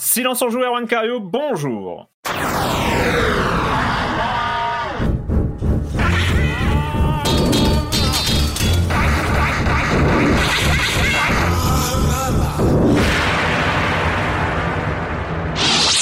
Silence en joueur, Juan bonjour.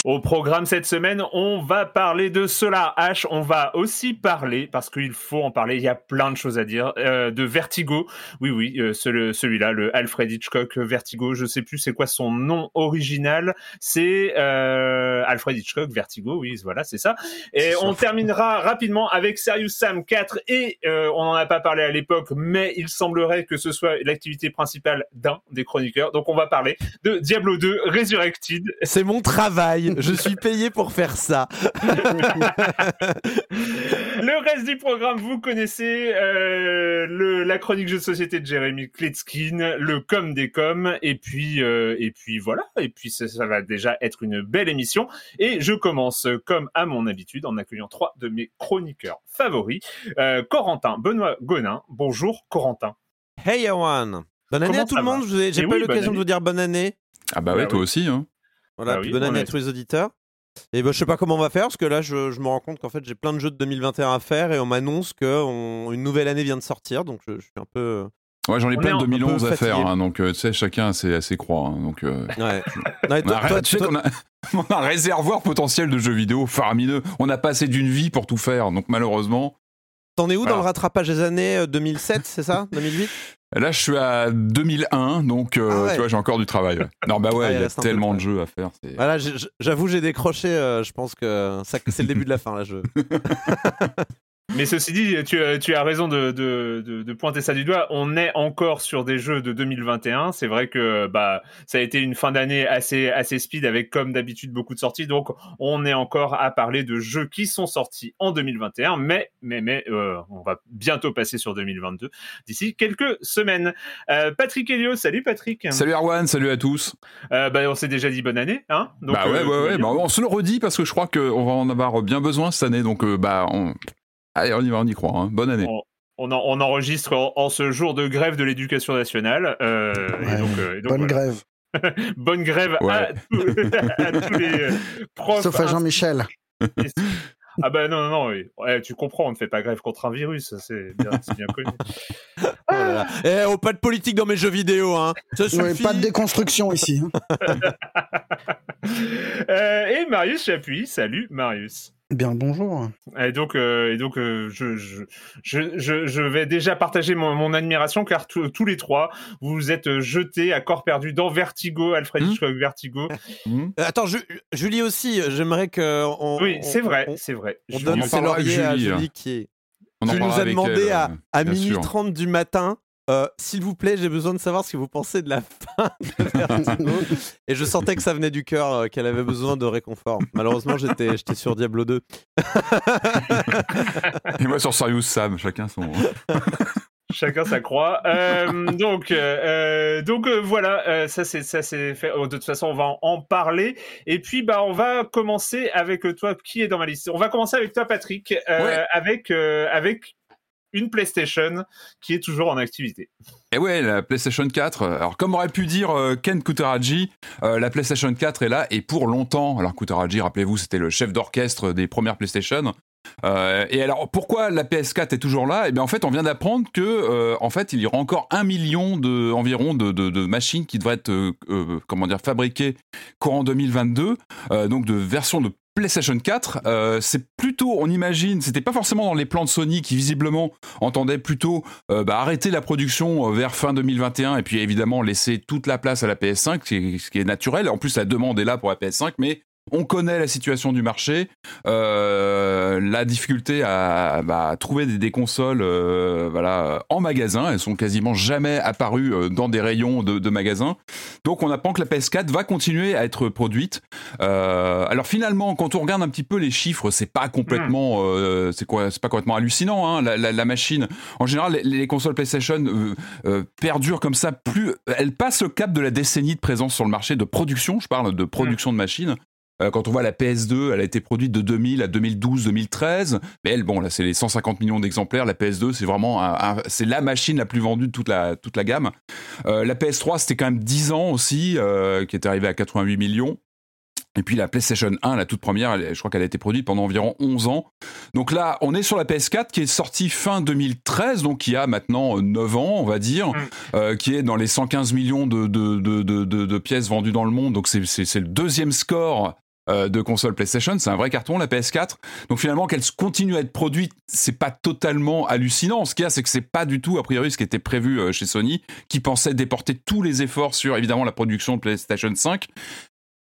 Au programme cette semaine, on va parler de Solar H. On va aussi parler, parce qu'il faut en parler, il y a plein de choses à dire, euh, de Vertigo. Oui, oui, euh, ce- celui-là, le Alfred Hitchcock Vertigo. Je sais plus c'est quoi son nom original. C'est euh, Alfred Hitchcock Vertigo. Oui, voilà, c'est ça. Et on terminera rapidement avec Serious Sam 4 et euh, on n'en a pas parlé à l'époque, mais il semblerait que ce soit l'activité principale d'un des chroniqueurs. Donc on va parler de Diablo 2 Resurrected. C'est mon travail. Je suis payé pour faire ça. Le reste du programme, vous connaissez euh, le, la chronique jeu de société de Jérémy Kletskin, le com des coms, et puis euh, et puis voilà, et puis ça, ça va déjà être une belle émission. Et je commence comme à mon habitude en accueillant trois de mes chroniqueurs favoris, Euh, Corentin, Benoît Gonin. Bonjour Corentin. Hey Yawan. Bonne année Comment à tout le monde. J'ai Eh pas oui, eu l'occasion de vous dire bonne année. Ah bah ouais, Bah toi oui. aussi. Hein. Voilà, Bah puis oui, bonne on année à tous les auditeurs. Et ben, je sais pas comment on va faire parce que là, je, je me rends compte qu'en fait, j'ai plein de jeux de 2021 à faire et on m'annonce qu'une nouvelle année vient de sortir. Donc, je, je suis un peu. Ouais, j'en ai On plein de un peu 2011 à fatigué. faire, hein, donc euh, tu sais, chacun a ses, a ses croix. hein, donc, euh, Ouais. Non, on, a, toi- tu sais toi- qu'on a, on a un réservoir potentiel de jeux vidéo faramineux. On n'a pas assez d'une vie pour tout faire, donc malheureusement. T'en es où dans le rattrapage des années euh, 2007, c'est ça? 2008 Là, je suis à 2001, donc euh, Ah ouais. tu vois, j'ai encore du travail. ouais. Non, bah Ouais, ouais, il y a tellement de jeux à faire. Voilà, j'avoue, j'ai décroché. euh, je pense que c'est le début de la fin, là. Je... Mais ceci dit, tu, as- tu as raison de, de, de, de pointer ça du doigt. On est encore sur des jeux de 2021. C'est vrai que bah ça a été une fin d'année assez assez speed avec comme d'habitude beaucoup de sorties. Donc on est encore à parler de jeux qui sont sortis en 2021, mais mais mais euh, on va bientôt passer sur 2022 d'ici quelques semaines. Euh, Patrick Helio, salut Patrick. Salut Erwan, salut à tous. Euh, bah on s'est déjà dit bonne année, hein Donc, bah ouais, euh, ouais, ouais. bah, on se le redit parce que je crois qu'on va en avoir bien besoin cette année, donc euh, bah on... Allez, on y va, on y croit. hein. Bonne année. On, en- on enregistre en, en ce jour de grève de l'éducation nationale. euh, et Ouais, donc, euh, et donc, Bonne voilà. grève. Bonne grève à, tous, à tous les euh, profs. Sauf à Jean-Michel. Ah bah non, non, non, oui. Ouais, tu comprends, on ne fait pas grève contre un virus, c'est bien, connu. Voilà. Eh, oh, pas de politique dans mes jeux vidéo, hein. Ça suffit. pas de déconstruction ici. hein. Euh, et Marius Chapuis, salut Marius. Bien le bonjour. Et donc, euh, et donc euh, je, je, je, je, vais déjà partager mon, mon admiration car tous les trois, vous vous êtes jetés à corps perdu dans Vertigo, Alfred Hmm. Hitchcock Vertigo. Hmm Euh, Attends, Ju- Julie aussi, j'aimerais que. On, Oui, c'est vrai, c'est vrai. On Je- donne ses lauriers à Julie, qui, est- On en nous a demandé elle, à, à minuit sûr. 30 du matin euh, S'il vous plaît, j'ai besoin de savoir ce que vous pensez de la fin de Vertigo. Et je sentais que ça venait du cœur, euh, qu'elle avait besoin de réconfort. Malheureusement, j'étais j'étais sur Diablo 2. Et moi sur Serious Sam, chacun son. Chacun sa croix. Euh, donc, euh, euh, donc euh, voilà, euh, ça c'est ça c'est fait. Oh, de toute façon, on va en, en parler. Et puis, bah, on va commencer avec toi, qui est dans ma liste? On va commencer avec toi, Patrick, euh, Ouais. avec euh, avec une PlayStation qui est toujours en activité. Et ouais, la PlayStation 4. euh, Alors, comme aurait pu dire euh, Ken Kutaragi, euh, la PlayStation 4 est là et pour longtemps. Alors, Kutaragi, rappelez-vous, c'était le chef d'orchestre des premières PlayStation. Euh, et alors, pourquoi la PS4 est toujours là? Eh bien, en fait, on vient d'apprendre que, euh, en fait, il y aura encore un million de, environ de, machines qui devraient être, euh, comment dire, fabriquées courant 2022. euh, donc, de versions de PlayStation 4, euh, c'est plutôt, on imagine, c'était pas forcément dans les plans de Sony qui visiblement entendaient plutôt bah, arrêter la production vers fin 2021 et puis évidemment laisser toute la place à la PS5, ce qui est, ce qui est naturel. En plus, la demande est là pour la PS5, mais on connaît la situation du marché, euh, la difficulté à, bah, à trouver des, des consoles euh, voilà, en magasin. Elles sont quasiment jamais apparues euh, dans des rayons de, de magasins. Donc on apprend que la PS4 va continuer à être produite. Euh, alors finalement, quand on regarde un petit peu les chiffres, c'est pas complètement, euh, c'est quoi, c'est pas complètement hallucinant. Hein, la, la- la machine, en général, les, les consoles PlayStation euh, euh, perdurent comme ça. Plus elles passent le cap de la décennie de présence sur le marché de production. Je parle de production de machines. Euh, quand on voit la PS2, elle a été produite de 2000 à 2012, 2013. Mais elle, bon, là, c'est les 150 millions d'exemplaires. La PS2, c'est vraiment, un- un- c'est la machine la plus vendue de toute la toute la gamme. Euh, la PS3, c'était quand même 10 ans aussi, euh, qui est arrivée à 88 millions. Et puis la PlayStation 1, la toute première, elle- je crois qu'elle a été produite pendant environ 11 ans. Donc là, on est sur la PS4 qui est sortie fin 2013, donc qui a maintenant euh, 9 ans, on va dire, Mm. euh, qui est dans les 115 millions de, de, de, de, de- de pièces vendues dans le monde. Donc c'est le deuxième score euh, de console PlayStation, c'est un vrai carton la PS4. Donc finalement qu'elle continue à être produite, c'est pas totalement hallucinant. Ce qu'il y a, c'est que c'est pas du tout a priori ce qui était prévu euh, chez Sony, qui pensait déporter tous les efforts sur évidemment la production de PlayStation 5.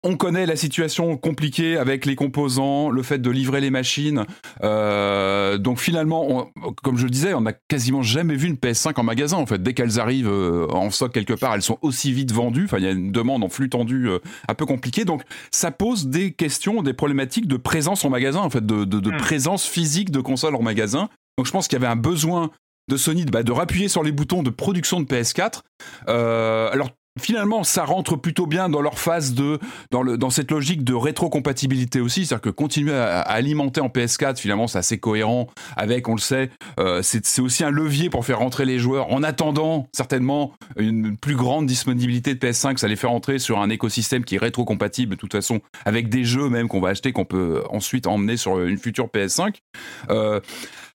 On connaît la situation compliquée avec les composants, le fait de livrer les machines. Euh, donc finalement, on- comme je le disais, on n'a quasiment jamais vu une PS5 en magasin. En fait, dès qu'elles arrivent euh, en stock quelque part, elles sont aussi vite vendues. Enfin, il y a une demande en flux tendu euh, un peu compliquée. Donc ça pose des questions, des problématiques de présence en magasin, en fait, de, de- de Mm. présence physique de consoles en magasin. Donc je pense qu'il y avait un besoin de Sony de, bah, de rappuyer sur les boutons de production de PS4. Euh, alors finalement, ça rentre plutôt bien dans leur phase de dans, le, dans cette logique de rétrocompatibilité aussi, c'est-à-dire que continuer à, alimenter en PS4, finalement, c'est assez cohérent avec, on le sait, euh, c'est c'est aussi un levier pour faire rentrer les joueurs en attendant certainement une plus grande disponibilité de PS5, ça les fait rentrer sur un écosystème qui est rétrocompatible de toute façon avec des jeux même qu'on va acheter qu'on peut ensuite emmener sur une future PS5. Euh,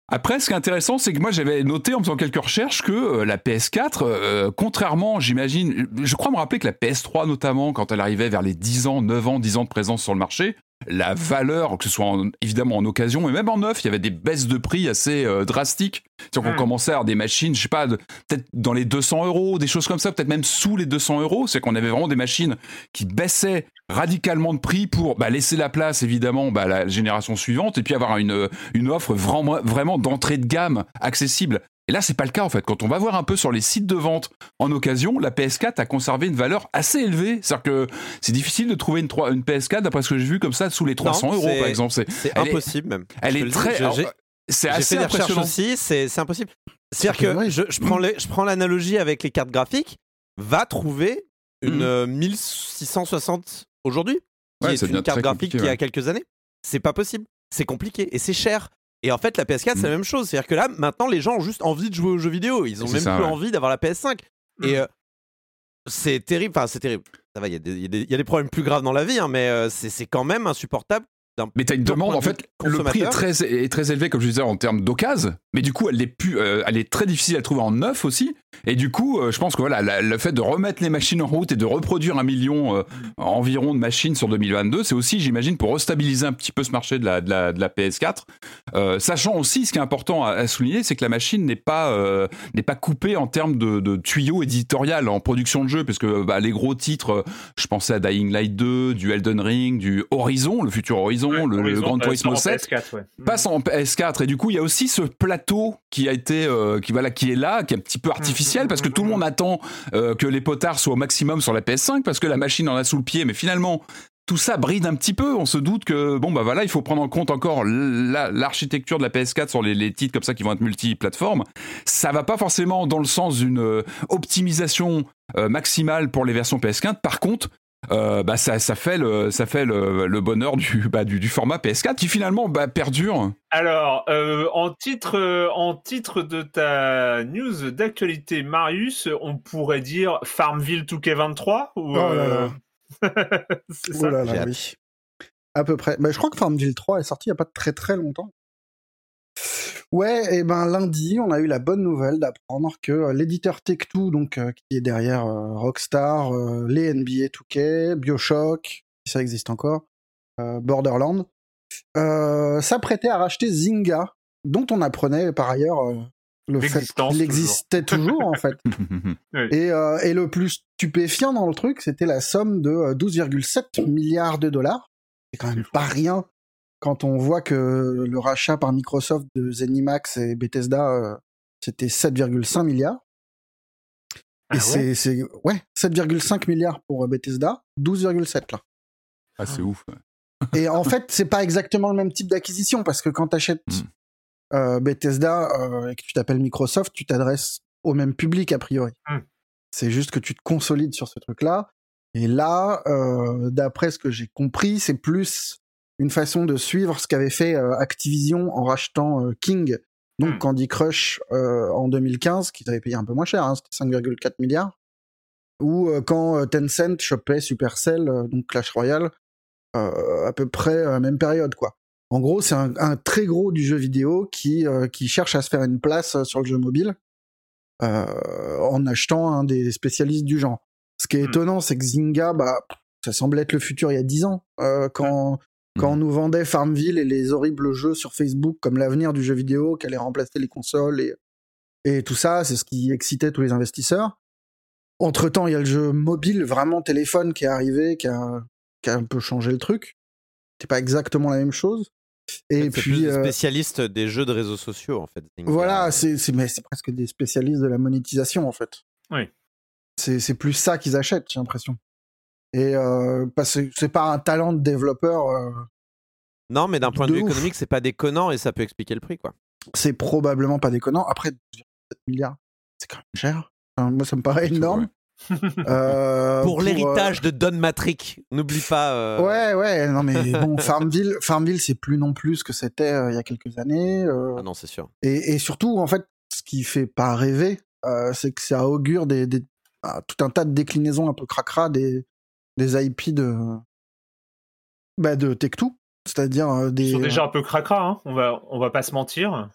après, ce qui est intéressant, c'est que moi j'avais noté en faisant quelques recherches que euh, la PS4, euh, contrairement, j'imagine, je crois me rappeler que la PS3 notamment, quand elle arrivait vers les 10 ans, 9 ans, 10 ans de présence sur le marché, la valeur, que ce soit en- évidemment en occasion, mais même en neuf, il y avait des baisses de prix assez euh, drastiques. C'est-à-dire qu'on Mm. commençait à avoir des machines, je sais pas, de- peut-être dans les 200 euros, des choses comme ça, peut-être même sous les 200 euros. C'est qu'on avait vraiment des machines qui baissaient radicalement de prix pour bah, laisser la place évidemment bah, à la génération suivante et puis avoir une, une offre vraiment, vraiment d'entrée de gamme accessible. Et là, c'est pas le cas en fait. Quand on va voir un peu sur les sites de vente en occasion, la PS4 a conservé une valeur assez élevée. C'est-à-dire que c'est difficile de trouver une, trois- une PS4, d'après ce que j'ai vu, comme ça, sous les 300 Non, euros par exemple. C'est, est- impossible même. elle Je est très. c'est assez fait des recherches impressionnant. aussi, c'est impossible. C'est-à-dire que vrai. je, je prends les- je prends l'analogie avec les cartes graphiques, va trouver une Mhm. euh, 1660 aujourd'hui, qui Ouais, est une carte graphique compliqué, qui a ouais. quelques années. C'est pas possible. C'est compliqué et c'est cher. Et en fait, la PS4, c'est la Mhm. même chose. C'est-à-dire que là, maintenant, les gens ont juste envie de jouer aux jeux vidéo. Ils ont même ça, plus ouais. envie d'avoir la PS5. Mhm. Et euh, c'est terrible. Enfin, c'est terrible. Ça va, il y, a des- il y a des- il y a des problèmes plus graves dans la vie, hein, mais euh, c'est quand même insupportable. Mais t'as une demande, en fait, le prix est très, est très élevé, comme je disais, en termes d'occasion, mais du coup, elle est, plus, euh, elle est très difficile à trouver en neuf aussi. Et du coup, euh, je pense que voilà, la- le fait de remettre les machines en route et de reproduire un million euh, environ de machines sur 2022, c'est aussi, j'imagine, pour restabiliser un petit peu ce marché de la, de la, de la PS4. Euh, sachant aussi, ce qui est important à, à souligner, c'est que la machine n'est pas, n'est pas coupée en termes de, de tuyaux éditorial en production de jeu, parce que bah, les gros titres, je pensais à Dying Light 2, du Elden Ring, du Horizon, le futur Horizon, Horizon, Ouais, le, le Horizon, Gran euh, Turismo sort en 7 PS4, ouais. passe en PS4 et du coup il y a aussi ce plateau qui a été euh, qui voilà qui est là qui est un petit peu artificiel parce que tout le monde attend euh, que les potards soient au maximum sur la PS5 parce que la machine en a sous le pied mais finalement tout ça bride un petit peu. On se doute que bon bah voilà, il faut prendre en compte encore la- l'architecture de la PS4 sur les, les titres comme ça qui vont être multiplateformes. Ça va pas forcément dans le sens d'une euh, optimisation euh, maximale pour les versions PS4. Par contre, euh, bah ça, ça fait le ça fait le, le bonheur du, bah, du du format PS4 qui finalement bah, perdure. Alors, euh, en titre, euh, en titre de ta news d'actualité, Marius, on pourrait dire Farmville 2K23 ou Oh là là. c'est Oh ça là J'ai là, hâte. oui. À peu près. Bah, je crois que Farmville 3 est sorti il n'y a pas très très longtemps. Ouais, et ben lundi, on a eu la bonne nouvelle d'apprendre que euh, l'éditeur Take-Two, donc euh, qui est derrière euh, Rockstar, euh, les NBA 2K, BioShock, si ça existe encore, euh, Borderlands, euh, s'apprêtait à racheter Zynga, dont on apprenait par ailleurs euh, le fait qu'il existait toujours en fait. Et, euh, et le plus stupéfiant dans le truc, c'était la somme de euh, 12,7 milliards de dollars. C'est quand même pas rien quand on voit que le rachat par Microsoft de ZeniMax et Bethesda, euh, c'était 7,5 milliards. Ah et ouais? c'est, ouais, 7,5 milliards pour euh, Bethesda, 12,7 là. Ah c'est ouf. Et en fait, c'est pas exactement le même type d'acquisition parce que quand tu achètes Mm. euh, Bethesda euh, et que tu t'appelles Microsoft, tu t'adresses au même public a priori. Mm. C'est juste que tu te consolides sur ce truc-là. Et là, euh, d'après ce que j'ai compris, c'est plus une façon de suivre ce qu'avait fait euh, Activision en rachetant euh, King, donc Mm. Candy Crush euh, en 2015, qu'ils avaient payé un peu moins cher, hein, c'était 5,4 milliards. Ou quand Tencent chopait Supercell, donc Clash Royale, à peu près à la même période, quoi. En gros, c'est un, un très gros du jeu vidéo qui, euh, qui cherche à se faire une place sur le jeu mobile euh, en achetant un des spécialistes du genre. Ce qui est Hmm. étonnant, c'est que Zynga, bah, ça semblait être le futur il y a 10 ans, euh, quand, quand on nous vendait Farmville et les horribles jeux sur Facebook comme l'avenir du jeu vidéo, qui allait remplacer les consoles et, et tout ça, c'est ce qui excitait tous les investisseurs. Entre temps, il y a le jeu mobile, vraiment téléphone, qui est arrivé, qui a, qui a un peu changé le truc. C'est pas exactement la même chose. Et C'est puis, plus des euh, spécialistes des jeux de réseaux sociaux en fait. Zynga. voilà, c'est c'est- mais c'est presque des spécialistes de la monétisation en fait. Oui. C'est c'est plus ça qu'ils achètent, j'ai l'impression. Et euh, parce que c'est pas un talent de développeur, euh, Non, mais d'un point de, De vue ouf. économique, c'est pas déconnant et ça peut expliquer le prix quoi. c'est probablement pas déconnant. Après, 7 milliards, c'est quand même cher. Enfin, moi, ça me paraît énorme. Euh, pour l'héritage de Don Matrick, n'oublie pas. euh, Ouais, ouais, non mais bon, Farmville, Farmville, c'est plus non plus ce que c'était euh, il y a quelques années. euh, Ah non, c'est sûr. et, et surtout, en fait, ce qui fait pas rêver, euh, c'est que ça augure des, des- ah, tout un tas de déclinaisons un peu cracra des, des IP de, bah, de Tech2. C'est-à-dire euh, des. Ils sont déjà un peu cracra, hein. on va on va pas se mentir.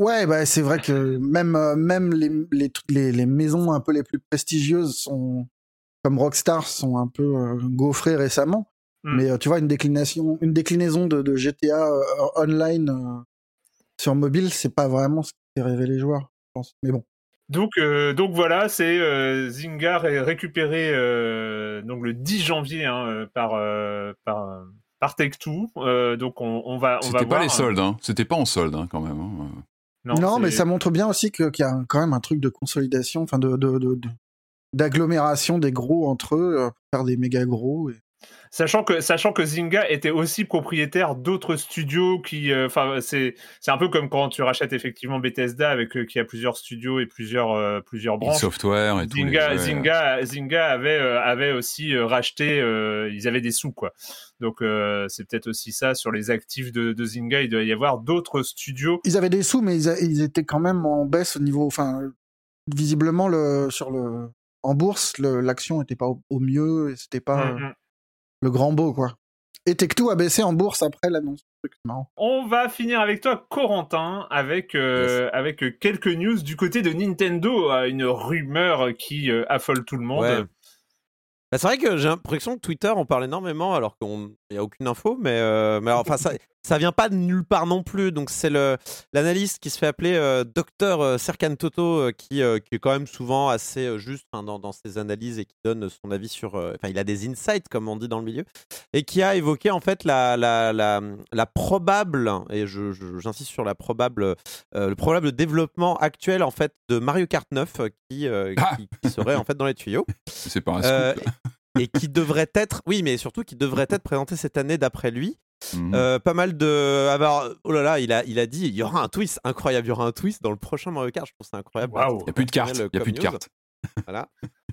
Ouais, bah, c'est vrai que même, euh, même les, les, les, les maisons un peu les plus prestigieuses sont, comme Rockstar, sont un peu euh, gaufrées récemment. Mm. Mais tu vois, une déclination, une déclinaison de, de GTA euh, online euh, sur mobile, c'est pas vraiment ce qui fait rêver les joueurs, je pense. Mais bon. Donc, euh, donc voilà, c'est euh, Zynga ré- récupéré euh, donc le 10 janvier hein, par euh, par par Take-Two. Euh, donc on, on va on va C'était pas voir, les soldes, hein. C'était pas en solde hein, quand même. hein. Non, mais ça montre bien aussi que- qu'il y a quand même un truc de consolidation, enfin de, de, de- de- d'agglomération des gros entre eux, pour faire des méga gros. et- Sachant que, sachant que Zynga était aussi propriétaire d'autres studios qui, euh, enfin, c'est, c'est un peu comme quand tu rachètes effectivement Bethesda avec euh, qui a plusieurs studios et plusieurs, euh, plusieurs branches. Software et tout. Zynga, les- ouais. Zynga, Zynga avait, euh, avait aussi euh, racheté, euh, ils avaient des sous quoi. Donc euh, c'est peut-être aussi ça sur les actifs de, de Zynga. Il doit y avoir d'autres studios. Ils avaient des sous, mais ils, a- ils étaient quand même en baisse au niveau. Enfin, visiblement, le, sur le, en bourse, le- l'action était pas au, au mieux et c'était pas Mm, mm. Le grand beau, quoi. Et Tech2 a baissé en bourse après l'annonce. On va finir avec toi, Corentin, avec euh, avec quelques news du côté de Nintendo, euh, une rumeur qui euh, affole tout le monde. Ouais. Bah, c'est vrai que j'ai l'impression que Twitter en parle énormément alors qu'il n'y a aucune info, mais, euh, mais alors, enfin, ça, ça vient pas de nulle part non plus. Donc c'est l'analyste qui se fait appeler euh, docteur euh, Serkan Toto euh, qui, euh, qui est quand même souvent assez juste hein, dans, dans ses analyses et qui donne son avis sur. Enfin, il a des insights comme on dit dans le milieu et qui a évoqué en fait la la, la, la probable et j'insiste sur la probable le probable développement actuel en fait de Mario Kart 9 euh, qui, Ah qui, qui serait en fait dans les tuyaux. C'est pas un scoop. et qui devrait être, oui, mais surtout qui devrait être présenté cette année d'après lui. Mhm. Euh, pas mal de. Alors, oh là là, il a, il a dit il y aura un twist incroyable, il y aura un twist dans le prochain Mario Kart. Je trouve ça incroyable. Il n'y a plus de cartes. Il y a plus de cartes. Voilà.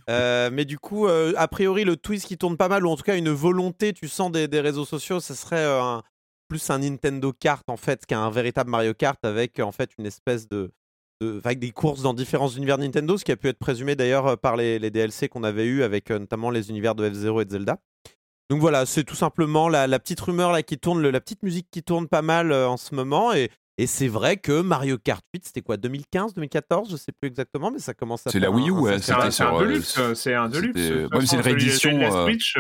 Euh, mais du coup, euh, a priori, le twist qui tourne pas mal, ou en tout cas une volonté, tu sens des, des réseaux sociaux, ce serait euh, un- plus un Nintendo Kart en fait qu'un véritable Mario Kart avec en fait une espèce de, de- avec des courses dans différents univers Nintendo, ce qui a pu être présumé d'ailleurs par les, les DLC qu'on avait eu avec euh, notamment les univers de F0 et de Zelda. Donc voilà, c'est tout simplement la, la petite rumeur là qui tourne, le- la petite musique qui tourne pas mal euh, en ce moment et et c'est vrai que Mario Kart 8, c'était quoi 2015, 2014, je sais plus exactement, mais ça commence à C'est faire la Wii un- U, ouais, C'est un, c'est un sur, euh, Deluxe, euh, c'est un Deluxe. ouais, c'est une réédition, celui de la Switch,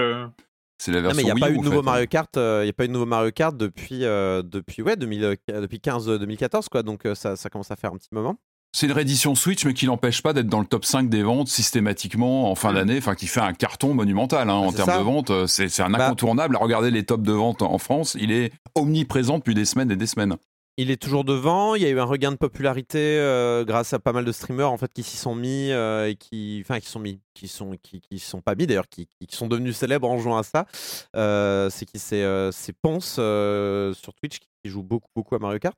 C'est la Non, version mais il n'y a Wii pas U, eu de nouveau fait. Mario Kart, euh, il y a pas eu de nouveau Mario Kart depuis euh, depuis ouais 2000, euh, depuis 15 euh, 2014 quoi, donc euh, ça, ça commence à faire un petit moment. C'est une réédition Switch, mais qui n'empêche pas d'être dans le top 5 des ventes systématiquement en fin d'année, enfin qui fait un carton monumental hein, en termes ça. de vente. euh, C'est un Bah- incontournable. Regardez les tops de vente en France, il est omniprésent depuis des semaines et des semaines. Il est toujours devant. Il y a eu un regain de popularité euh, grâce à pas mal de streamers en fait qui s'y sont mis euh, et qui, enfin, qui sont mis, qui sont, qui, qui sont pas mis d'ailleurs, qui, qui sont devenus célèbres en jouant à ça. Euh, c'est qui, c'est, Ponce sur Twitch qui, qui joue beaucoup, beaucoup à Mario Kart.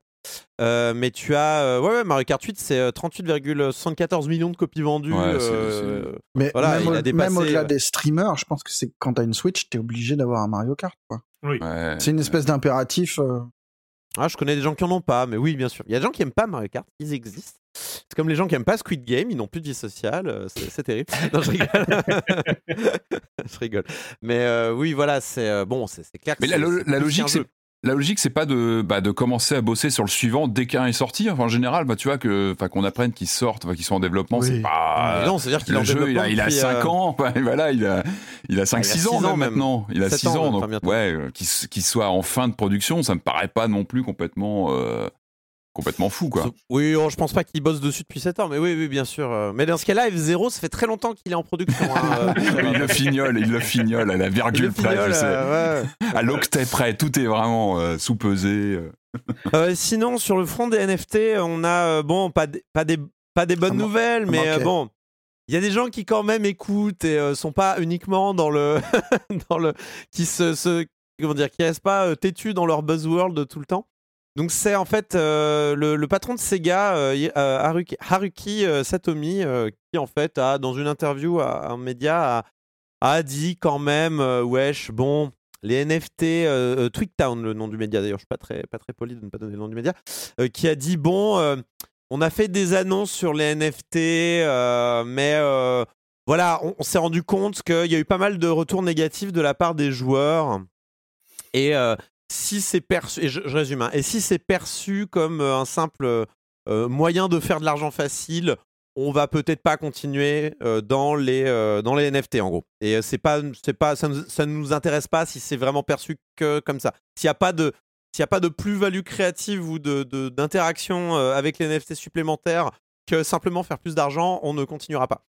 Euh, mais tu as, euh, ouais, ouais, Mario Kart 8, c'est euh, 38,74 millions de copies vendues. Ouais, euh, Mais Voilà, même, il a au- dépassé, même au-delà ouais. des streamers, je pense que c'est quand t'as une Switch, t'es obligé d'avoir un Mario Kart. quoi. Ouais. C'est une espèce d'impératif. euh, Ah, je connais des gens qui en ont pas, mais oui, bien sûr. Il y a des gens qui aiment pas Mario Kart, ils existent. C'est comme les gens qui aiment pas Squid Game, ils n'ont plus de vie sociale, euh, c'est terrible. Non, je rigole. je rigole. Mais euh, oui, voilà, c'est euh, bon, c'est clair. que Mais la, logique, c'est. La logique, c'est pas de, bah, de commencer à bosser sur le suivant dès qu'un est sorti. Enfin, en général, bah, tu vois que, enfin, qu'on apprenne qu'ils sortent, enfin, qu'ils sont en développement, Oui. c'est pas. Mais non, c'est-à-dire qu'il le jeu, il a, il a depuis, 5 euh, ans, ouais, voilà, il a, il a 5-6 six ans, maintenant. Il a Sept 6 ans, donc, ouais, euh, qu'il qu'il soit en fin de production, ça me paraît pas non plus complètement, euh, complètement fou, quoi. Oui, oh, je pense pas qu'il bosse dessus depuis 7 ans, mais oui, oui, bien sûr. euh. Mais dans ce cas-là, F0, ça fait très longtemps qu'il est en production. hein, euh, il le fignole, il le fignole à la virgule le près, fignole, je sais. euh, ouais. à l'octet près, tout est vraiment euh, sous-pesé. euh. Sinon, sur le front des NFT, on a euh, bon pas des, pas des pas des bonnes man- nouvelles, ça mais euh, bon, il y a des gens qui quand même écoutent et euh, sont pas uniquement dans le dans le qui se, se comment dire qui restent pas euh, têtus dans leur buzzword tout le temps. Donc c'est en fait euh, le, patron de Sega, euh, euh, Haruki, Satomi, qui en fait a dans une interview à un média a, dit quand même wesh bon les NFT Twigtown le nom du média d'ailleurs je suis pas très poli de ne pas donner le nom du média qui a dit bon on a fait des annonces sur les NFT mais voilà on, s'est rendu compte qu'il y a eu pas mal de retours négatifs de la part des joueurs. Et si c'est perçu et je, résume hein, et si c'est perçu comme euh, un simple euh, moyen de faire de l'argent facile on va peut-être pas continuer euh, dans les euh, dans les NFT en gros. Et euh, c'est pas c'est pas ça ça nous intéresse pas si c'est vraiment perçu que comme ça. S'il y a pas de de plus-value créative ou de d'interaction euh, avec les NFT supplémentaires que simplement faire plus d'argent, on ne continuera pas.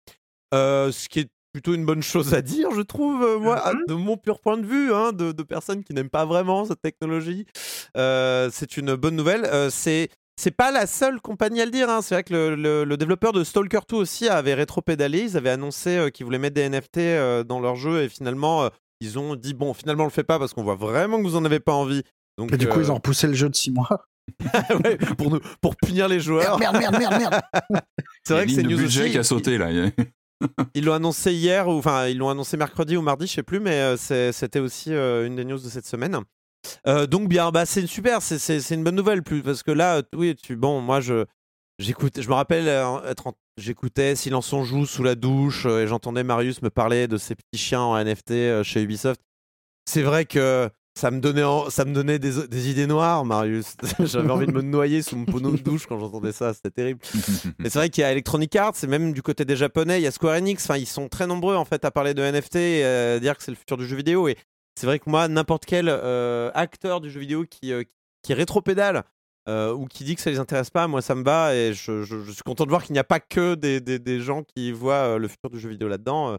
Euh, ce qui est plutôt une bonne chose à dire, je trouve, euh, moi, à- de mon pur point de vue, hein, de, de personnes qui n'aiment pas vraiment cette technologie. Euh, c'est une bonne nouvelle. Euh, c'est c'est pas la seule compagnie à le dire. hein. C'est vrai que le, le- le développeur de Stalker 2 aussi avait rétro-pédalé. Ils avaient annoncé euh, qu'ils voulaient mettre des NFT euh, dans leur jeu et finalement, euh, ils ont dit bon, finalement, on le fait pas parce qu'on voit vraiment que vous en avez pas envie. Donc, Et du coup, ils ont repoussé le jeu de 6 mois. ouais, pour, nous, pour punir les joueurs. Merde, merde, merde, merde. C'est vrai que c'est news budget aussi. qui a sauté, là. Ils l'ont annoncé hier, ou enfin, ils l'ont annoncé mercredi ou mardi, je sais plus, mais euh, c'était aussi euh, une des news de cette semaine. Euh, donc bien, bah c'est super, c'est- une bonne nouvelle, plus parce que là, oui, tu, bon, moi je j'écoute, je me rappelle j'écoutais Silence on joue sous la douche et j'entendais Marius me parler de ces petits chiens en NFT chez Ubisoft. C'est vrai que ça me donnait, en- ça me donnait des, des idées noires, Marius. J'avais envie de me noyer sous mon pono de douche quand j'entendais ça, c'était terrible. Mais c'est vrai qu'il y a Electronic Arts, et même du côté des Japonais, il y a Square Enix. Enfin, ils sont très nombreux en fait à parler de NFT et à dire que c'est le futur du jeu vidéo. Et c'est vrai que moi, n'importe quel euh, acteur du jeu vidéo qui, euh, qui rétropédale euh, ou qui dit que ça les intéresse pas, moi ça me va et je, je- je suis content de voir qu'il n'y a pas que des, des- des gens qui voient euh, le futur du jeu vidéo là-dedans.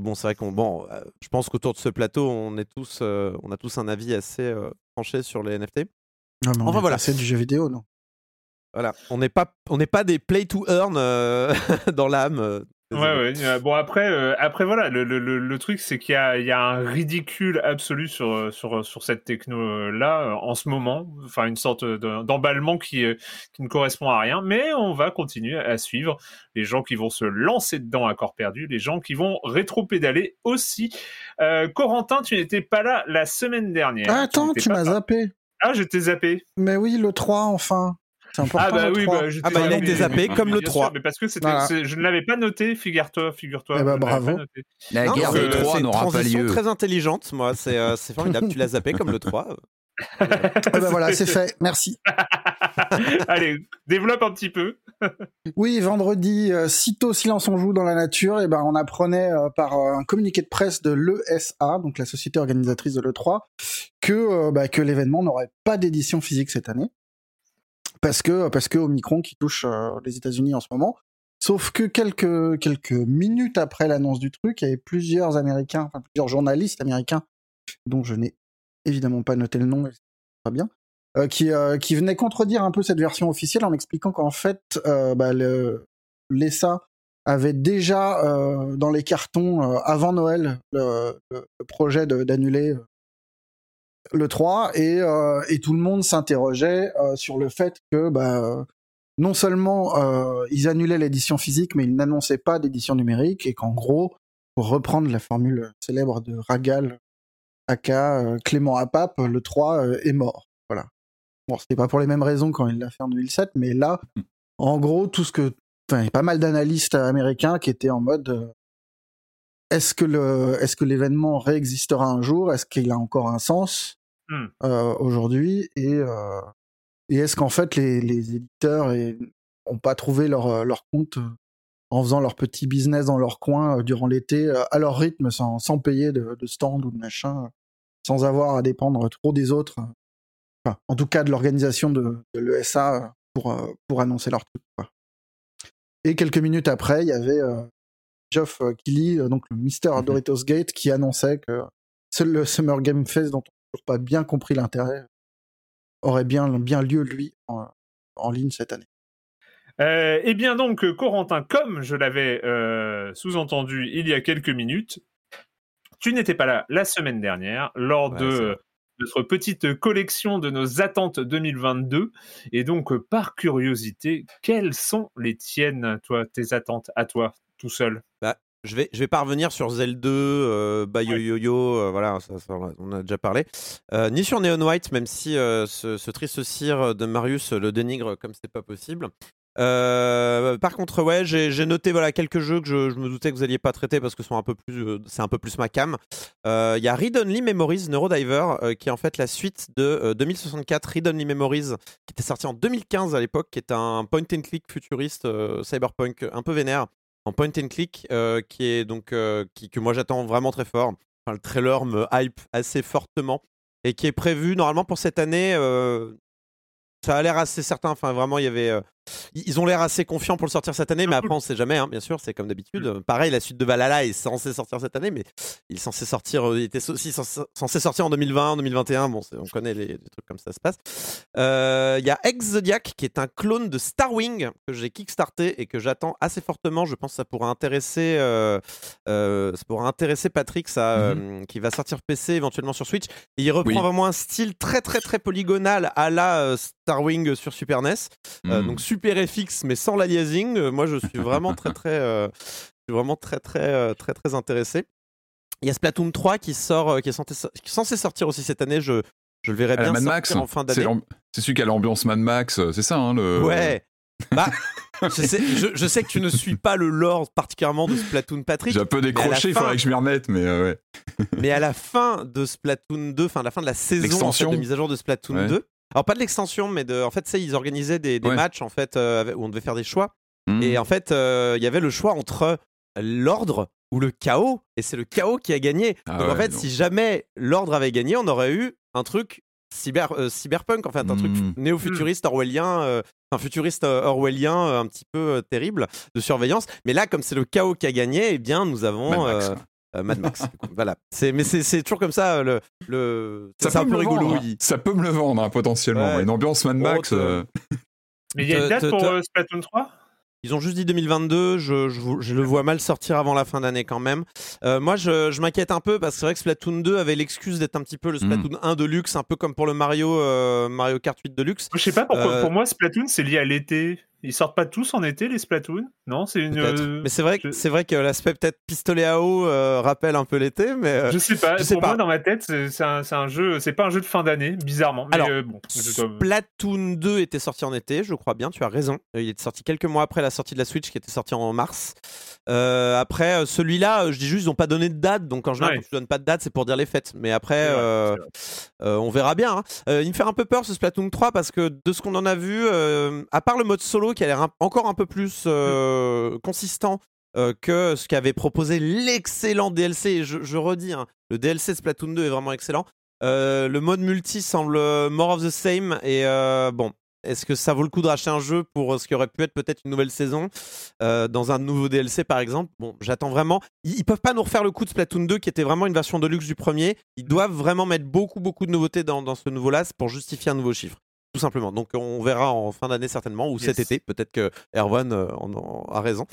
Bon, c'est vrai qu'on bon, euh, je pense qu'autour de ce plateau, on est tous, euh, on a tous un avis assez euh, tranché sur les NFT. Non, mais on Enfin, est voilà. passé du jeu vidéo, non Voilà, on n'est pas, on n'est pas des play to earn euh, dans l'âme. Euh, Ouais, ouais. euh, Bon, après, euh, après voilà, le, le, le, le truc, c'est qu'il y a, il y a un ridicule absolu sur, euh, sur, sur cette techno-là euh, en ce moment. Enfin, une sorte de- d'emballement qui, euh, qui ne correspond à rien. Mais on va continuer à suivre les gens qui vont se lancer dedans à corps perdu, les gens qui vont rétro-pédaler aussi. Euh, Corentin, tu n'étais pas là la semaine dernière. Ah, Attends, tu pas- m'as zappé. Ah, je t'ai zappé. Mais oui, le 3, enfin. C'est important. Ah bah le oui, 3. bah, Ah bah, il a zappé, été zappé mais- comme le bien 3. sûr, mais parce que c'était, Voilà. je ne l'avais pas noté, figure-toi, figure-toi. Eh bah, bravo. pas noté. La Non, guerre des trois c'est une n'aura pas transition lieu. très intelligente, moi. C'est euh, c'est formidable. tu l'as zappé comme le 3. Eh ben voilà, c'est fait. Merci. Allez, développe un petit peu. Oui, vendredi, euh, sitôt silence on joue dans la nature, et ben on apprenait euh, par euh, un communiqué de presse de l'ESA, donc la société organisatrice de l'E3, que euh, bah, que l'événement n'aurait pas d'édition physique cette année, parce que parce que Omicron qui touche euh, les États-Unis en ce moment. Sauf que quelques quelques minutes après l'annonce du truc, il y avait plusieurs Américains, plusieurs journalistes américains, dont je n'ai évidemment pas noté le nom, c'est pas bien, euh, qui, euh, qui venait contredire un peu cette version officielle en expliquant qu'en fait, bah, le, l'ESA avait déjà dans les cartons avant Noël le, le- projet d'annuler le 3 et, euh, et tout le monde s'interrogeait euh, sur le fait que bah, euh, non seulement ils annulaient l'édition physique mais ils n'annonçaient pas d'édition numérique et qu'en gros, pour reprendre la formule célèbre de Ragal, aka Clément Apap, le 3 euh, est mort. Voilà. Bon, c'était pas pour les mêmes raisons quand il l'a fait en 2007, mais là, en gros, tout ce que. Enfin, il y a pas mal d'analystes américains qui étaient en mode. est-ce que le, est-ce que l'événement réexistera un jour? Est-ce qu'il a encore un sens? Hmm. euh, aujourd'hui Et, euh, et est-ce qu'en fait les, les éditeurs et, ont pas trouvé leur, euh, leur compte en faisant leur petit business dans leur coin durant l'été à leur rythme sans, sans payer de, de stand ou de machin, sans avoir à dépendre trop des autres. Enfin, en tout cas de l'organisation de, de l'ESA pour, pour annoncer leur truc. quoi. Et quelques minutes après, il y avait Geoff Keighley, donc le Mister Mhm. Doritos Gate, qui annonçait que seul le Summer Game Fest, dont on toujours pas bien compris l'intérêt, aurait bien, bien lieu, lui, en, en ligne cette année. Euh, eh bien donc, euh, Corentin, comme je l'avais euh, sous-entendu il y a quelques minutes, tu n'étais pas là la semaine dernière lors Ouais, de notre petite collection de nos attentes 2022. Et donc, euh, par curiosité, quelles sont les tiennes, toi, tes attentes à toi, tout seul? Je vais, je vais pas revenir sur Zelda 2, euh, Bayo Ouais. Yo-Yo, euh, voilà, ça, ça, on a déjà parlé. Euh, ni sur Neon White, même si euh, ce, ce triste cire de Marius le dénigre comme c'est pas possible. Euh, par contre, ouais, j'ai noté voilà quelques jeux que je, je me doutais que vous alliez pas traiter parce que sont un peu plus, c'est un peu plus ma cam. Il y a Read Only Memories Neurodiver, qui est en fait la suite de euh, 2064 Read Only Memories, qui était sorti en 2015 à l'époque, qui est un point and click futuriste cyberpunk un peu vénère en point and click, euh, qui est donc euh, qui, que moi j'attends vraiment très fort. Enfin, le trailer me hype assez fortement et qui est prévu normalement pour cette année. euh, ça a l'air assez certain. Enfin, vraiment, il y avait. Ils ont l'air assez confiants pour le sortir cette année, mais après, on sait jamais, hein, bien sûr, c'est comme d'habitude. Euh, Pareil, la suite de Valhalla est censée sortir cette année, mais il est censé sortir, euh, il était aussi censé, sortir en 2020, 2021. Bon, on connaît les, les trucs comme ça se passe. Euh, Il y a Ex Zodiac qui est un clone de Starwing que j'ai kickstarté et que j'attends assez fortement. Je pense que ça pourrait intéresser, euh, euh, ça pourrait intéresser Patrick, ça, euh, qui va sortir PC éventuellement sur Switch. Et il reprend Oui. vraiment un style très très très polygonal à la Starwing sur Super NES. Mm. donc super FX mais sans l'aliasing. Euh, moi je suis vraiment très très euh, je suis vraiment très très euh, très très intéressé. Il y a Splatoon 3 qui sort qui est censé, so- qui est censé sortir aussi cette année, je je le verrai Ah, bien Mad Max, en fin c'est d'année. c'est celui qui a l'ambiance Mad Max, c'est ça, hein, le... Ouais. Bah, je sais, je, je sais que tu ne suis pas le lore particulièrement de Splatoon Patrick, J'ai un peu décroché, il faudrait que je m'y remette, mais euh, ouais. mais à la fin de Splatoon 2, enfin à la fin de la saison en fait, de mise à jour de Splatoon Ouais. 2. Alors pas de l'extension, mais de, en fait, ça, ils organisaient des, des Ouais. matchs en fait euh, où on devait faire des choix. Mm. Et en fait, euh, il y avait le choix entre l'ordre ou le chaos, et c'est le chaos qui a gagné. Ah donc en fait, si jamais l'ordre avait gagné, on aurait eu un truc cyber, euh, cyberpunk, en fait, un truc Mm. néo-futuriste orwellien, un futuriste orwellien un petit peu terrible de surveillance. Mais là, comme c'est le chaos qui a gagné, eh bien, nous avons euh. Euh, Mad Max. voilà. C'est, mais c'est, c'est toujours comme ça. euh, Le, le... Ça c'est un peut peu me le rigolo. vendre, hein. oui. Ça peut me le vendre hein, potentiellement. Ouais. Une ambiance Mad Max. Oh, euh, Mais il y a une Te- date te- pour euh, Splatoon 3 Ils ont juste dit 2022, je, je, je le vois mal sortir avant la fin d'année quand même. Euh, moi, je, je m'inquiète un peu parce que c'est vrai que Splatoon 2 avait l'excuse d'être un petit peu le Splatoon 1 de luxe, un peu comme pour le Mario, euh, Mario Kart 8 de luxe. Je sais pas pourquoi. Euh, Pour moi, Splatoon, c'est lié à l'été. Ils sortent pas tous en été, les Splatoon? Non, c'est une. Euh, Mais c'est vrai, que- je- c'est vrai que l'aspect peut-être pistolet à eau euh, rappelle un peu l'été, mais euh, Je sais pas. je sais pour pas. moi, dans ma tête, c'est un, c'est un jeu. C'est pas un jeu de fin d'année, bizarrement. Mais Alors, euh, bon. Splatoon 2 était sorti en été, je crois bien, tu as raison. Il était sorti quelques mois après la sortie de la Switch qui était sortie en mars. Euh, après, celui-là, je dis juste, ils n'ont pas donné de date, donc en général, Ouais. quand tu donnes pas de date, c'est pour dire les fêtes. Mais après, euh, euh, on verra bien. hein. Euh, il me fait un peu peur ce Splatoon 3 parce que de ce qu'on en a vu, euh, à part le mode solo qui a l'air encore un peu plus euh, consistant euh, que ce qu'avait proposé l'excellent DLC, et je, je redis, hein, le DLC Splatoon 2 est vraiment excellent. Euh, le mode multi semble more of the same et bon. Est-ce que ça vaut le coup de racheter un jeu pour ce qui aurait pu être peut-être une nouvelle saison euh, dans un nouveau DLC par exemple? Bon, j'attends vraiment. Ils, ils peuvent pas nous refaire le coup de Splatoon 2 qui était vraiment une version de luxe du premier. Ils doivent vraiment mettre beaucoup beaucoup de nouveautés dans, dans ce nouveau-là pour justifier un nouveau chiffre. Tout simplement. Donc on verra en fin d'année certainement, ou cet été. Peut-être que Erwan euh, en- en a raison.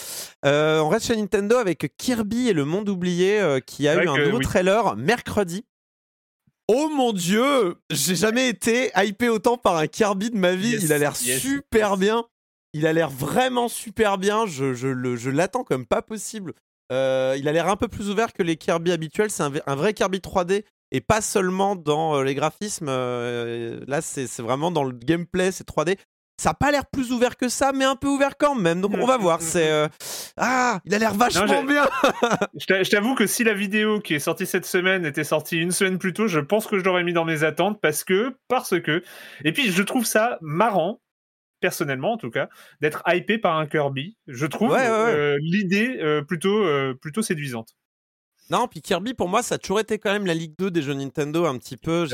Euh, on reste chez Nintendo avec Kirby et le monde oublié euh, qui a eu un nouveau oui. trailer mercredi. Oh mon dieu, j'ai jamais été hypé autant par un Kirby de ma vie. Yes, Il a l'air yes, super bien. Il a l'air vraiment super bien. Je, je le- je l'attends comme pas possible. Il a l'air un peu plus ouvert que les Kirby habituels. C'est un, un vrai Kirby 3D et pas seulement dans euh, les graphismes. Euh, là, c'est vraiment dans le gameplay, c'est 3D. Ça a pas l'air plus ouvert que ça, mais un peu ouvert quand même. Donc on va voir. C'est euh, ah, il a l'air vachement bien. Je t'a- je t'avoue que si la vidéo qui est sortie cette semaine était sortie une semaine plus tôt, je pense que je l'aurais mis dans mes attentes parce que, parce que. Et puis, je trouve ça marrant, personnellement en tout cas, d'être hypé par un Kirby. Je trouve Ouais, ouais, ouais. euh, l'idée euh, plutôt, euh, plutôt séduisante. Non, puis Kirby, pour moi, ça a toujours été quand même la Ligue 2 des jeux Nintendo, un petit peu.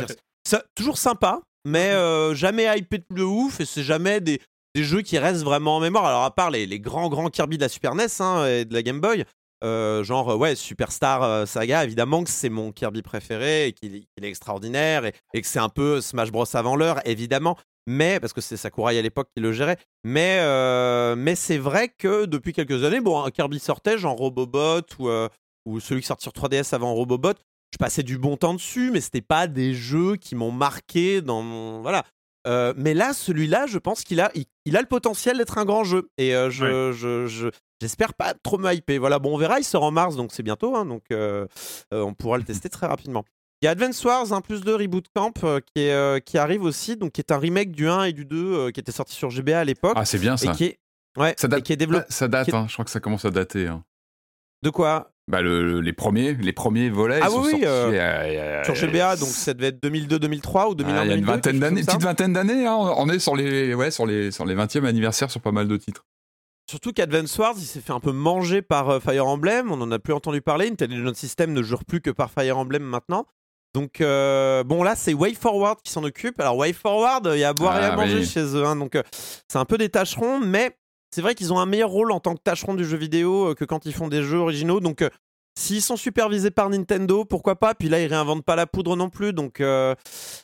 Ça- toujours sympa, mais euh, jamais hypé de ouf, et c'est jamais des, des jeux qui restent vraiment en mémoire. Alors, à part les, les grands, grands Kirby de la Super NES hein, et de la Game Boy, euh, genre, euh, ouais, Superstar Saga, évidemment que c'est mon Kirby préféré, et qu'il est extraordinaire, et, et que c'est un peu Smash Bros avant l'heure, évidemment. Mais, parce que c'est Sakurai à l'époque qui le gérait. Mais, euh, mais c'est vrai que depuis quelques années, bon, Kirby sortait, genre Robobot ou, euh, ou celui qui sortait sur 3DS avant Robobot, je passais du bon temps dessus, mais c'était pas des jeux qui m'ont marqué dans mon. Voilà. Euh, mais là, celui-là, je pense qu'il a, il, il a le potentiel d'être un grand jeu. Et euh, je, je, je- j'espère pas trop me hyper. Voilà, bon, on verra, il sort en mars, donc c'est bientôt, hein, donc euh, on pourra le tester très rapidement. Il y a Advance Wars 1 plus 2 Reboot Camp qui, est, qui arrive aussi, donc qui est un remake du 1 et du 2 euh, qui était sorti sur GBA à l'époque. Ah, c'est bien et ça. qui est, ouais, Ça date, et qui est développé. ça date hein, je crois que ça commence à dater. hein. De quoi Bah, le- le- les, premiers, les premiers volets Ah ils sont oui, oui, sortis euh, euh, Sur GBA, donc ça devait être 2002-2003 ou 2001 Ah, il y a une vingtaine d'années, petite vingtaine d'années, hein, on est sur les, ouais, sur les, sur les 20e anniversaires sur pas mal de titres. Surtout qu'Advance Wars, il s'est fait un peu manger par euh, Fire Emblem. On n'en a plus entendu parler. Intelligent System ne jure plus que par Fire Emblem maintenant. Donc, euh, bon, là, c'est Way Forward qui s'en occupe. Alors, Way Forward, il y a à boire et à Ah, manger oui. chez eux. hein. donc, c'est un peu des tâcherons, mais c'est vrai qu'ils ont un meilleur rôle en tant que tâcherons du jeu vidéo euh, que quand ils font des jeux originaux. Donc, euh, s'ils sont supervisés par Nintendo, pourquoi pas? Puis là, ils réinventent pas la poudre non plus. Donc, euh,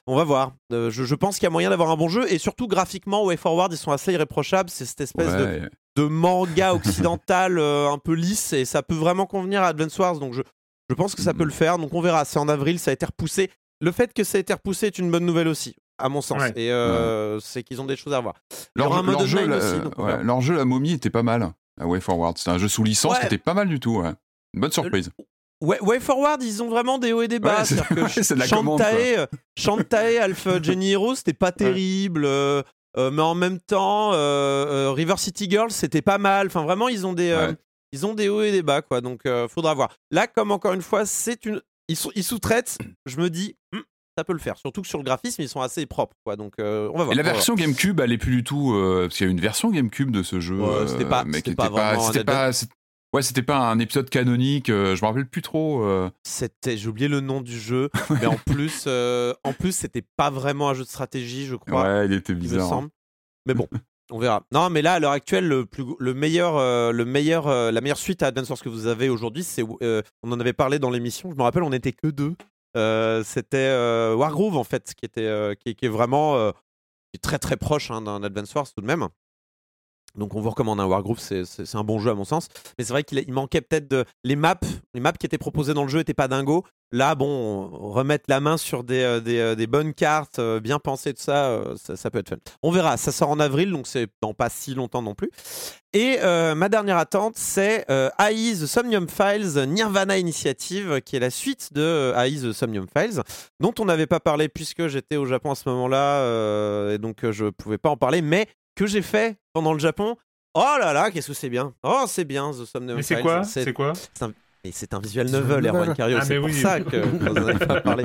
on va voir. Euh, je, je pense qu'il y a moyen d'avoir un bon jeu. Et surtout, graphiquement, Way Forward, ils sont assez irréprochables. C'est cette espèce de Ouais. de manga occidental euh, un peu lisse et ça peut vraiment convenir à Advance Wars donc je, je pense que ça Mhm. peut le faire donc on verra c'est en avril ça a été repoussé le fait que ça a été repoussé est une bonne nouvelle aussi à mon sens Ouais. et euh, c'est qu'ils ont des choses à voir Leur, leur jeu, la- aussi donc on ouais, verra. leur jeu, la momie, était pas mal. À Way Forward. C'était un jeu sous licence Ouais. qui était pas mal du tout. ouais. Une bonne surprise. Ouais, Way Forward, ils ont vraiment des hauts et des bas. Ouais, c'est- C'est-à-dire que ouais, c'est de la commande, Shantae, euh, Shantae, Alpha Jenny Hero, c'était pas terrible. euh, euh, mais en même temps, euh, euh, River City Girls, c'était pas mal. Enfin, vraiment, ils ont des, euh, ils ont des hauts et des bas, quoi. Donc, euh, faudra voir. Là, comme encore une fois, c'est une, ils, sous- ils sous-traitent. Je me dis, ça peut le faire. Surtout que sur le graphisme, ils sont assez propres, quoi. Donc, euh, on va voir. Et la version GameCube, elle est plus du tout. euh, parce qu'il y a une version GameCube de ce jeu. Ouais, c'était pas- mais qui c'était pas pas. C'était pas Ouais, c'était pas un épisode canonique, euh, je me rappelle plus trop. euh. C'était, j'ai oublié le nom du jeu, mais en plus, euh, en plus, c'était pas vraiment un jeu de stratégie, je crois. Ouais, il était il me bizarre. hein. semble. Mais bon, on verra. Non, mais là, à l'heure actuelle, le, plus, le meilleur, euh, le meilleur, euh, la meilleure suite à Advance Wars que vous avez aujourd'hui, c'est, euh, on en avait parlé dans l'émission. Je me rappelle, on n'était que deux. C'était Wargroove en fait, qui était, qui, est vraiment, très très proche hein, d'un Advance Wars tout de même. Donc on vous recommande un Wargroove, c'est un bon jeu à mon sens. Mais c'est vrai qu'il il manquait peut-être de les maps, les maps qui étaient proposées dans le jeu étaient pas dingos. Là, bon, remettre la main sur des, euh, euh, des bonnes cartes, euh, bien pensées, tout ça, ça, peut être fun. On verra, ça sort en avril, donc c'est dans pas si longtemps non plus. Et ma dernière attente, c'est euh, The Somnium Files Nirvana Initiative, qui est la suite de AI The Somnium Files, dont on n'avait pas parlé puisque j'étais au Japon à ce moment-là, et donc je pouvais pas en parler, mais que j'ai fait pendant le Japon. Oh là là, qu'est-ce que c'est bien! Oh, c'est bien The Somnium Mais Files. c'est quoi C'est quoi Et c'est un visual Visual novel. Erwan Cario. Ah, c'est pour oui. ça que vous en avez pas parlé.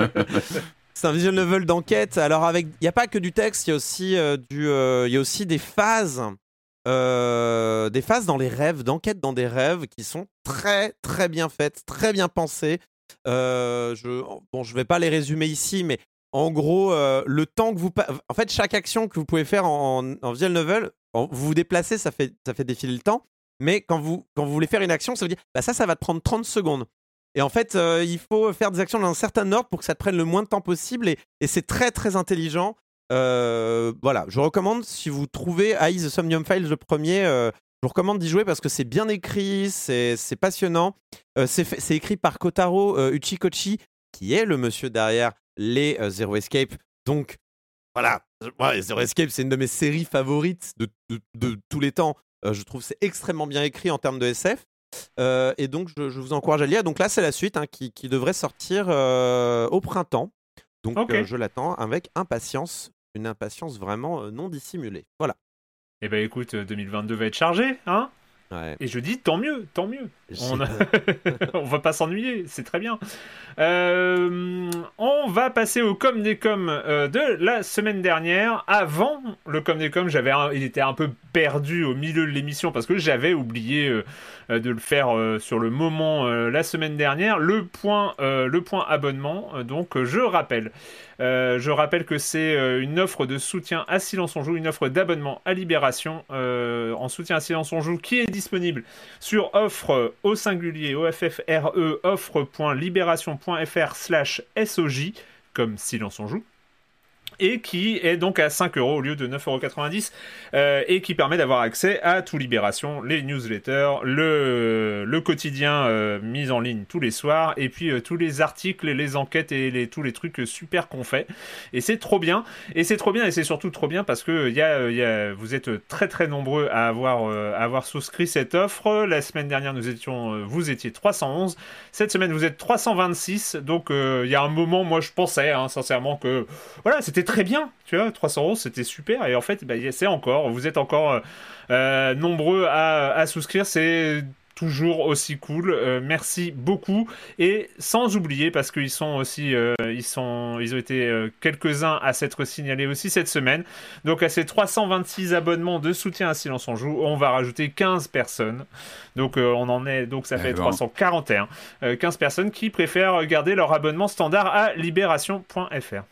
C'est un visual novel d'enquête. Alors avec, il n'y a pas que du texte, il y a aussi euh, du, euh, il y a aussi des phases, euh, des phases dans les rêves, d'enquête dans des rêves qui sont très très bien faites, très bien pensées. Euh, je, bon, je vais pas les résumer ici, mais en gros, euh, le temps que vous, en fait, chaque action que vous pouvez faire en, en visual novel, vous vous déplacez, ça fait, ça fait défiler le temps. Mais quand vous, quand vous voulez faire une action, ça veut dire, bah ça, ça va te prendre 30 secondes. Et en fait, euh, il faut faire des actions dans un certain ordre pour que ça te prenne le moins de temps possible. Et, et c'est très, très intelligent. Euh, voilà, je recommande, si vous trouvez AI The Somnium Files le premier, euh, je vous recommande d'y jouer parce que c'est bien écrit, c'est passionnant. C'est écrit par Kotaro Uchikochi, qui est le monsieur derrière les Zero Escape. Donc, voilà, Ouais, Zero Escape, c'est une de mes séries favorites de, de- de tous les temps. Euh, je trouve que c'est extrêmement bien écrit en termes de SF. Euh, et donc, je, je vous encourage à lire. Donc là, c'est la suite hein, qui, qui devrait sortir euh, au printemps. Donc, je l'attends avec impatience. Une impatience vraiment non dissimulée. Voilà. Eh ben écoute, euh, 2022 va être chargé, hein? Ouais. Et je dis tant mieux, tant mieux. On, a- on va pas s'ennuyer, c'est très bien. Euh, on va passer au com des com euh, de la semaine dernière. Avant le com des com, j'avais, un- il était un peu perdu au milieu de l'émission parce que j'avais oublié euh, de le faire sur le moment la semaine dernière. Le point, le point abonnement. donc je rappelle. Euh, je rappelle que c'est euh, une offre de soutien à Silence on Joue, une offre d'abonnement à Libération euh, en soutien à Silence on Joue qui est disponible sur offre au singulier OFFRE offre.libération.fr slash SOJ comme Silence on Joue et qui est donc à 5 euros au lieu de 9,90 euros et qui permet d'avoir accès à tout Libération, les newsletters, le, le quotidien euh, mis en ligne tous les soirs et puis euh, tous les articles les enquêtes et les, tous les trucs super qu'on fait. Et c'est trop bien. Et c'est trop bien et c'est surtout trop bien parce que y a, y a- vous êtes très très nombreux à avoir, euh, avoir souscrit cette offre. La semaine dernière nous étions euh, vous étiez 311 cette semaine vous êtes 326 donc euh, il y a un moment moi je pensais hein, sincèrement que voilà, c'était très bien, tu vois, 300 euros, c'était super, et en fait, bah, c'est encore, vous êtes encore euh, euh, nombreux à, à souscrire, c'est toujours aussi cool, Euh, merci beaucoup, et sans oublier, parce qu'ils sont aussi, euh, ils, sont, ils ont été euh, quelques-uns à s'être signalés aussi cette semaine, donc à ces 326 abonnements de soutien à Silence on Joue, on va rajouter 15 personnes, donc on en est, donc ça fait Eh ben. 341, euh, 15 personnes qui préfèrent garder leur abonnement standard à libération.fr.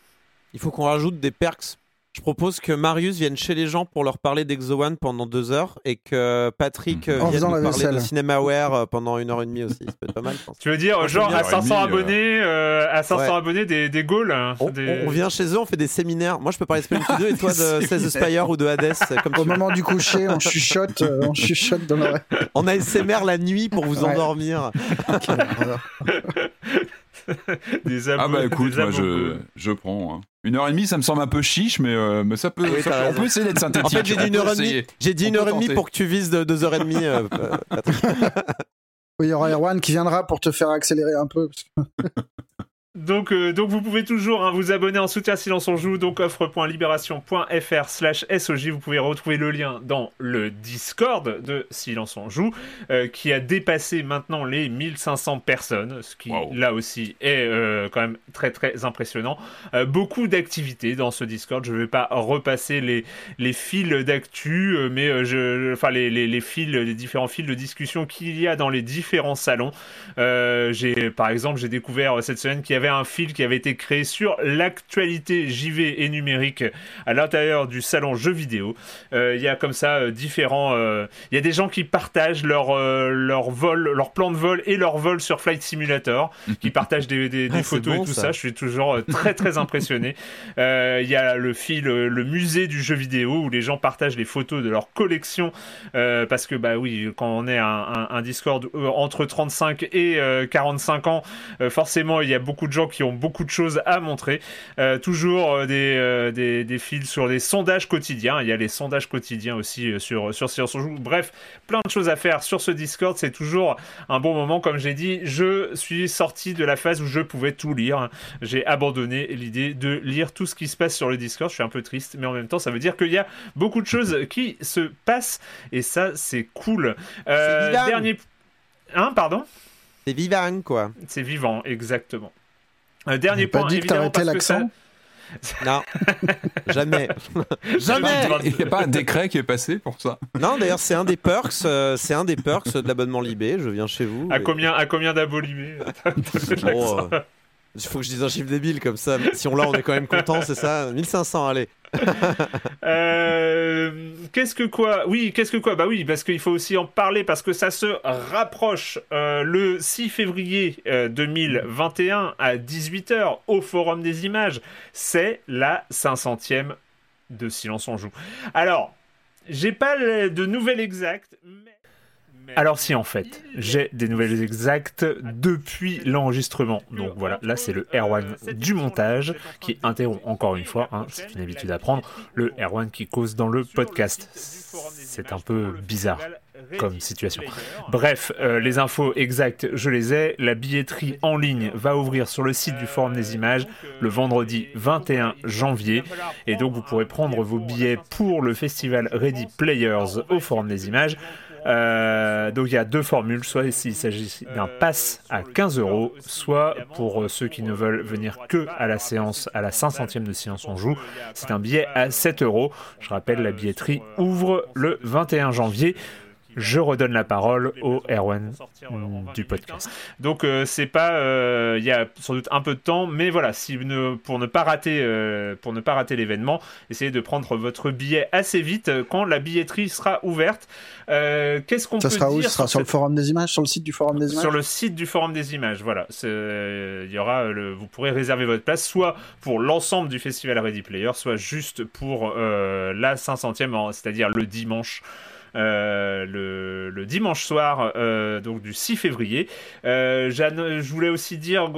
Il faut qu'on rajoute des perks. Je propose que Marius vienne chez les gens pour leur parler d'Exo One pendant deux heures et que Patrick euh, En vienne nous parler vaisselle. de CinemaWare euh, pendant une heure et demie aussi. Ça peut être pas mal, je pense. Tu veux dire, genre à bien. 500 Une heure et demie, abonnés, euh, à 500 Ouais. abonnés des, des goals hein, On, des- on vient chez eux, on fait des séminaires. Moi, je peux parler de Spelunky 2 et toi de Des 16 Spire ou de Hades. Comme Au moment du coucher, on chuchote, euh, on chuchote dans l'oreille. On a SMR la nuit pour vous Ouais. endormir. Des Ah abo- bah écoute, moi je, je prends. hein. Une heure et demie, ça me semble un peu chiche, mais, euh, mais ça peut. Oui, ça on peut essayer d'être synthétique. En fait, j'ai dit une heure et demie. J'ai dit On une heure et demie pour que tu vises de deux heures et demie. euh, Patrick. Oui, il y aura Erwan qui viendra pour te faire accélérer un peu. Donc, euh, donc vous pouvez toujours hein, vous abonner en soutien Silence on joue, donc offre.libération.fr slash SOJ. Vous pouvez retrouver le lien dans le Discord de Silence on joue, euh, qui a dépassé maintenant les 1500 personnes, ce qui Wow. là aussi est euh, quand même très très impressionnant. Beaucoup d'activités dans ce Discord. Je ne vais pas repasser les, les fils d'actu, mais je, enfin les, les, les fils, les différents fils de discussion qu'il y a dans les différents salons. J'ai, par exemple, j'ai découvert cette semaine qu'il y avait un fil qui avait été créé sur l'actualité JV et numérique à l'intérieur du salon jeux vidéo. Euh, Il y a comme ça euh, différents. euh, Il y a des gens qui partagent leur, leur vol, leur plan de vol et leur vol sur Flight Simulator, qui partagent des, des- des Ah, photos bon, et tout ça. ça. Je suis toujours très très impressionné. Il y a le fil, le musée du jeu vidéo où les gens partagent les photos de leur collection euh, parce que bah oui, quand on est un, un- un Discord entre 35 et euh, 45 ans, euh, forcément il y a beaucoup de gens qui ont beaucoup de choses à montrer. Euh, toujours euh, des, euh, des, des fils sur des sondages quotidiens. Il y a les sondages quotidiens aussi sur sur Silence on joue. Bref, plein de choses à faire sur ce Discord. C'est toujours un bon moment. Comme j'ai dit, je suis sorti de la phase où je pouvais tout lire. J'ai abandonné l'idée de lire tout ce qui se passe sur le Discord. Je suis un peu triste, mais en même temps, ça veut dire qu'il y a beaucoup de choses qui se passent et ça, c'est cool. Euh, dernier. Hein, pardon? C'est vivant, quoi. C'est vivant, exactement. Euh, dernier Pas point, dit que évidemment, parce que ça- l'accent Non, jamais. jamais. Il n'y a pas un décret qui est passé pour ça Non, d'ailleurs, c'est un des perks, euh, c'est un des perks de l'abonnement Libé. Je viens chez vous. À et- combien, à combien d'abolimés Oh, euh, Il faut que je dise un chiffre débile comme ça. Si on l'a, on est quand même content, c'est ça? 1500, allez. Euh, qu'est-ce que quoi Oui, qu'est-ce que quoi? Bah oui, parce qu'il faut aussi en parler parce que ça se rapproche euh, le 6 février euh, 2021 à 18h au Forum des images. C'est la 500e de Silence on joue. Alors, j'ai pas de nouvelles exactes, mais... Alors si en fait, j'ai des nouvelles exactes depuis l'enregistrement. Donc voilà, là c'est le Erwan du montage qui interrompt encore une fois, hein, c'est une habitude à prendre, le Erwan qui cause dans le podcast. C'est un peu bizarre comme situation. Bref, euh, les infos exactes, je les ai. La billetterie en ligne va ouvrir sur le site du Forum des images le vendredi 21 janvier. Et donc vous pourrez prendre vos billets pour le festival Ready Players au Forum des images. Euh, donc il y a deux formules, soit s'il s'agit d'un pass à 15 euros, soit pour euh, ceux qui ne veulent venir que à la séance, à la 500e de séance on joue, c'est un billet à 7 euros. Je rappelle, la billetterie ouvre le 21 janvier. Je redonne la parole au Erwan mm, du podcast. Donc euh, c'est pas, euh, il y a sans doute un peu de temps, mais voilà, si vous ne- pour ne pas rater, euh, pour ne pas rater l'événement, essayez de prendre votre billet assez vite euh, quand la billetterie sera ouverte. Euh, Qu'est-ce qu'on peut Ça sera où? dire Ça sera sur le forum des images, sur le site du forum des images? Sur le site du Forum des images, voilà. Euh, Il y aura le, vous pourrez réserver votre place soit pour l'ensemble du festival Ready Player, soit juste pour euh, la 500e, en- c'est-à-dire le dimanche. Euh, le, dimanche soir euh, donc du 6 février. Euh, je voulais aussi dire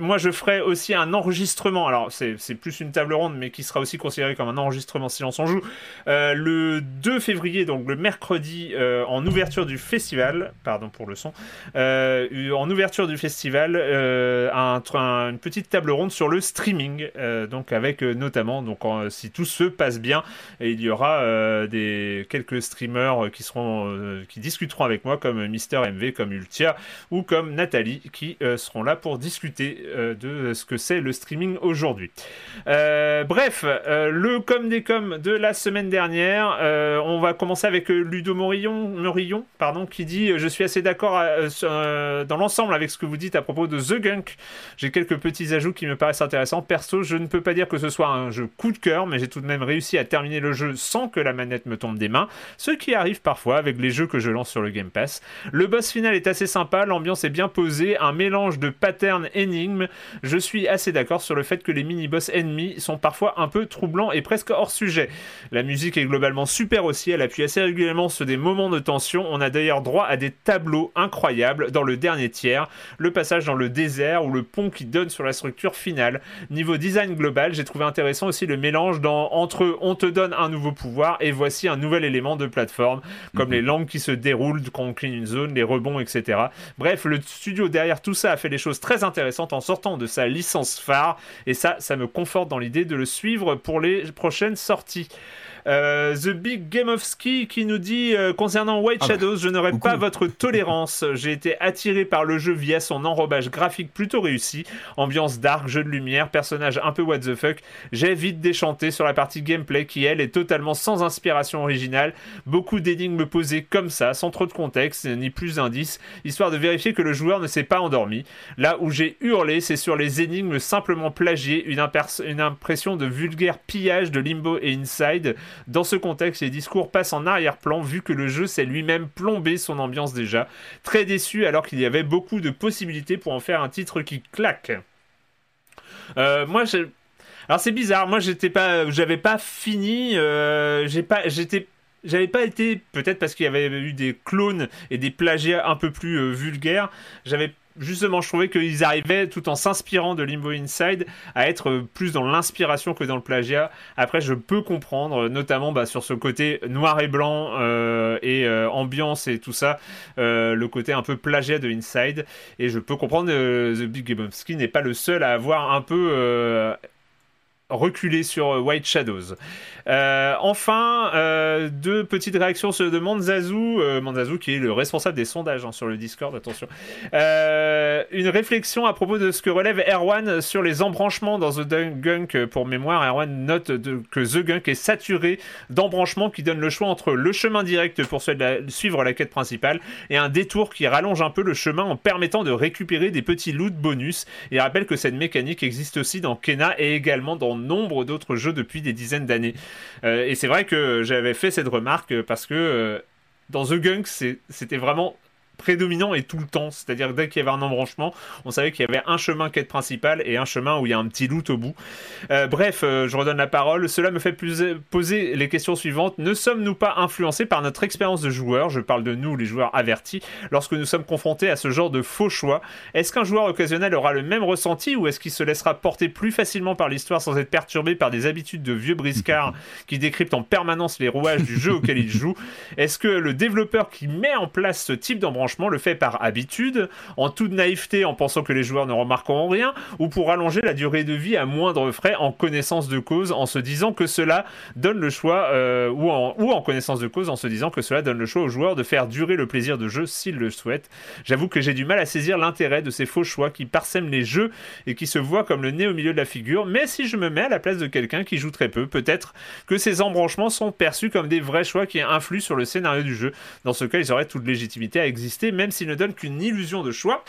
moi je ferai aussi un enregistrement. Alors c'est plus une table ronde mais qui sera aussi considéré comme un enregistrement silence on joue. Le 2 février donc le mercredi en ouverture du festival pardon pour le son en ouverture du festival, un, un- une petite table ronde sur le streaming, donc avec notamment, donc si tout se passe bien, il y aura des quelques streamers qui seront, euh, qui discuteront avec moi, comme Mister MV, comme Ultia ou comme Nathalie, qui euh, seront là pour discuter euh, de ce que c'est le streaming aujourd'hui. Euh, bref, euh, le com des coms de la semaine dernière, euh, on va commencer avec euh, Ludo Morillon, Morillon pardon, qui dit euh, Je suis assez d'accord euh, euh, dans l'ensemble avec ce que vous dites à propos de The Gunk. J'ai quelques petits ajouts qui me paraissent intéressants. Perso, je ne peux pas dire que ce soit un jeu coup de cœur, mais j'ai tout de même réussi à terminer le jeu sans que la manette me tombe des mains, ce qui arrive parfois avec les jeux que je lance sur le Game Pass. Le boss final est assez sympa, l'ambiance est bien posée, un mélange de patterns énigmes. Je suis assez d'accord sur le fait que les mini-boss ennemis sont parfois un peu troublants et presque hors sujet. La musique est globalement super aussi, elle appuie assez régulièrement sur des moments de tension. On a d'ailleurs droit à des tableaux incroyables dans le dernier tiers, le passage dans le désert ou le pont qui donne sur la structure finale. Niveau design global, j'ai trouvé intéressant aussi le mélange entre on te donne un nouveau pouvoir et voici un nouvel élément de plateforme. Comme Mhm. les langues qui se déroulent quand on clean une zone, les rebonds, etc. Bref, le studio derrière tout ça a fait des choses très intéressantes en sortant de sa licence phare, et ça, ça me conforte dans l'idée de le suivre pour les prochaines sorties. Euh, The Big Game of Ski qui nous dit euh, concernant White Ah bah, Shadows, je n'aurais beaucoup. pas votre tolérance. J'ai été attiré par le jeu via son enrobage graphique plutôt réussi, ambiance dark, jeu de lumière, personnage un peu what the fuck. J'ai vite déchanté sur la partie gameplay qui elle est totalement sans inspiration originale, beaucoup d'énigmes posées comme ça, sans trop de contexte ni plus d'indices, histoire de vérifier que le joueur ne s'est pas endormi. Là où j'ai hurlé, c'est sur les énigmes simplement plagiées, une impression de vulgaire pillage de Limbo et Inside. Dans ce contexte, les discours passent en arrière-plan vu que le jeu s'est lui-même plombé son ambiance déjà. Très déçu alors qu'il y avait beaucoup de possibilités pour en faire un titre qui claque. Euh, moi, alors c'est bizarre. Moi, j'étais pas, j'avais pas fini. euh, j'ai pas, j'étais, j'avais pas été peut-être parce qu'il y avait eu des clones et des plagiats un peu plus euh, vulgaires. J'avais justement, je trouvais qu'ils arrivaient tout en s'inspirant de Limbo Inside à être plus dans l'inspiration que dans le plagiat. Après, je peux comprendre, notamment bah, sur ce côté noir et blanc euh, et euh, ambiance et tout ça, euh, le côté un peu plagiat de Inside. Et je peux comprendre, The Big Game of Skin n'est pas le seul à avoir un peu reculé sur euh, White Shadows. Euh, enfin, euh, deux petites réactions de Manzazu, euh, Manzazu qui est le responsable des sondages hein, sur le Discord, attention. Une réflexion à propos de ce que relève Erwan sur les embranchements dans The Gunk. Pour mémoire, Erwan note que The Gunk est saturé d'embranchements qui donnent le choix entre le chemin direct pour suivre la quête principale et un détour qui rallonge un peu le chemin en permettant de récupérer des petits loot bonus. Il rappelle que cette mécanique existe aussi dans Kena et également dans nombre d'autres jeux depuis des dizaines d'années. Euh, et c'est vrai que j'avais fait cette remarque parce que euh, dans The Gunk, c'était vraiment prédominant et tout le temps. C'est-à-dire dès qu'il y avait un embranchement, on savait qu'il y avait un chemin quête principale et un chemin où il y a un petit loot au bout. Euh, bref, euh, je redonne la parole. Cela me fait poser les questions suivantes. Ne sommes-nous pas influencés par notre expérience de joueur? Je parle de nous, les joueurs avertis, lorsque nous sommes confrontés à ce genre de faux choix. Est-ce qu'un joueur occasionnel aura le même ressenti ou est-ce qu'il se laissera porter plus facilement par l'histoire sans être perturbé par des habitudes de vieux briscards qui décryptent en permanence les rouages du jeu auquel il joue? Est-ce que le développeur qui met en place ce type d'embranchement le fait par habitude, en toute naïveté en pensant que les joueurs ne remarqueront rien, ou pour allonger la durée de vie à moindre frais en connaissance de cause, en se disant que cela donne le choix, euh, ou, en, ou en connaissance de cause, en se disant que cela donne le choix aux joueurs de faire durer le plaisir de jeu s'ils le souhaitent. J'avoue que j'ai du mal à saisir l'intérêt de ces faux choix qui parsèment les jeux et qui se voient comme le nez au milieu de la figure, mais si je me mets à la place de quelqu'un qui joue très peu, peut-être que ces embranchements sont perçus comme des vrais choix qui influent sur le scénario du jeu. Dans ce cas, ils auraient toute légitimité à exister, même s'ils ne donnent qu'une illusion de choix.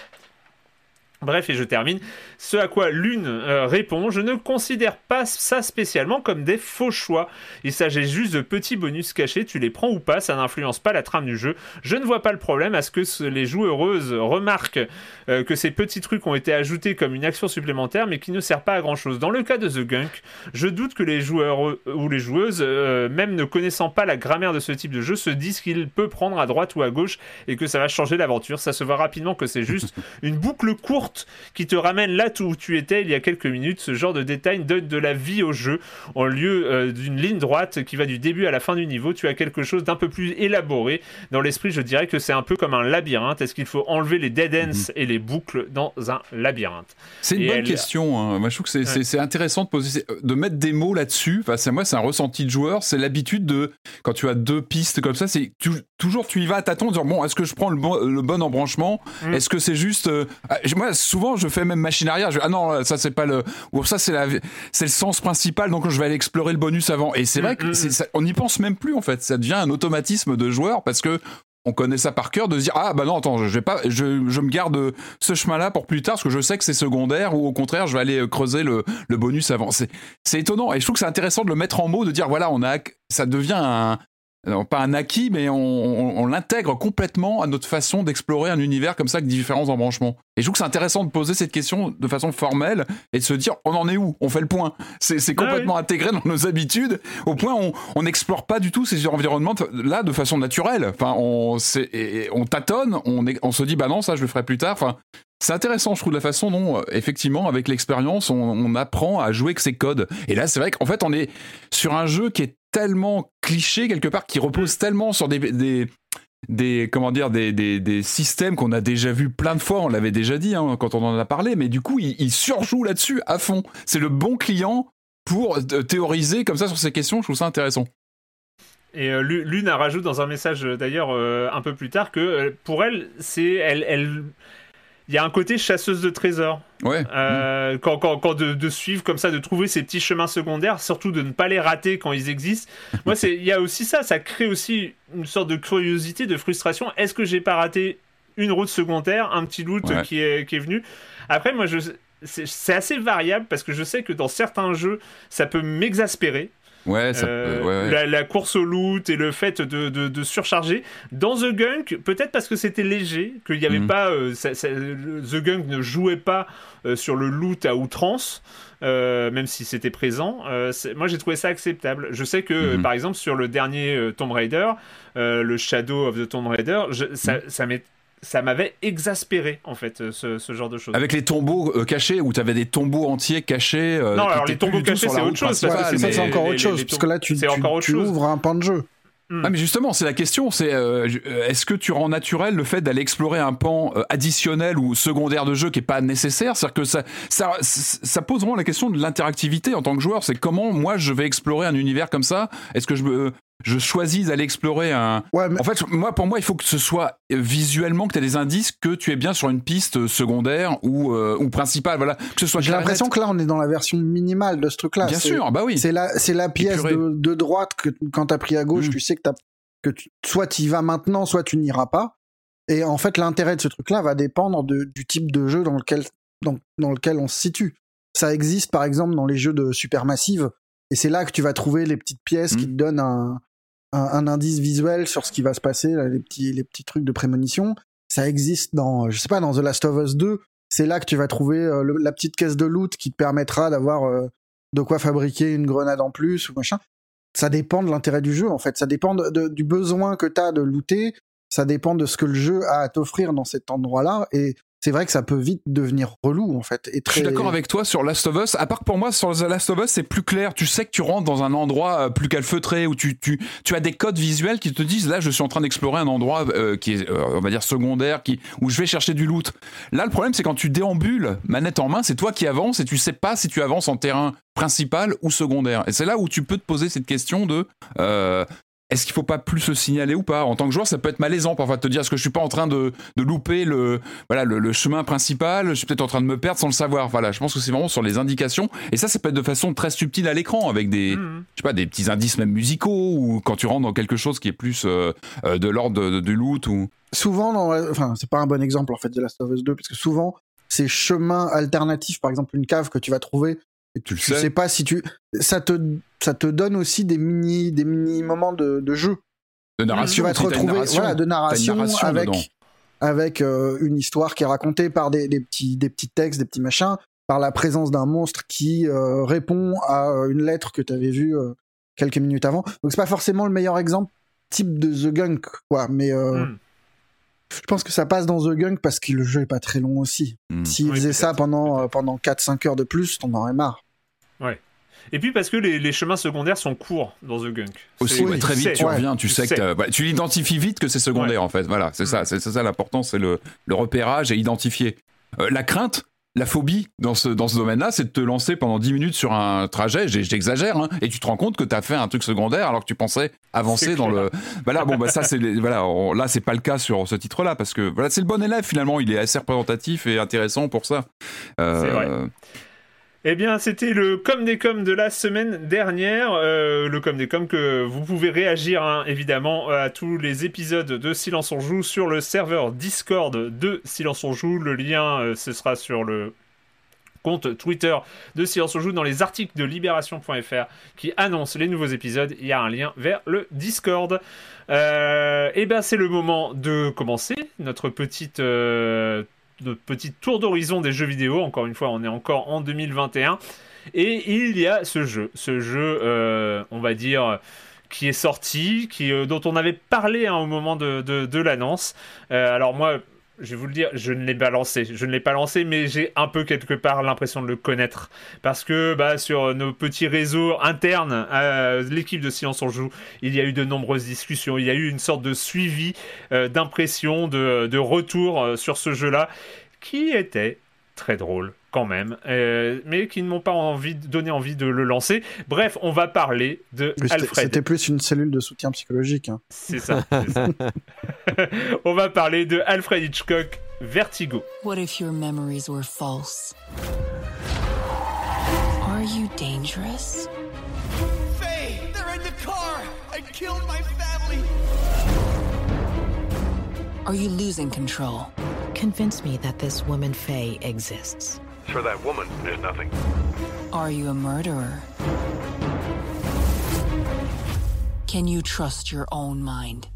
Bref, et je termine. Ce à quoi l'une euh, répond Je ne considère pas ça spécialement comme des faux choix. Il s'agit juste de petits bonus cachés. Tu les prends ou pas, ça n'influence pas la trame du jeu. Je ne vois pas le problème à ce que les joueuses remarquent euh, que ces petits trucs ont été ajoutés comme une action supplémentaire, mais qui ne sert pas à grand chose. Dans le cas de The Gunk, je doute que les joueurs euh, ou les joueuses, même ne connaissant pas la grammaire de ce type de jeu, se disent qu'il peut prendre à droite ou à gauche et que ça va changer l'aventure. Ça se voit rapidement que c'est juste une boucle courte qui te ramène là où tu étais il y a quelques minutes. Ce genre de détail donne de la vie au jeu. En lieu euh, d'une ligne droite qui va du début à la fin du niveau, tu as quelque chose d'un peu plus élaboré. Dans l'esprit, je dirais que c'est un peu comme un labyrinthe. Est-ce qu'il faut enlever les dead ends et les boucles dans un labyrinthe? C'est une Et bonne elle- question. hein. Moi, je trouve que c'est- intéressant de poser, de mettre des mots là-dessus. Enfin, c'est moi, c'est un ressenti de joueur. C'est l'habitude de quand tu as deux pistes comme ça, c'est tu- toujours tu y vas à tâtons, en disant bon, est-ce que je prends le bon, le bon embranchement Mm. Est-ce que c'est juste euh, ah, Moi, souvent, je fais même machine arrière. Je, ah non, ça c'est pas le ou ça c'est la c'est le sens principal. Donc je vais aller explorer le bonus avant. Et c'est Mm, vrai que mm, ça- on n'y pense même plus en fait. Ça devient un automatisme de joueur parce que on connaît ça par cœur de se dire ah bah non attends je vais pas je, je me garde ce chemin là pour plus tard parce que je sais que c'est secondaire ou au contraire je vais aller euh, creuser le, le bonus avant c'est c'est étonnant et je trouve que c'est intéressant de le mettre en mots de dire voilà on a ça devient un non, pas un acquis, mais on, on- on l'intègre complètement à notre façon d'explorer un univers comme ça avec différents embranchements. Et je trouve que c'est intéressant de poser cette question de façon formelle et de se dire on en est où? On fait le point. C'est c'est Ah complètement intégré dans nos habitudes au point où on- n'explore pas du tout ces environnements là de façon naturelle. Enfin, on, c'est- et- on tâtonne, on, est- on se dit bah non ça je le ferai plus tard. Enfin, c'est intéressant, je trouve, de la façon dont, euh, effectivement, avec l'expérience, on, on apprend à jouer avec ces codes. Et là, c'est vrai qu'en fait, on est sur un jeu qui est tellement cliché quelque part, qui repose tellement sur des, des, des comment dire des, des, des systèmes qu'on a déjà vu plein de fois on l'avait déjà dit hein, quand on en a parlé mais du coup il, surjoue là-dessus à fond. C'est le bon client pour euh, théoriser comme ça sur ces questions je trouve ça intéressant. Et euh, Lu- Lune rajoute dans un message euh, d'ailleurs euh, un peu plus tard que pour elle, c'est elle, elle, il y a un côté chasseuse de trésors. ouais Euh, quand, quand, quand de, de suivre comme ça, de trouver ces petits chemins secondaires, surtout de ne pas les rater quand ils existent. Moi, c'est, il y a aussi ça, ça crée aussi une sorte de curiosité, de frustration. Est-ce que j'ai pas raté une route secondaire, un petit loot Ouais. qui est qui est venu? Après, moi, je c'est assez variable parce que je sais que dans certains jeux, ça peut m'exaspérer. Ouais ça Euh, peut- ouais, ouais. La, la course au loot et le fait de, de, de surcharger. Dans The Gunk, peut-être parce que c'était léger, qu'il n'y avait Mhm. pas. euh, ça- ça- le- The Gunk ne jouait pas euh, sur le loot à outrance. même si c'était présent, moi j'ai trouvé ça acceptable. Je sais que, Mhm. par exemple, sur le dernier Tomb Raider, le Shadow of the Tomb Raider, je- ça, ça m'est- ça m'avait exaspéré en fait euh, ce, ce genre de choses. avec les tombeaux euh, cachés où tu avais des tombeaux entiers cachés euh, Non, alors les tombeaux cachés, c'est autre chose, parce que c'est ça, mais- c'est encore autre chose, parce que là, tu, encore ouvres un pan de jeu. Ah mais justement, c'est la question, c'est euh, est-ce que tu rends naturel le fait d'aller explorer un pan euh, additionnel ou secondaire de jeu qui est pas nécessaire? C'est-à-dire que ça, ça, ça pose vraiment la question de l'interactivité en tant que joueur. C'est comment moi je vais explorer un univers comme ça? Est-ce que je me je choisis d'aller explorer un. Ouais, mais En fait, moi, pour moi, il faut que ce soit visuellement que tu aies des indices que tu es bien sur une piste secondaire ou, euh, ou principale. Voilà, que ce soit j'ai l'impression que là, on est dans la version minimale de ce truc-là. Bien sûr, bah oui. C'est la, c'est la pièce de, de droite que quand t'as pris à gauche, Mm. tu sais que, t'as- que tu, soit tu y vas maintenant, soit tu n'iras pas. Et en fait, l'intérêt de ce truc-là va dépendre de- du type de jeu dans lequel, dans, dans lequel on se situe. Ça existe par exemple dans les jeux de Supermassive, et c'est là que tu vas trouver les petites pièces Mm. qui te donnent un, un, indice visuel sur ce qui va se passer, les, petits, trucs de prémonition. Ça existe dans, je sais pas, dans The Last of Us 2, c'est là que tu vas trouver euh, la petite caisse de loot qui te permettra d'avoir euh, de quoi fabriquer une grenade en plus ou machin. Ça dépend de l'intérêt du jeu en fait. Ça dépend du besoin que tu as de looter. Ça dépend de ce que le jeu a à t'offrir dans cet endroit-là. Et c'est vrai que ça peut vite devenir relou en fait. Et Je très... suis d'accord avec toi sur Last of Us. À part que pour moi, sur The Last of Us, c'est plus clair. Tu sais que tu rentres dans un endroit euh, plus calfeutré où tu, tu, tu as des codes visuels qui te disent là, je suis en train d'explorer un endroit euh, qui est, euh, on va dire, secondaire, qui, où je vais chercher du loot. Là, le problème, c'est quand tu déambules, manette en main, c'est toi qui avances et tu sais pas si tu avances en terrain principal ou secondaire. Et c'est là où tu peux te poser cette question de. euh, est-ce qu'il faut pas plus se signaler ou pas? En tant que joueur, ça peut être malaisant parfois de te dire est-ce que je suis pas en train de, de louper le, voilà, le, le chemin principal, je suis peut-être en train de me perdre sans le savoir. Voilà, je pense que c'est vraiment sur les indications. Et ça, ça peut être de façon très subtile à l'écran, avec des, Mhm. je sais pas, des petits indices même musicaux, ou quand tu rentres dans quelque chose qui est plus euh, euh, de l'ordre du loot. Ou... souvent dans la- enfin c'est pas un bon exemple en fait de Last of Us 2 parce que souvent ces chemins alternatifs par exemple une cave que tu vas trouver et Tu tu, le sais. sais pas si tu ça te ça te donne aussi des mini des mini moments de, de jeu De tu narration. vas te retrouver narration. voilà de narration, narration avec dedans. avec euh, une histoire qui est racontée par des, des petits des petits textes des petits machins par la présence d'un monstre qui euh, répond à euh, une lettre que tu avais vue euh, quelques minutes avant donc c'est pas forcément le meilleur exemple type de The Gunk quoi mais euh, Mhm. je pense que ça passe dans The Gunk parce que le jeu est pas très long aussi. Mm. S'il Oui, faisait ça pendant, euh, pendant 4-5 heures de plus, t'en aurais marre. Et puis parce que les, les chemins secondaires sont courts dans The Gunk. Aussi, ouais, très vite, tu Ouais. reviens, tu, Tu sais que voilà, tu l'identifies vite que c'est secondaire en fait. Voilà, c'est ça, c'est ça l'important, c'est le, le repérage et identifier. Euh, la crainte, la phobie dans ce, dans ce domaine-là, c'est de te lancer pendant 10 minutes sur un trajet, j'exagère, hein, et tu te rends compte que tu as fait un truc secondaire alors que tu pensais avancer dans clair. le. Voilà, bon, bah ça, c'est. Voilà, on- là, c'est pas le cas sur ce titre-là, parce que voilà, c'est le bon élève finalement, il est assez représentatif et intéressant pour ça. Euh, C'est vrai. Eh bien, c'était le com des coms de la semaine dernière. Euh, le com des coms que vous pouvez réagir, hein, évidemment, à tous les épisodes de Silence on Joue sur le serveur Discord de Silence on Joue. Le lien, euh, ce sera sur le compte Twitter de Silence on Joue dans les articles de Libération.fr qui annoncent les nouveaux épisodes. Il y a un lien vers le Discord. Euh, et ben, c'est le moment de commencer notre petite. Notre petit tour d'horizon des jeux vidéo. Encore une fois, on est encore en 2021. Et il y a ce jeu, ce jeu, euh, on va dire, qui est sorti, euh, dont on avait parlé hein, au moment de l'annonce. Euh, alors moi, je vais vous le dire, je ne l'ai pas lancé. Je ne l'ai pas lancé, mais j'ai un peu quelque part l'impression de le connaître. Parce que bah, sur nos petits réseaux internes à l'équipe de Silence on Joue, il y a eu de nombreuses discussions. Il y a eu une sorte de suivi euh, d'impression, de, de retour euh, sur ce jeu-là, qui était très drôle quand même, euh, mais qui ne m'ont pas envie, donné envie de le lancer. Bref, on va parler de Mais c'était- Alfred. C'était plus une cellule de soutien psychologique. hein. C'est ça. ça. on va parler de Alfred Hitchcock Vertigo. What if your memories were false? Are you dangerous? Faye, they're in the car. I killed my family. Are you losing control? Convince me that this woman Faye exists. For that woman, there's nothing. Are you a murderer? Can you trust your own mind?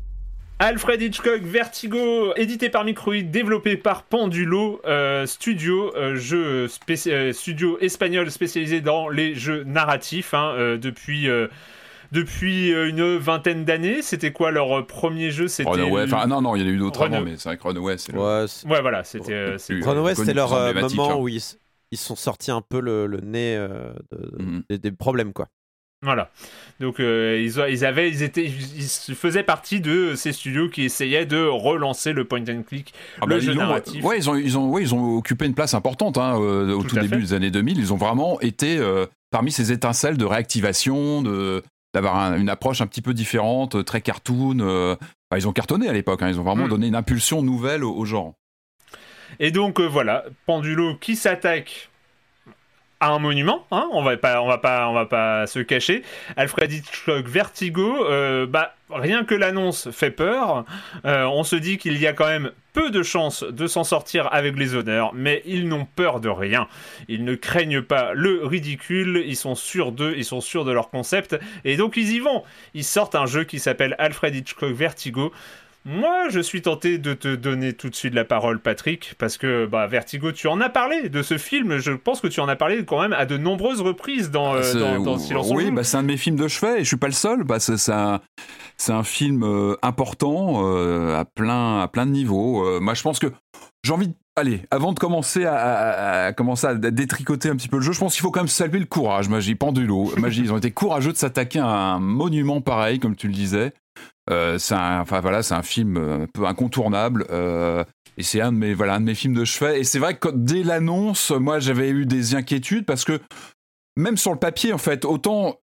Alfred Hitchcock Vertigo, édité par Microïd, développé par Pendulo euh, Studio, euh, jeu spéci- euh, studio espagnol spécialisé dans les jeux narratifs hein, euh, depuis. Depuis euh, une vingtaine d'années, c'était quoi leur euh, premier jeu? C'était Runaway. Enfin, non, non, il y en a eu d'autres Runaway. avant, mais c'est vrai que Runaway, c'est le. Ouais, c'est- Ouais, voilà, c'était. euh, Runaway, c'était leur moment hein. où ils, ils sont sortis un peu le, le nez euh, de- Mhm. des, des problèmes, quoi. Voilà. Donc euh, ils, ils avaient, ils étaient, ils faisaient partie de ces studios qui essayaient de relancer le point and click, Ah le bah, jeu ils ont- narratif. ouais, ils ont, ils ont, ouais, ils ont occupé une place importante hein, au Tout début fait. des années 2000. Ils ont vraiment été euh, parmi ces étincelles de réactivation, de d'avoir un- une approche un petit peu différente, euh, très cartoon. euh, ils ont cartonné à l'époque. hein, ils ont vraiment Mm. donné une impulsion nouvelle au, au genre. Et donc euh, voilà, Pendulo qui s'attaque un monument, hein, on va pas, on va pas, on va pas se cacher. Alfred Hitchcock Vertigo, euh, bah rien que l'annonce fait peur. Euh, on se dit qu'il y a quand même peu de chances de s'en sortir avec les honneurs, mais ils n'ont peur de rien. Ils ne craignent pas le ridicule, ils sont sûrs d'eux, ils sont sûrs de leur concept, et donc ils y vont. Ils sortent un jeu qui s'appelle Alfred Hitchcock Vertigo. Moi, je suis tenté de te donner tout de suite la parole, Patrick, parce que bah, Vertigo, tu en as parlé de ce film. Je pense que tu en as parlé quand même à de nombreuses reprises dans, euh, dans, dans Silence oui, bah, c'est un de mes films de chevet et je suis pas le seul. Bah, c'est c'est un, c'est un film euh, important euh, à, plein, à plein de niveaux. Euh, moi, je pense que j'ai envie de. Allez, avant de commencer à, commencer à détricoter un petit peu le jeu, je pense qu'il faut quand même saluer le courage. Magie, Pendulo, Magie, ils ont été courageux de s'attaquer à un monument pareil, comme tu le disais. Euh, c'est un, enfin voilà, c'est un film euh, un peu incontournable. euh, et c'est un de mes voilà un de mes films de chevet. Et c'est vrai que dès l'annonce, moi j'avais eu des inquiétudes parce que même sur le papier, en fait, autant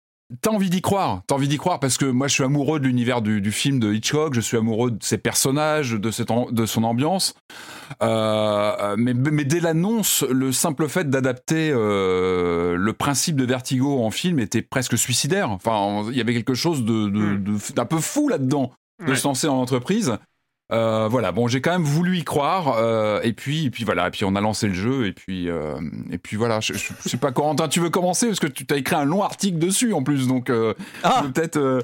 t'as envie d'y croire, t'as envie d'y croire parce que moi je suis amoureux de l'univers du, du film de Hitchcock, je suis amoureux de ses personnages, de, cette de son ambiance. Euh, mais, mais dès l'annonce, le simple fait d'adapter euh, le principe de Vertigo en film était presque suicidaire. Enfin, il y avait quelque chose de, de- Hmm. de- d'un peu fou là-dedans de Ouais. se lancer en entreprise. Euh, voilà, bon, j'ai quand même voulu y croire, euh, et puis, et puis voilà, et puis on a lancé le jeu, et puis, euh, et puis voilà. Je, je, je sais pas, Corentin, tu veux commencer? Parce que tu t'as écrit un long article dessus en plus, donc euh, Ah peut-être. euh,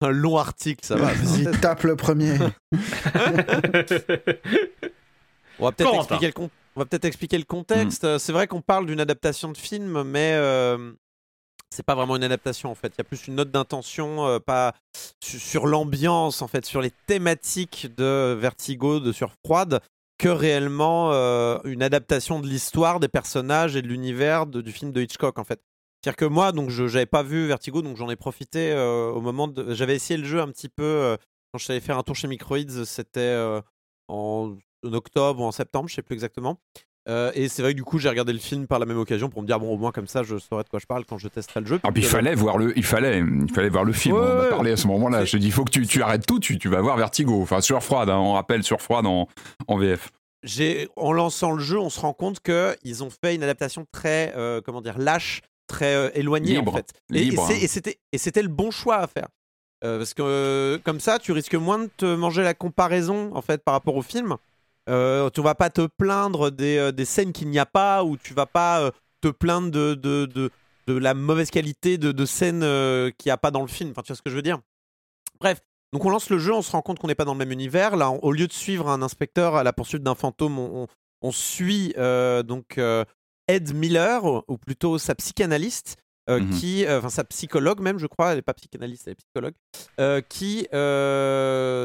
Un long article, ça va. Vas-y, tape le premier. On va peut-être expliquer, le con- on va peut-être expliquer le contexte. Euh, C'est vrai qu'on parle d'une adaptation de film, mais euh, c'est pas vraiment une adaptation en fait. Il y a plus une note d'intention, euh, pas su- sur l'ambiance en fait, sur les thématiques de Vertigo, de Surfroide, que réellement euh, une adaptation de l'histoire, des personnages et de l'univers du film de Hitchcock en fait. C'est-à-dire que moi, donc, je n'avais pas vu Vertigo, donc j'en ai profité euh, au moment de. J'avais essayé le jeu un petit peu quand allé faire un tour chez Microids, c'était en, en octobre ou en septembre, je sais plus exactement. Euh, et c'est vrai que du coup, j'ai regardé le film par la même occasion pour me dire bon, au moins comme ça, je saurai de quoi je parle quand je testerai le jeu. Ah, puis il fallait voir le, il fallait, il fallait voir le film. Ouais, on a parlé à ce moment-là. Je te dis, il faut que tu, tu arrêtes tout, tu, tu vas voir Vertigo. Enfin, sur froide, hein, on rappelle sur froide en, en VF. en lançant le jeu, on se rend compte que ils ont fait une adaptation très euh, comment dire lâche, très euh, éloignée Libre. en fait. Et- Libre, Et, c'était et c'était le bon choix à faire. Parce que comme ça, tu risques moins de te manger la comparaison en fait par rapport au film. Euh, tu vas pas te plaindre des, euh, des scènes qu'il n'y a pas ou tu vas pas euh, te plaindre de, de, de, de la mauvaise qualité de, de scènes euh, qu'il n'y a pas dans le film. Enfin, tu vois ce que je veux dire? Bref, donc on lance le jeu, on se rend compte qu'on n'est pas dans le même univers. Là, on- au lieu de suivre un inspecteur à la poursuite d'un fantôme, on, on- on suit euh, donc euh, Ed Miller, ou, ou plutôt sa psychanalyste, euh, Mhm. qui, enfin sa psychologue même, je crois, elle n'est pas psychanalyste, elle est psychologue, qui,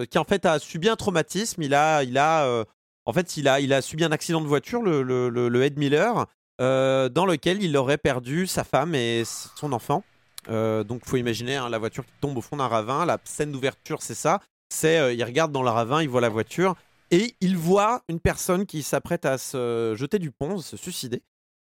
qui en fait a subi un traumatisme. Il a, il a, En fait, il a, subi un accident de voiture, le, le, Ed Miller, euh, dans lequel il aurait perdu sa femme et son enfant. Euh, donc, faut imaginer hein, la voiture qui tombe au fond d'un ravin. La scène d'ouverture, c'est ça. C'est, euh, il regarde dans le ravin, il voit la voiture et il voit une personne qui s'apprête à se jeter du pont, se suicider.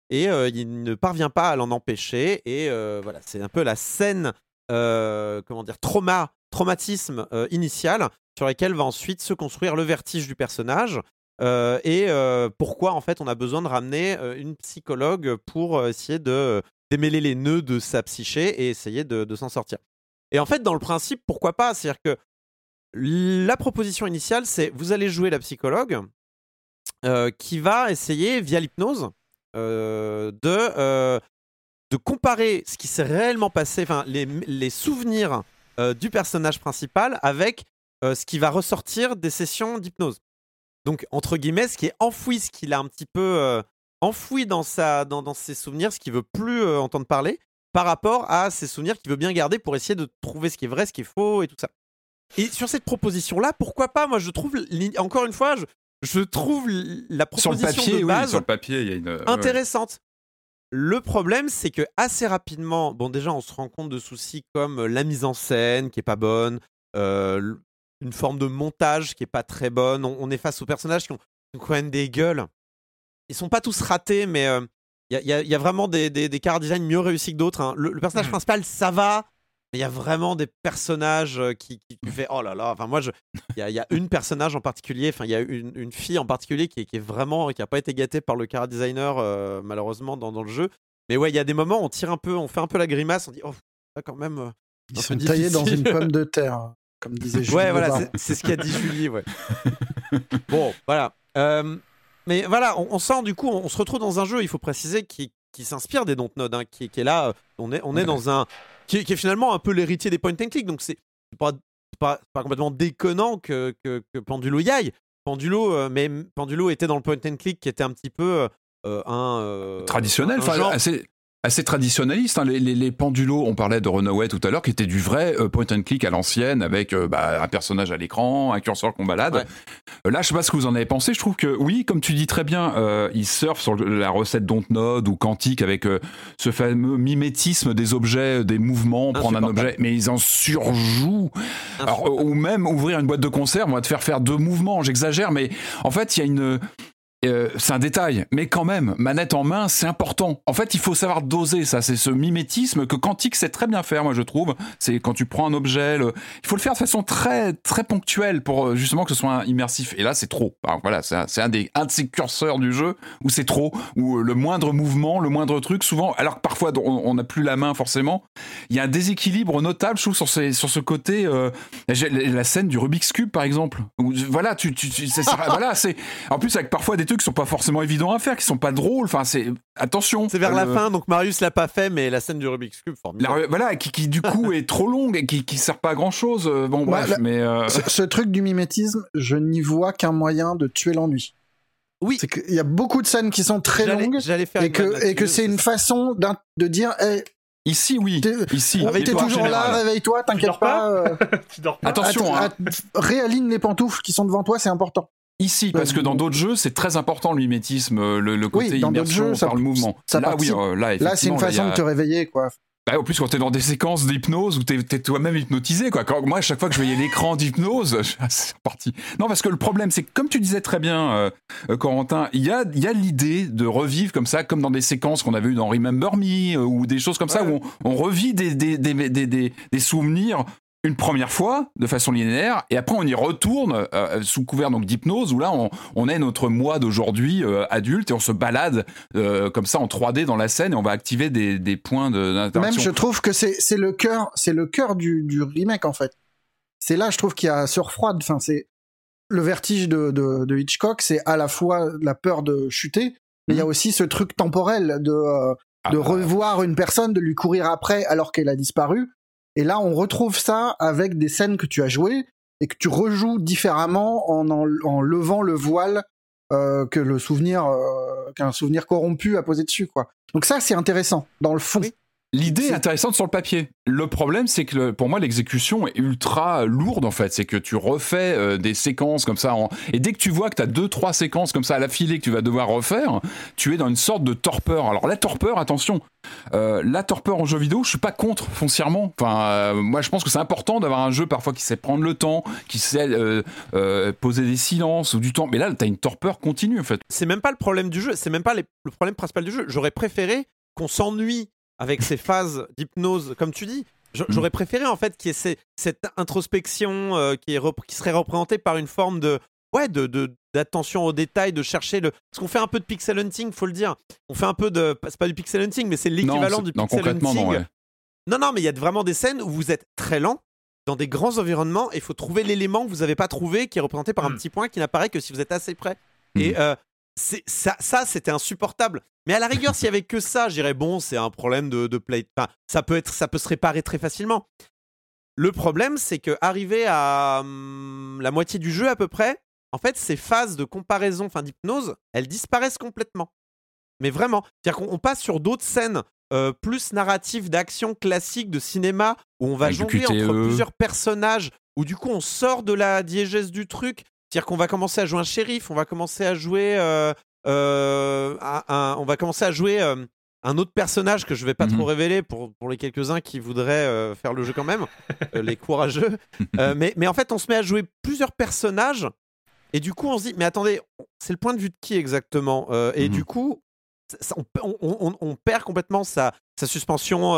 Et euh, il ne parvient pas à l'en empêcher. Et voilà, c'est un peu la scène, comment dire, trauma, traumatisme initial sur laquelle va ensuite se construire le vertige du personnage. Euh, et euh, pourquoi en fait on a besoin de ramener euh, une psychologue pour essayer de démêler les nœuds de sa psyché et essayer de, s'en sortir. Et en fait, dans le principe, pourquoi pas? C'est-à-dire que la proposition initiale, c'est vous allez jouer la psychologue qui va essayer, via l'hypnose, de, de comparer ce qui s'est réellement passé, enfin les, les souvenirs du personnage principal avec ce qui va ressortir des sessions d'hypnose. Donc, entre guillemets, ce qui est enfoui, ce qu'il a un petit peu euh, enfoui dans, sa, dans, dans ses souvenirs, ce qu'il veut plus euh, entendre parler, par rapport à ses souvenirs qu'il veut bien garder pour essayer de trouver ce qui est vrai, ce qui est faux et tout ça. Et sur cette proposition-là, pourquoi pas? Moi, je trouve, encore une fois, je, je trouve la proposition papier, de oui, base sur le papier, il y a une. intéressante. Le problème, c'est que assez rapidement, bon, déjà, on se rend compte de soucis comme euh, la mise en scène qui est pas bonne, euh, une forme de montage qui est pas très bonne. On, on est face aux personnages qui ont, qui ont quand même des gueules. Ils sont pas tous ratés, mais euh, il y, y a- il y a vraiment des, des, des char design mieux réussis que d'autres. hein. Le, le personnage Mm. principal, ça va. Mais il y a vraiment des personnages euh, qui, qui tu fais oh là là. Enfin moi je, il y y a une personnage en particulier. Enfin il y a une, une fille en particulier qui qui est vraiment qui a pas été gâtée par le car designer euh, malheureusement dans, dans le jeu. Mais ouais il y a des moments on tire un peu, on fait un peu la grimace, on dit oh ça quand même. Ils sont taillés dans une pomme de terre, comme disait Julie Ouais, voilà, c'est- ce qu'a dit Julie, ouais. bon, voilà. Euh, mais voilà, on, on sent du coup, on, se retrouve dans un jeu, il faut préciser, qui, qui s'inspire des Dontnod, hein, qui, qui est là, euh, on est, on est dans un. Qui, est- qui est finalement un peu l'héritier des point and click, donc c'est pas, pas, pas complètement déconnant que, que, que Pendulo y aille. Pendulo, euh, mais Pendulo était dans le point and click qui était un petit peu euh, un. euh, traditionnel, un enfin, genre- assez, traditionnaliste. hein. Les, les, les pendulos, on parlait de Runaway tout à l'heure, qui était du vrai euh, point and click à l'ancienne, avec euh, bah, un personnage à l'écran, un curseur qu'on balade. Ouais. Euh, Là, je sais pas ce que vous en avez pensé. Je trouve que oui, comme tu dis très bien, euh, ils surfent sur la recette Dontnod ou Quantique avec euh, ce fameux mimétisme des objets, des mouvements, prendre un objet, mais ils en surjouent. Alors, ou même ouvrir une boîte de conserve, on va te faire faire deux mouvements. J'exagère, mais en fait, il y a une euh, c'est un détail, mais quand même, manette en main, c'est important. En fait, il faut savoir doser ça. C'est ce mimétisme que Quantique sait très bien faire, moi je trouve. C'est quand tu prends un objet, il faut le faire de façon très très ponctuelle pour euh, justement que ce soit immersif. Et là, c'est trop. Voilà, c'est un, un des un de ces curseurs du jeu où c'est trop, où euh, le moindre mouvement, le moindre truc, souvent, alors que parfois on n'a plus la main forcément, il y a un déséquilibre notable, je trouve, sur, ces, sur ce côté. la scène du Rubik's Cube, par exemple. Voilà, tu, voilà, c'est en plus avec parfois des trucs qui sont pas forcément évidents à faire, qui sont pas drôles. Enfin, c'est attention. C'est vers la Euh, fin, donc Marius l'a pas fait, mais la scène du Rubik's Cube, formidable. la- voilà, qui, qui, du coup est trop longue et qui, qui sert pas à grand chose. Bon, Ouais, bref, la- mais euh, Ce, ce truc du mimétisme, je n'y vois qu'un moyen de tuer l'ennui. Oui. C'est qu'il y a beaucoup de scènes qui sont très longues J'allais faire et que, et que là-dessus. c'est une façon de dire hey, ici, oui, ici. t'es toujours là, réveille-toi, t'inquiète pas pas. euh, tu dors pas Attention, att- hein. réaligne les pantoufles qui sont devant toi, c'est important. Ici, parce que dans d'autres jeux, c'est très important le mimétisme, euh, le, le côté Oui, dans immersion jeux, ça- par le mouvement. ça là, oui, euh, là, Là, c'est une là, façon a- de te réveiller, quoi. Bah, en plus, quand t'es dans des séquences d'hypnose où t'es, toi-même hypnotisé, quoi. Quand, moi, à chaque fois que je voyais l'écran d'hypnose, c'est reparti. Non, parce que le problème, c'est que, comme tu disais très bien, euh, euh, Corentin, il y a, il y a l'idée de revivre comme ça, comme dans des séquences qu'on avait eues dans Remember Me, euh, ou des choses comme ça, où on, on revit des, des, des, des, des, des souvenirs une première fois de façon linéaire et après on y retourne euh, sous couvert donc d'hypnose où là on, on est notre moi d'aujourd'hui euh, adulte et on se balade euh, comme ça en 3D dans la scène et on va activer des, des points de, Même, d'interaction. je trouve que c'est c'est le cœur, c'est le cœur du, du remake en fait. C'est là, je trouve qu'il y a surfroide. Enfin, c'est le vertige de, de, de Hitchcock, c'est à la fois la peur de chuter, mais il y a aussi ce truc temporel de Ah de bah, revoir une personne, de lui courir après alors qu'elle a disparu. Et là, on retrouve ça avec des scènes que tu as jouées et que tu rejoues différemment en, en, levant le voile euh, que le souvenir, euh, qu'un souvenir corrompu a posé dessus, quoi. Donc ça, c'est intéressant dans le fond. L'idée est intéressante sur le papier. Le problème, c'est que le- pour moi, l'exécution est ultra lourde en fait. C'est que tu refais euh, des séquences comme ça. en- Et dès que tu vois que tu as deux, trois séquences comme ça à l'affilée que tu vas devoir refaire, tu es dans une sorte de torpeur. Alors la torpeur, attention, euh, la torpeur en jeu vidéo, je suis pas contre foncièrement. Enfin, euh, moi, je pense que c'est important d'avoir un jeu parfois qui sait prendre le temps, qui sait poser des silences ou du temps. Mais là, tu as une torpeur continue en fait. c'est même pas le problème du jeu, c'est même pas les- le problème principal du jeu. J'aurais préféré qu'on s'ennuie avec ces phases d'hypnose, comme tu dis. J- Mm. J'aurais préféré en fait qu'il y ait ces- cette introspection euh, qui, est rep- qui serait représentée par une forme de ouais de d'attention aux détails, de chercher le parce qu'on fait un peu de pixel hunting, faut le dire. On fait un peu de c'est pas du pixel hunting, mais c'est l'équivalent Non, du non, pixel concrètement, hunting. non, ouais. Non, non, mais il y a vraiment des scènes où vous êtes très lent dans des grands environnements et il faut trouver l'élément que vous n'avez pas trouvé qui est représenté par un Mm. petit point qui n'apparaît que si vous êtes assez près. Mm. Et euh, c'est- ça, ça c'était insupportable. Mais à la rigueur, s'il y avait que ça, je dirais bon, c'est un problème de, de play. Enfin, ça peut être, ça peut se réparer très facilement. Le problème, c'est que arrivé à hum, la moitié du jeu à peu près, en fait, ces phases de comparaison, enfin d'hypnose, elles disparaissent complètement. Mais vraiment, c'est-à-dire qu'on on passe sur d'autres scènes euh, plus narratives d'action classique de cinéma où on va Avec jongler entre QTE. plusieurs personnages, où du coup on sort de la diégèse du truc. C'est-à-dire qu'on va commencer à jouer un shérif, on va commencer à jouer, euh, euh, on va commencer à jouer euh, un autre personnage que je vais pas Mhm. trop révéler pour, pour les quelques-uns qui voudraient faire le jeu quand même, les courageux. Mais, mais en fait, on se met à jouer plusieurs personnages et du coup, on se dit, mais attendez, c'est le point de vue de qui exactement Et Mhm. du coup, ça- ça- on, on- on- on perd complètement sa, sa suspension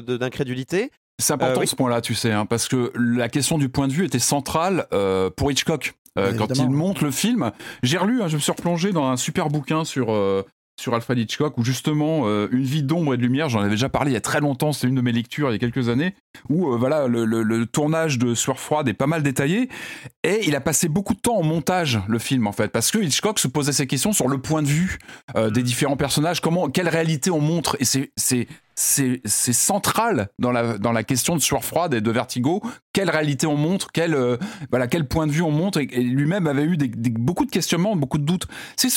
d'incrédulité. C'est important Euh, oui. ce point-là, tu sais, hein, parce que la question du point de vue était centrale euh, pour Hitchcock. Euh, quand il monte le film, j'ai relu, hein, je me suis replongé dans un super bouquin sur, euh, sur Alfred Hitchcock, où justement, euh, Une vie d'ombre et de lumière, j'en avais déjà parlé il y a très longtemps, c'était une de mes lectures il y a quelques années, où voilà, le, le- le tournage de Sueur froide est pas mal détaillé, et il a passé beaucoup de temps en montage, le film, en fait, parce que Hitchcock se posait ces questions sur le point de vue des différents personnages, comment, quelle réalité on montre, et c'est, c'est, central dans la, dans la question de Sueur froide et de Vertigo, quelle réalité on montre, quel, euh, voilà, quel point de vue on montre, et, et lui-même avait eu des, des- beaucoup de questionnements, beaucoup de doutes. C'est,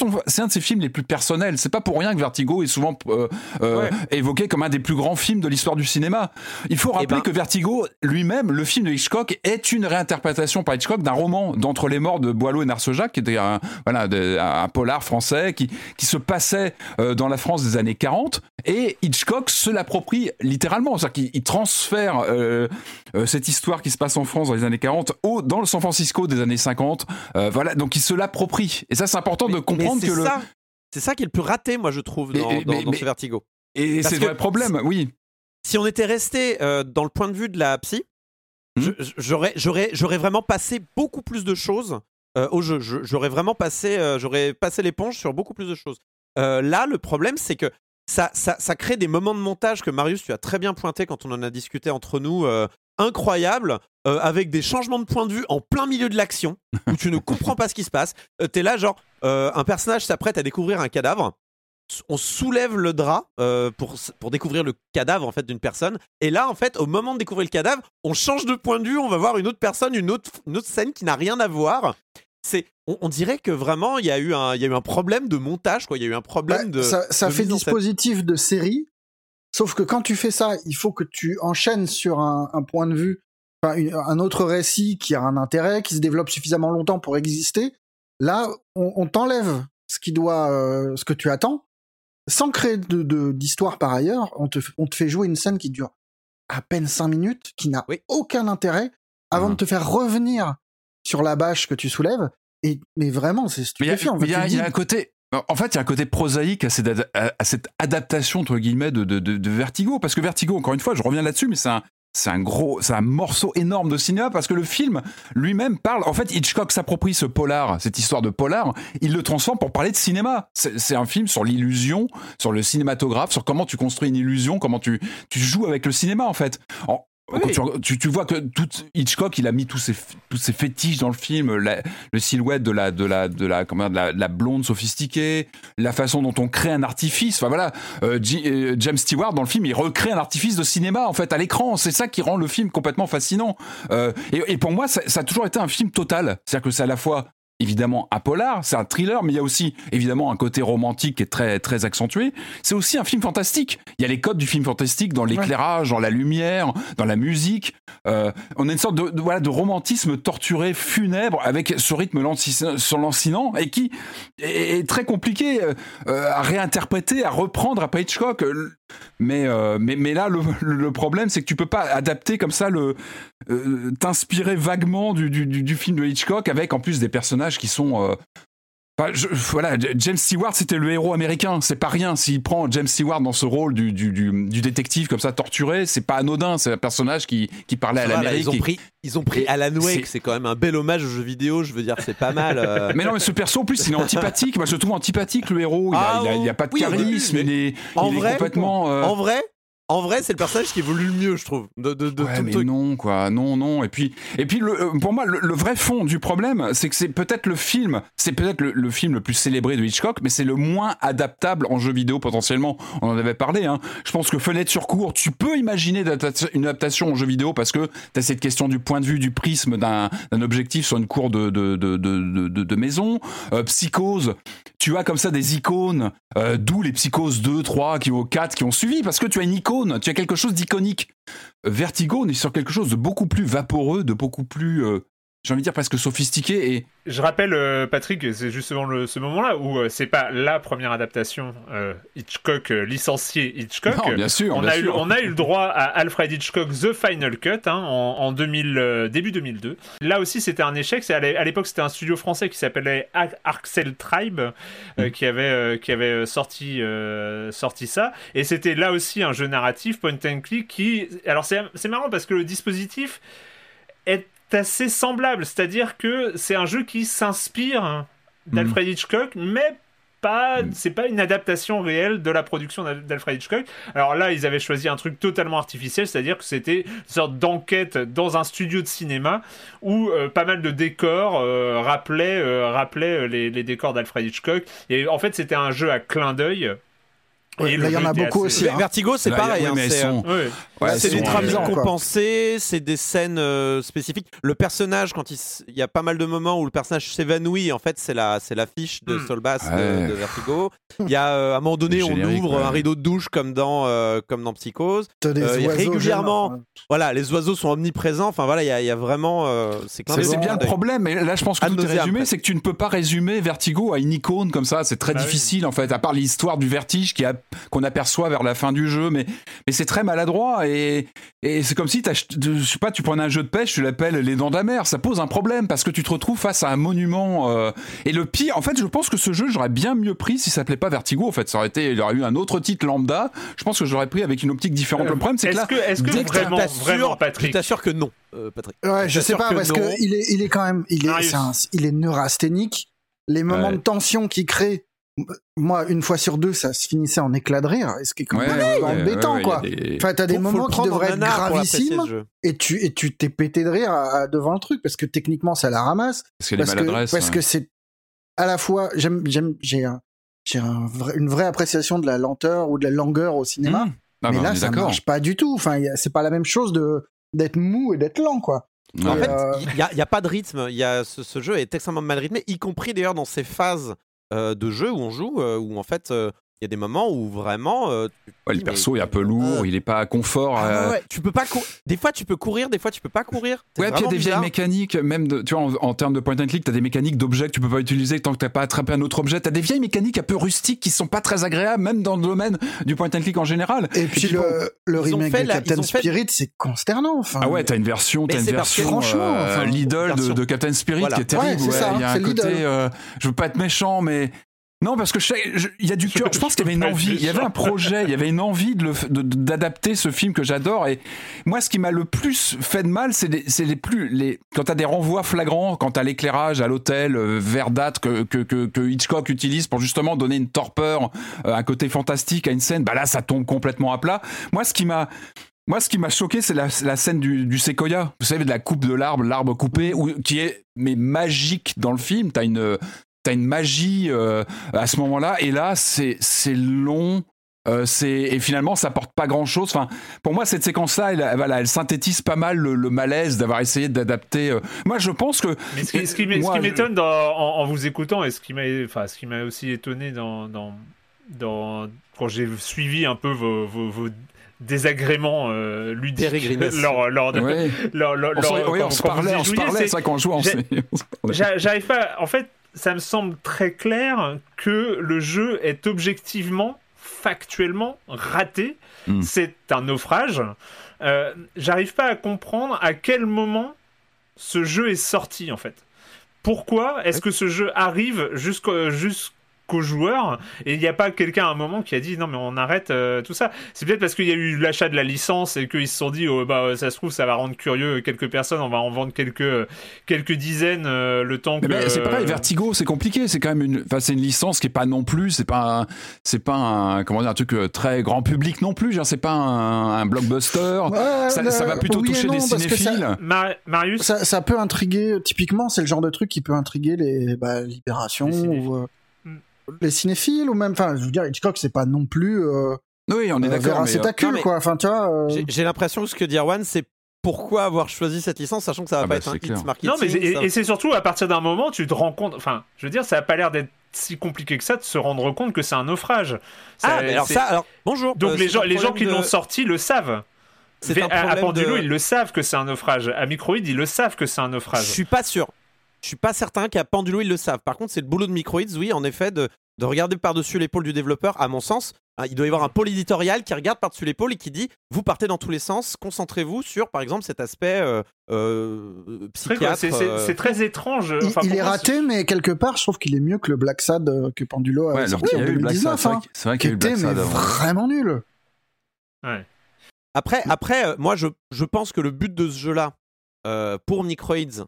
un de ses films les plus personnels, c'est pas pour rien que Vertigo est souvent euh, euh, Ouais. évoqué comme un des plus grands films de l'histoire du cinéma. Il faut rappeler ben- que Vertigo lui-même, le film de Hitchcock, est une réinterprétation par Hitchcock d'un roman d'Entre les morts de Boileau et Narcejac, qui était un, voilà, de- un polar français qui, qui se passait dans la France des années 40. Et Hitchcock se l'approprie littéralement. C'est-à-dire qu'il il transfère euh, euh, cette histoire qui se passe en France dans les années 40 au, dans le San Francisco des années 50. Euh, voilà, donc il se l'approprie. Et ça, c'est important de comprendre que c'est le. ça, c'est ça qui est le plus raté, moi je trouve, dans, Mais- dans- mais- dans mais- ce Vertigo. Et c'est le vrai problème, oui. si on était resté euh, dans le point de vue de la psy, Hmm. j'aurais, vraiment passé beaucoup plus de choses euh, au jeu. Je- j'aurais vraiment passé, euh, j'aurais passé l'éponge sur beaucoup plus de choses. Là, le problème, c'est que ça, ça, ça crée des moments de montage que Marius, tu as très bien pointé quand on en a discuté entre nous, euh, incroyables, euh, avec des changements de point de vue en plein milieu de l'action, où tu ne comprends pas ce qui se passe. Euh, T'es là, genre, euh, un personnage s'apprête à découvrir un cadavre. On soulève le drap pour, pour découvrir le cadavre en fait d'une personne. Et là en fait au moment de découvrir le cadavre on change de point de vue on va voir une autre personne une autre, une autre scène qui n'a rien à voir c'est on, on dirait que vraiment il y a eu un il y a eu un problème de montage quoi il y a eu un problème Bah, de ça, ça de fait scène. dispositif de série, sauf que quand tu fais ça, il faut que tu enchaînes sur un, un point de vue, enfin, une- un autre récit qui a un intérêt, qui se développe suffisamment longtemps pour exister. Là, on, on t'enlève ce qui doit, euh, ce que tu attends, sans créer de d'histoire par ailleurs. On te, on te fait jouer une scène qui dure à peine cinq minutes, qui n'a Oui. aucun intérêt, avant de te faire revenir sur la bâche que tu soulèves. Et mais vraiment, c'est Mais il y a- stupéfiant. il y, a- y un côté. En fait, il y a un côté prosaïque à cette, ad- à- à cette adaptation entre guillemets de, de, de- de Vertigo, parce que Vertigo, encore une fois, je reviens là-dessus, mais c'est un, c'est un gros, c'est un morceau énorme de cinéma parce que le film lui-même parle. En fait, Hitchcock s'approprie ce polar, cette histoire de polar, il le transforme pour parler de cinéma. C'est c'est un film sur l'illusion, sur le cinématographe, sur comment tu construis une illusion, comment tu, tu joues avec le cinéma en fait. En- Oui. quand tu, tu, tu vois que tout Hitchcock, il a mis tous ses, tous ses fétiches dans le film, la, le silhouette de la, de la, de la, comment dire, de la, de la blonde sophistiquée, la façon dont on crée un artifice. Enfin voilà, euh, euh, James Stewart dans le film, il recrée un artifice de cinéma en fait à l'écran. C'est ça qui rend le film complètement fascinant. Euh, et, et pour moi, ça, ça a toujours été un film total. C'est-à-dire que c'est à la fois évidemment un polar, c'est un thriller, mais il y a aussi évidemment un côté romantique qui est très très accentué. C'est aussi un film fantastique. Il y a les codes du film fantastique dans l'éclairage, dans la lumière, dans la musique. Euh, on a une sorte de, voilà de romantisme torturé, funèbre, avec ce rythme lancinant et qui est, très compliqué euh, à réinterpréter, à reprendre après Hitchcock. Euh, Mais là le, problème c'est que tu peux pas adapter comme ça le euh, t'inspirer vaguement du film de Hitchcock avec en plus des personnages qui sont euh, enfin, je- voilà, James Stewart c'était le héros américain, c'est pas rien. S'il prend James Stewart dans ce rôle du, du, du, du détective comme ça torturé, c'est pas anodin. C'est un personnage qui, qui parlait à l'Amérique. ils ont pris, ils ont pris Alan Wake, c'est- quand même un bel hommage aux jeux vidéo. Je veux dire, c'est pas mal. euh. Mais non, mais ce perso en plus il est antipathique. Moi je le trouve antipathique le héros. Il a, Ah, il a, il a pas de oui, charisme. mais il est, en il est vrai- complètement. euh, En vrai, en vrai, c'est le personnage qui évolue le mieux, je trouve, de, de, de Ouais, tout mais truc. non, quoi, non, non. Et puis, et puis, le- euh, pour moi, le, le vrai fond du problème, c'est que c'est peut-être le film, c'est peut-être le, le film le plus célébré de Hitchcock, mais c'est le moins adaptable en jeu vidéo potentiellement. On en avait parlé. Hein. Je pense que Fenêtre sur cours, tu peux imaginer une adaptation en jeu vidéo parce que tu as cette question du point de vue, du prisme d'un objectif sur une cour de, de, de, de, de- de maison. Euh, Psychose, tu as comme ça des icônes, euh, d'où les Psychoses 2, 3, qui, ont 4 qui ont suivi, parce que tu as une icône, tu as quelque chose d'iconique. Vertigo, on est sur quelque chose de beaucoup plus vaporeux, de beaucoup plus, euh, j'ai envie de dire presque sophistiqué. Et Je rappelle, euh, Patrick, c'est justement le, ce moment-là où euh, c'est pas la première adaptation euh, Hitchcock euh, licencié Hitchcock. Non, bien sûr, on, bien a eu, on a eu le droit à Alfred Hitchcock The Final Cut hein, en, en 2000, euh, début 2002. Là aussi, c'était un échec. C'est à l'é- à l'époque, c'était un studio français qui s'appelait Ar- Arxel Tribe euh, qui avait, qui avait sorti, sorti ça. Et c'était là aussi un jeu narratif point and click qui. Alors, c'est marrant parce que le dispositif est assez semblable, c'est-à-dire que c'est un jeu qui s'inspire d'Alfred Hitchcock, mais pas, c'est pas une adaptation réelle de la production d'Al- d'Alfred Hitchcock. Alors là, ils avaient choisi un truc totalement artificiel, c'est-à-dire que c'était une sorte d'enquête dans un studio de cinéma où euh, pas mal de décors euh, rappelaient, euh, rappelaient les, les décors d'Alfred Hitchcock. Et en fait, c'était un jeu à clin d'œil. Ouais, là, il y en a beaucoup assez- aussi. hein. Vertigo, c'est pareil. oui, hein, c'est, sont- ouais, euh, quoi. compensées, c'est des scènes euh, spécifiques. Le personnage, quand il, s- il y a pas mal de moments où le personnage s'évanouit, en fait, c'est la, c'est l'affiche de Hmm. Solbass de- Ouais. de, Vertigo. Il y a euh, à un moment donné, on ouvre ouais. un rideau de douche comme dans, euh, comme dans Psychose. Euh, et régulièrement, gênants. Voilà, les oiseaux sont omniprésents. Enfin voilà, il y, a- il y a vraiment. euh, c'est bien le problème, et là je pense que tout est résumé, c'est que tu ne peux pas résumer Vertigo à une icône comme ça, c'est très Bah oui. difficile en fait, à part l'histoire du vertige qui a- qu'on aperçoit vers la fin du jeu, mais, mais c'est très maladroit et, et c'est comme si je sais pas, tu prenais un jeu de pêche, tu l'appelles Les Dents de la Mer, ça pose un problème parce que tu te retrouves face à un monument. euh, et le pire, en fait, je pense que ce jeu, j'aurais bien mieux pris si ça s'appelait pas Vertigo, en fait, ça aurait été, il aurait eu un autre titre lambda, je pense que j'aurais pris avec une optique différente. le problème, c'est que Est-ce là, que, est-ce que dès que vraiment, Je vraiment, Je Patrick, t'assure que non, euh, Patrick. Ouais, je sais pas que parce non. que il est, il est quand même, il est, un- il est neurasthénique. Les moments Ouais. de tension qu'il crée, moi, une fois sur deux, ça se finissait en éclat de rire. Et ce qui est quand même ouais, ouais, embêtant, ouais, ouais, quoi. des- Enfin, t'as des Faut- moments qui devraient être gravissimes et tu et tu t'es pété de rire à- à- devant le truc parce que techniquement ça la ramasse. parce que, parce ouais. que c'est à la fois j'aime j'aime j'ai un, j'ai un vrai- une vraie appréciation de la lenteur ou de la longueur au cinéma. Mmh. Ah, mais bah, là, ça marche pas du tout. Enfin, c'est pas la même chose de d'être mou et d'être lent, quoi. En fait, euh, il n'y a, il y a pas de rythme. Il y a, ce, ce jeu est extrêmement mal rythmé, y compris d'ailleurs dans ces phases de jeu où on joue, euh, où en fait, euh, il y a des moments où vraiment. euh, Ouais, le mais- perso est un peu lourd, Euh, il est pas confort. ah ouais, euh, ouais, Tu peux pas cou- Des fois, tu peux courir, des fois, tu peux pas courir. Ouais, puis il y a des vieilles mécaniques, même de, tu vois, en, en termes de point and click, t'as des mécaniques d'objets que tu peux pas utiliser tant que t'as pas attrapé un autre objet. T'as des vieilles mécaniques un peu rustiques qui sont pas très agréables, même dans le domaine du point and click en général. et puis le, le ils ont remake fait de la- Captain fait- Spirit, c'est consternant. Enfin, Ah ouais, t'as une version, t'as une version, franchement, euh, enfin, l'idole de, version- de Captain Spirit Voilà. qui est terrible. Ouais, c'est ça, il y a un côté, je veux pas être méchant, mais non, parce que il y a du cœur. Je pense qu'il y avait une envie, il y avait un projet, il y avait une envie d'adapter ce film que j'adore. Et moi, ce qui m'a le plus fait de mal, c'est les, les plus les quand t'as des renvois flagrants, quand t'as l'éclairage à l'hôtel euh, verdâtre que, Hitchcock utilise pour justement donner une torpeur, euh, un côté fantastique à une scène. Bah là, ça tombe complètement à plat. Moi, ce qui m'a moi, ce qui m'a choqué, c'est la, scène du, séquoia. Vous savez, de la coupe de l'arbre, l'arbre coupé, qui est mais magique dans le film. T'as une, t'as une magie euh, à ce moment-là, et là, c'est, c'est long. Euh, c'est et finalement ça porte pas grand chose. Enfin, pour moi cette séquence-là, elle, voilà, elle synthétise pas mal le, le malaise d'avoir essayé d'adapter. euh. Moi, je pense que Mais ce qui, ce je- m'étonne en, en vous écoutant et ce qui m'a enfin, ce qui m'a aussi étonné dans, dans, dans- quand j'ai suivi un peu vos, vos, vos désagréments euh, ludiques Peregrinus. lors, lors de, Ouais. lors- lors- on, se- lors- oui, quand- on se quand vous parlait, on se parlait, c'est- c'est vrai qu'on jouait, on. J'a- J'arrive pas. En fait, ça me semble très clair que le jeu est objectivement, factuellement raté. Mm. C'est un naufrage. Euh, J'arrive pas à comprendre à quel moment ce jeu est sorti en fait. Pourquoi est-ce que ce jeu arrive jusqu'au jusqu'aux joueurs et il n'y a pas quelqu'un à un moment qui a dit non mais on arrête euh, tout ça c'est peut-être parce qu'il y a eu l'achat de la licence et qu'ils se sont dit oh, bah ça se trouve ça va rendre curieux quelques personnes on va en vendre quelques quelques dizaines euh, le temps que Mais ben, c'est pareil, Vertigo, c'est compliqué. C'est quand même une, enfin, c'est une licence qui est pas non plus, c'est pas, un- c'est pas un, comment dire, un truc euh, très grand public non plus. Genre, c'est pas un, un blockbuster. Ouais, ça, euh, ça va plutôt oui toucher non, des que ça- cinéphiles. Mar- Marius Ça, ça peut intriguer, typiquement, c'est le genre de truc qui peut intriguer les bah, Libérations Les cinéphiles. ou euh. Les cinéphiles, ou même, enfin, je veux dire, Hitchcock, c'est pas non plus euh, Oui, on est euh, d'accord. mais, euh, mais- quoi. Enfin, tu vois. euh, J'ai- l'impression que ce que dit Erwan, c'est pourquoi avoir choisi cette licence, sachant que ça va Ah pas bah, être un c'est hit marketing. Non, mais c'est- et, c'est surtout à partir d'un moment, tu te rends compte. Enfin, je veux dire, ça a pas l'air d'être si compliqué que ça de se rendre compte que c'est un naufrage. Ça- Ah, mais alors c'est- ça, alors bonjour. Donc euh, les c'est gens, les gens qui de- l'ont sorti le savent. C'est un à, à Pendulo, de- ils le savent que c'est un naufrage. À Microïd, ils le savent que c'est un Je naufrage. suis pas sûr. Je suis pas certain qu'à Pendulo ils le savent. Par contre, c'est le boulot de Microids, oui, en effet, de, de regarder par-dessus l'épaule du développeur. À mon sens, Hein, il doit y avoir un pôle éditorial qui regarde par-dessus l'épaule et qui dit vous partez dans tous les sens, concentrez-vous sur, par exemple, cet aspect euh, euh, psychiatre. C'est euh, c'est très étrange. il, Enfin, il pour est raté, mais quelque part, je trouve qu'il est mieux que le Black Sad euh, que Pendulo a Ouais, sorti en a eu le Black Sad, 2019, c'est vrai hein, qu'il- c'est vrai qui qu'il était mais vraiment nul. Ouais. Après, après moi, je, je pense que le but de ce jeu-là, euh, pour Necroids, euh,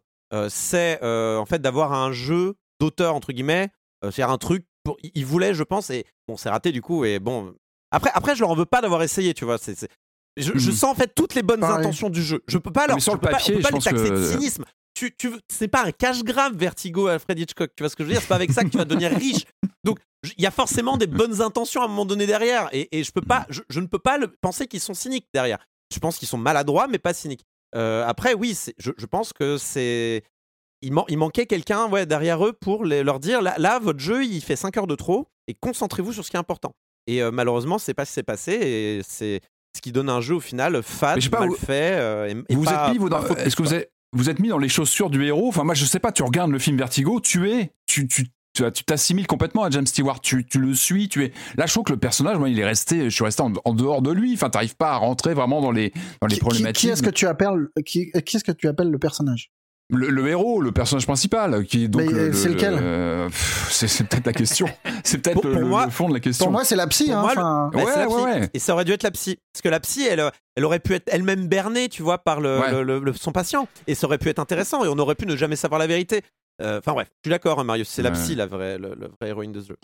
c'est euh, en fait d'avoir un jeu d'auteur, entre guillemets, euh, c'est-à-dire un truc. Pour... il- voulait, je pense, et bon, c'est raté du coup, et bon. Après, après je leur en veux pas d'avoir essayé, tu vois. c'est c'est- Je, je Mhm. sens en fait toutes les bonnes Pareil. intentions du jeu. Je peux pas leur sur le pas- papier, on peut pas les taxer de que- cynisme. Tu, tu, c'est pas un cash grave Vertigo Alfred Hitchcock, tu vois ce que je veux dire? C'est pas avec ça que tu vas devenir riche. Donc il y a forcément des bonnes intentions à un moment donné derrière, et, et je peux pas, je, je ne peux pas le, penser qu'ils sont cyniques derrière. Je pense qu'ils sont maladroits, mais pas cyniques. Euh, après, oui, je, je pense que c'est. Il, man- il manquait quelqu'un ouais, derrière eux pour les- leur dire là, là, votre jeu, il fait 5 heures de trop, et concentrez-vous sur ce qui est important. Et euh, malheureusement, c'est pas ce qui s'est passé, et c'est ce qui donne un jeu au final fade, pas, mal vous- fait. euh, et- et Vous pas- êtes mis, vous, dans- est-ce que vous êtes, vous êtes mis dans les chaussures du héros? Enfin, moi, je sais pas, tu regardes le film Vertigo, tu es, tu, tu, tu as- tu t'assimiles complètement à James Stewart, tu, tu le suis, tu es. Là, je trouve que le personnage, moi, il est resté, je suis resté en, en dehors de lui. Enfin, t'arrives pas à rentrer vraiment dans les, dans les Qui, problématiques. qui est-ce que tu appelles qui, qui est-ce que tu appelles le personnage? Le, le héros, le personnage principal, qui est donc. Le- c'est le- lequel euh, C'est c'est peut-être la question. C'est peut-être Pour- le, pour le- moi- le fond de la question. Pour moi, c'est la psy. Pour hein, moi, Bah, Ouais, la ouais, psy. ouais. Et ça aurait dû être la psy. Parce que la psy, elle, elle aurait pu être elle-même bernée, tu vois, par le, Ouais. le- le- le- son patient. Et ça aurait pu être intéressant. Et on aurait pu ne jamais savoir la vérité. Euh, Enfin bref, je suis d'accord, hein, Marius. C'est la psy, la vraie, le, héroïne de ce jeu.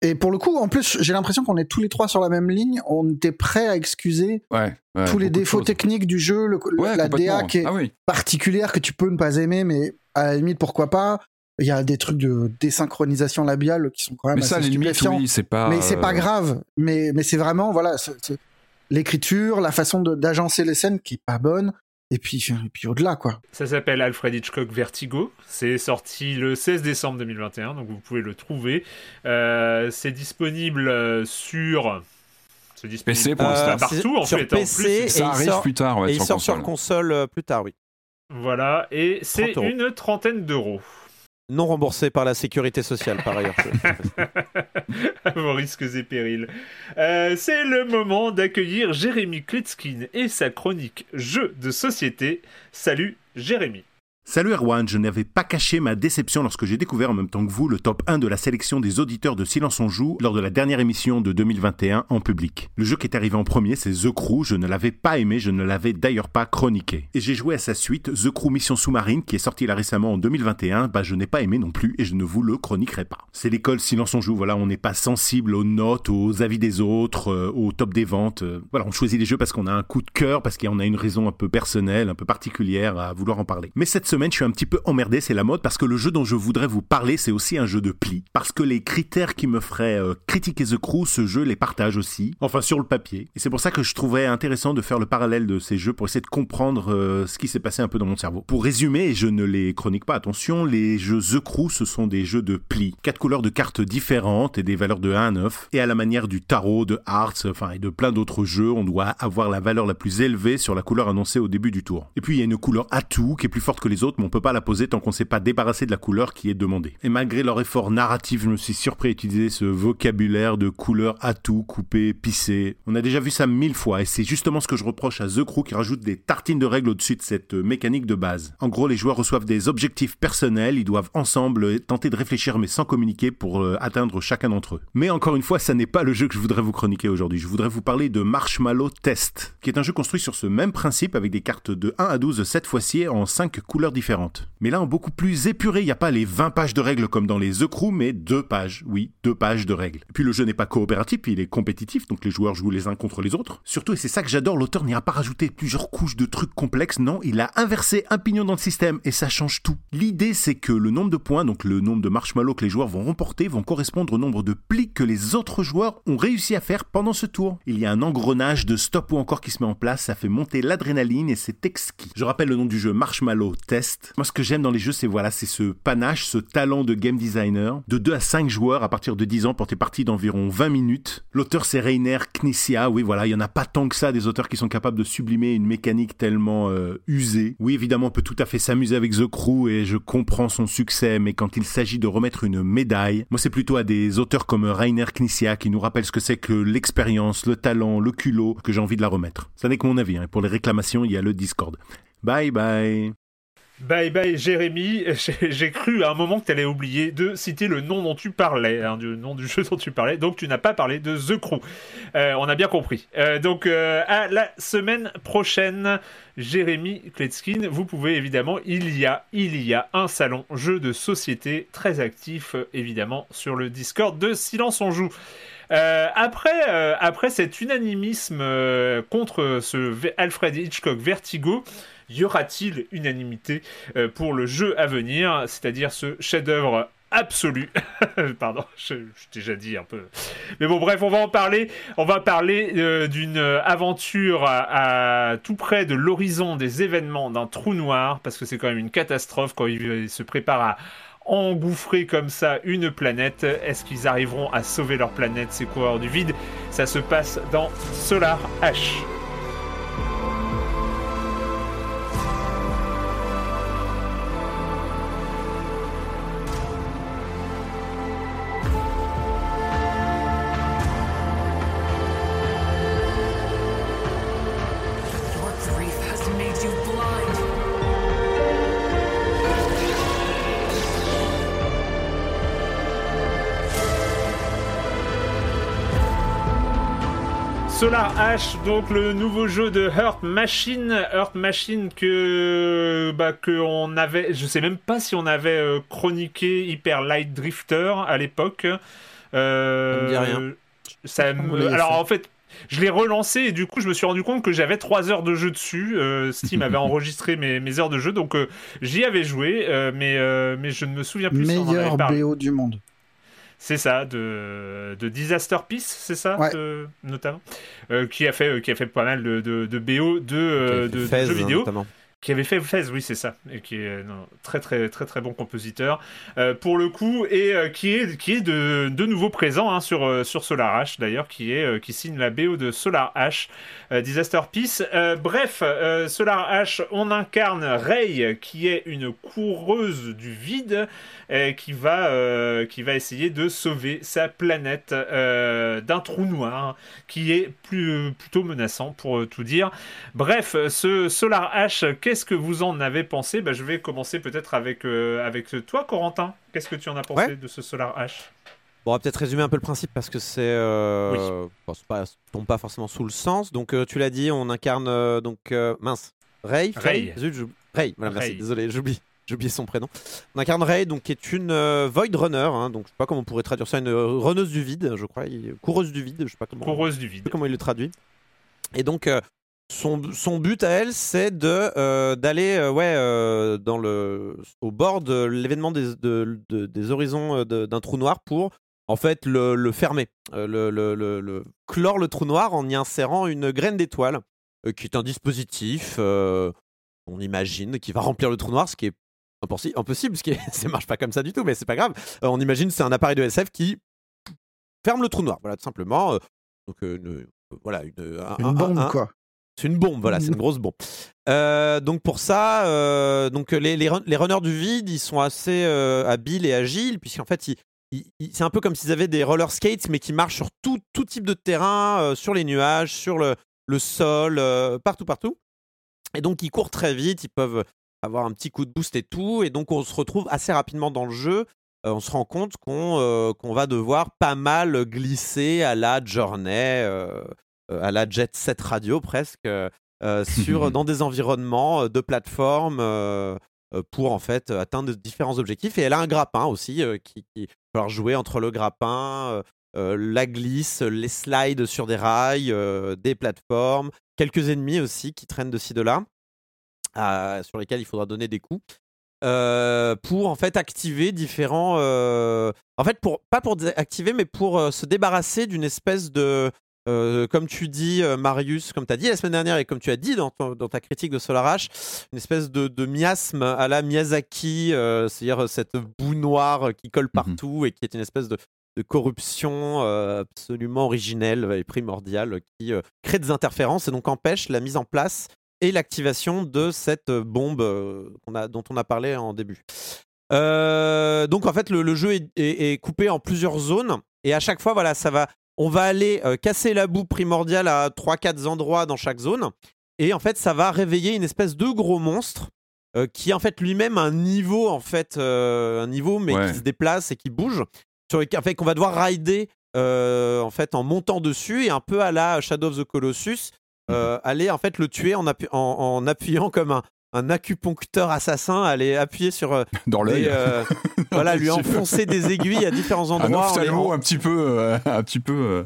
Et pour le coup, en plus, j'ai l'impression qu'on est tous les trois sur la même ligne. On était prêts à excuser Ouais, ouais, tous les défauts techniques du jeu, le- Ouais, la. DA qui est Ah oui. particulière que tu peux ne pas aimer, mais à la limite, pourquoi pas. Il y a des trucs de désynchronisation labiale qui sont quand même Mais ça, assez limites, stupéfiants. oui, c'est pas. mais c'est pas euh, grave. Mais, mais c'est vraiment, voilà, l'écriture, la façon d'agencer les scènes qui est pas bonne. Et puis, et puis au-delà, quoi. Ça s'appelle Alfred Hitchcock Vertigo. C'est sorti le 16 décembre 2021, donc vous pouvez le trouver. Euh, c'est disponible euh, sur. C'est disponible PC pour euh, partout en sur fait. en PC, plus. et Ça il arrive sort- plus tard, ouais, et il sort sur console. plus tard, oui. Voilà, et c'est 30 euros. une trentaine d'euros. Non remboursé par la sécurité sociale, par ailleurs. vos risques et périls. Euh, c'est le moment d'accueillir Jérémy Klitskin et sa chronique Jeux de société. Salut Jérémy. Salut Erwan, je n'avais pas caché ma déception lorsque j'ai découvert en même temps que vous le top 1 de la sélection des auditeurs de Silence on Joue lors de la dernière émission de 2021 en public. Le jeu qui est arrivé en premier, c'est The Crew, je ne l'avais pas aimé, je ne l'avais d'ailleurs pas chroniqué. Et j'ai joué à sa suite, The Crew Mission Sous-Marine, qui est sorti là récemment en 2021, bah je n'ai pas aimé non plus et je ne vous le chroniquerai pas. C'est l'école Silence on Joue, voilà, on n'est pas sensible aux notes, aux avis des autres, euh, au top des ventes. euh, voilà, on choisit les jeux parce qu'on a un coup de cœur, parce qu'on a une raison un peu personnelle, un peu particulière à vouloir en parler. Je suis un petit peu emmerdé, c'est la mode, parce que le jeu dont je voudrais vous parler, c'est aussi un jeu de pli. Parce que les critères qui me feraient euh, critiquer The Crew, ce jeu les partage aussi. Enfin, sur le papier. Et c'est pour ça que je trouverais intéressant de faire le parallèle de ces jeux pour essayer de comprendre euh, ce qui s'est passé un peu dans mon cerveau. Pour résumer, et je ne les chronique pas, attention, les jeux The Crew, ce sont des jeux de pli. Quatre couleurs de cartes différentes et des valeurs de 1 à 9. Et à la manière du tarot, de Hearts, enfin, et de plein d'autres jeux, on doit avoir la valeur la plus élevée sur la couleur annoncée au début du tour. Et puis, il y a une couleur atout qui est plus forte que les autres, mais on peut pas la poser tant qu'on s'est pas débarrassé de la couleur qui est demandée. Et malgré leur effort narratif, je me suis surpris à utiliser ce vocabulaire de couleur atout, coupé, pissé. On a déjà vu ça mille fois, et c'est justement ce que je reproche à The Crew qui rajoute des tartines de règles au-dessus de cette euh, mécanique de base. En gros, les joueurs reçoivent des objectifs personnels, ils doivent ensemble tenter de réfléchir mais sans communiquer pour euh, atteindre chacun d'entre eux. Mais encore une fois, ça n'est pas le jeu que je voudrais vous chroniquer aujourd'hui. Je voudrais vous parler de Marshmallow Test, qui est un jeu construit sur ce même principe avec des cartes de 1 à 12 cette fois-ci en 5 couleurs différentes. Mais là, en beaucoup plus épuré, il n'y a pas les 20 pages de règles comme dans les The Crew, mais deux pages, oui, deux pages de règles. Puis le jeu n'est pas coopératif, il est compétitif, donc les joueurs jouent les uns contre les autres. Surtout, et c'est ça que j'adore, l'auteur n'y a pas rajouté plusieurs couches de trucs complexes, non, il a inversé un pignon dans le système et ça change tout. L'idée, c'est que le nombre de points, donc le nombre de marshmallows que les joueurs vont remporter, vont correspondre au nombre de plis que les autres joueurs ont réussi à faire pendant ce tour. Il y a un engrenage de stop ou encore qui se met en place, ça fait monter l'adrénaline et c'est exquis. Je rappelle le nom du jeu Marshmallow Moi, ce que j'aime dans les jeux, c'est voilà, c'est ce panache, ce talent de game designer. De 2 à 5 joueurs à partir de 10 ans pour tes parties d'environ 20 minutes. L'auteur, c'est Rainer Knizia. Oui, voilà, il y en a pas tant que ça des auteurs qui sont capables de sublimer une mécanique tellement euh, usée. Oui, évidemment, on peut tout à fait s'amuser avec The Crew et je comprends son succès, mais quand il s'agit de remettre une médaille, moi, c'est plutôt à des auteurs comme Rainer Knizia qui nous rappellent ce que c'est que l'expérience, le talent, le culot, que j'ai envie de la remettre. Ça n'est que mon avis. Hein. Pour les réclamations, il y a le Discord. Bye bye. Bye bye Jérémy, j'ai cru à un moment que tu allais oublier de citer le nom dont tu parlais, hein, du nom du jeu dont tu parlais, donc tu n'as pas parlé de The Crew. Euh, on a bien compris. Euh, donc euh, à la semaine prochaine, Jérémy Kletskin, vous pouvez évidemment, il y a, il y a un salon jeu de société très actif évidemment sur le Discord de Silence on joue. Après, après cet unanimisme contre ce Alfred Hitchcock Vertigo, y aura-t-il unanimité pour le jeu à venir, c'est-à-dire ce chef-d'œuvre absolu. Pardon, je, t'ai déjà dit un peu. Mais bon, bref, on va en parler. On va parler d'une aventure à, tout près de l'horizon des événements d'un trou noir, parce que c'est quand même une catastrophe quand il se prépare à engouffrer comme ça une planète. Est-ce qu'ils arriveront à sauver leur planète, ces coureurs du vide? Ça se passe dans Solar H. H, donc le nouveau jeu de Earth Machine, Earth Machine que bah que on avait, je sais même pas si on avait euh, chroniqué Hyper Light Drifter à l'époque. Euh, ça me dit rien. Ça alors en fait, je l'ai relancé et du coup je me suis rendu compte que j'avais 3 heures de jeu dessus. Euh, Steam avait enregistré mes, mes, heures de jeu donc j'y avais joué, mais mais je ne me souviens plus. Meilleur BO du monde. C'est ça, de, de Disaster Peace, c'est ça, notamment, euh, qui a fait euh, qui a fait pas mal de, de, de BO de, euh, de, jeux vidéo. Notamment qui avait fait Fez, oui, c'est ça, et qui est non, très très très très bon compositeur euh, pour le coup, et euh, qui est qui est de, de nouveau présent hein, sur euh, sur Solar H d'ailleurs, qui est qui signe la BO de Solar H, Disaster Peace. bref, Solar H, on incarne Rey, qui est une coureuse du vide, qui va qui va essayer de sauver sa planète d'un trou noir qui est plus plutôt menaçant pour tout dire. Bref, ce Solar H Qu'est-ce que vous en avez pensé? Bah, Je vais commencer peut-être avec, euh, avec toi, Corentin. Qu'est-ce que tu en as pensé de ce Solar H on va peut-être résumer un peu le principe parce que c'est euh, pas, tombe pas forcément sous le sens. Donc euh, tu l'as dit, on incarne euh, donc mince Ray. Ray. Ray. Voilà, merci. Désolé, j'oublie. J'ai son prénom. On incarne Ray, donc qui est une Void Runner, hein, donc je sais pas comment on pourrait traduire ça, une runneuse du vide, je crois, coureuse du vide, je sais pas comment. Coureuse du vide. Je sais pas comment il le traduit. Et donc son, son but à elle, c'est de euh, d'aller euh, ouais euh, dans le au bord de l'événement des, de- de- des horizons d'un trou noir pour en fait le, le fermer, le, le- le- clore le trou noir en y insérant une graine d'étoile, qui est un dispositif, on imagine, qui va remplir le trou noir, ce qui est impossi- impossible, parce que ça marche pas comme ça du tout, mais c'est pas grave. On imagine c'est un appareil de SF qui ferme le trou noir, voilà tout simplement. donc une- voilà une, un- Une un- bombe, un- quoi. C'est une bombe, voilà, c'est une grosse bombe. Euh, donc pour ça, euh, donc les, les, run- les runners du vide, ils sont assez euh, habiles et agiles, puisqu'en fait, c'est un peu comme s'ils avaient des roller skates, mais qui marchent sur tout, tout type de terrain, sur les nuages, sur le, le sol, partout, partout. Et donc ils courent très vite, ils peuvent avoir un petit coup de boost et tout, et donc on se retrouve assez rapidement dans le jeu. On se rend compte qu'on qu'on va devoir pas mal glisser à la journée, à la jet set radio presque, euh, euh, sur, dans des environnements euh, de plateforme euh, euh, pour en fait atteindre différents objectifs. Et elle a un grappin aussi euh, qui, qui va jouer entre le grappin, euh, euh, la glisse, les slides sur des rails, euh, des plateformes, quelques ennemis aussi qui traînent de ci de là, euh, sur lesquels il faudra donner des coups. euh, pour en fait activer différents euh, en fait pour pas pour activer mais pour euh, se débarrasser d'une espèce de euh, comme tu dis, euh, Marius, comme tu as dit la semaine dernière et comme tu as dit dans, ton- dans ta critique de Solar Ash, une espèce de, de miasme à la Miyazaki, euh, c'est-à-dire cette boue noire qui colle partout et qui est une espèce de, de corruption absolument originelle et primordiale qui crée des interférences et donc empêche la mise en place et l'activation de cette bombe a, dont on a parlé en début. Donc en fait le, le jeu est, est- est coupé en plusieurs zones et à chaque fois voilà ça va on va aller euh, casser la boue primordiale à 3-4 endroits dans chaque zone et en fait ça va réveiller une espèce de gros monstre euh, qui est en fait lui-même un niveau en fait euh, un niveau mais Ouais. qui se déplace et qui bouge sur en fait, qu'on va devoir rider en fait en montant dessus et un peu à la Shadow of the Colossus euh, aller en fait le tuer en, appu- en, en appuyant comme un, un acupuncteur assassin aller appuyer sur euh, Dans l'œil. euh, voilà lui enfoncer des aiguilles à différents Un endroits ophtalmo en- un petit peu, euh, un petit peu. euh,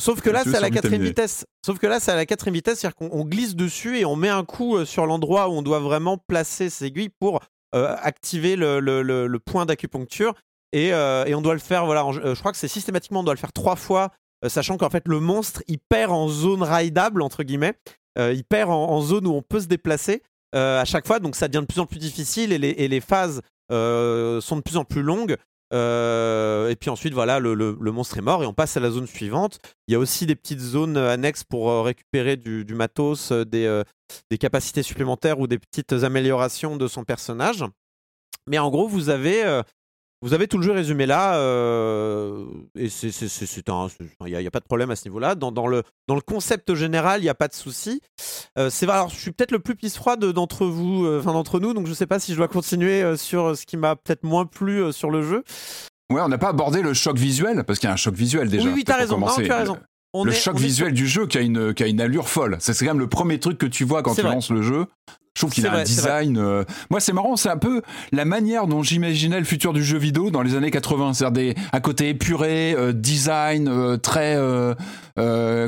Sauf que là, c'est à la quatrième vitesse. Sauf que là, c'est à la quatrième vitesse, c'est-à-dire qu'on on glisse dessus et on met un coup euh, sur l'endroit où on doit vraiment placer ses aiguilles pour euh, activer le, le- le- le point d'acupuncture. Et, euh, et on doit le faire, voilà, en- euh, je crois que c'est systématiquement, on doit le faire trois fois, euh, sachant qu'en fait, le monstre, il perd en zone rideable, entre guillemets. Euh, il perd en, en zone où on peut se déplacer euh, à chaque fois, donc ça devient de plus en plus difficile et les, phases euh, sont de plus en plus longues. Euh, et puis ensuite, voilà, le, monstre est mort et on passe à la zone suivante. Il y a aussi des petites zones euh, annexes pour euh, récupérer du, matos, euh, des, euh, capacités supplémentaires ou des petites améliorations de son personnage. Mais en gros, vous avez, euh, vous avez tout le jeu résumé là. euh, et il n'y a, pas de problème à ce niveau-là. Dans, dans le, dans le concept général, il n'y a pas de souci. Euh, c'est alors, je suis peut-être le plus pisse froide d'entre vous, euh, enfin d'entre nous, donc je ne sais pas si je dois continuer euh, sur ce qui m'a peut-être moins plu euh, sur le jeu. Ouais, on n'a pas abordé le choc visuel, parce qu'il y a un choc visuel déjà. oui, oui, t'as raison. Non, tu as raison. On le est- choc visuel sur- du jeu qui a une, qui a une allure folle. C'est quand même le premier truc que tu vois quand tu vrai. lances le jeu. Je trouve qu'il a un vrai, design. euh, Moi, c'est marrant, c'est un peu la manière dont j'imaginais le futur du jeu vidéo dans les années 80. C'est-à-dire des, un côté épuré, euh, design euh, très.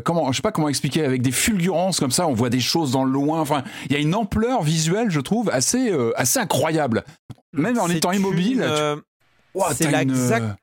comment, je sais pas comment expliquer, avec des fulgurances comme ça, on voit des choses dans le loin. Enfin, il y a une ampleur visuelle, je trouve, assez, assez incroyable. Même en étant immobile. tu- c'est t'as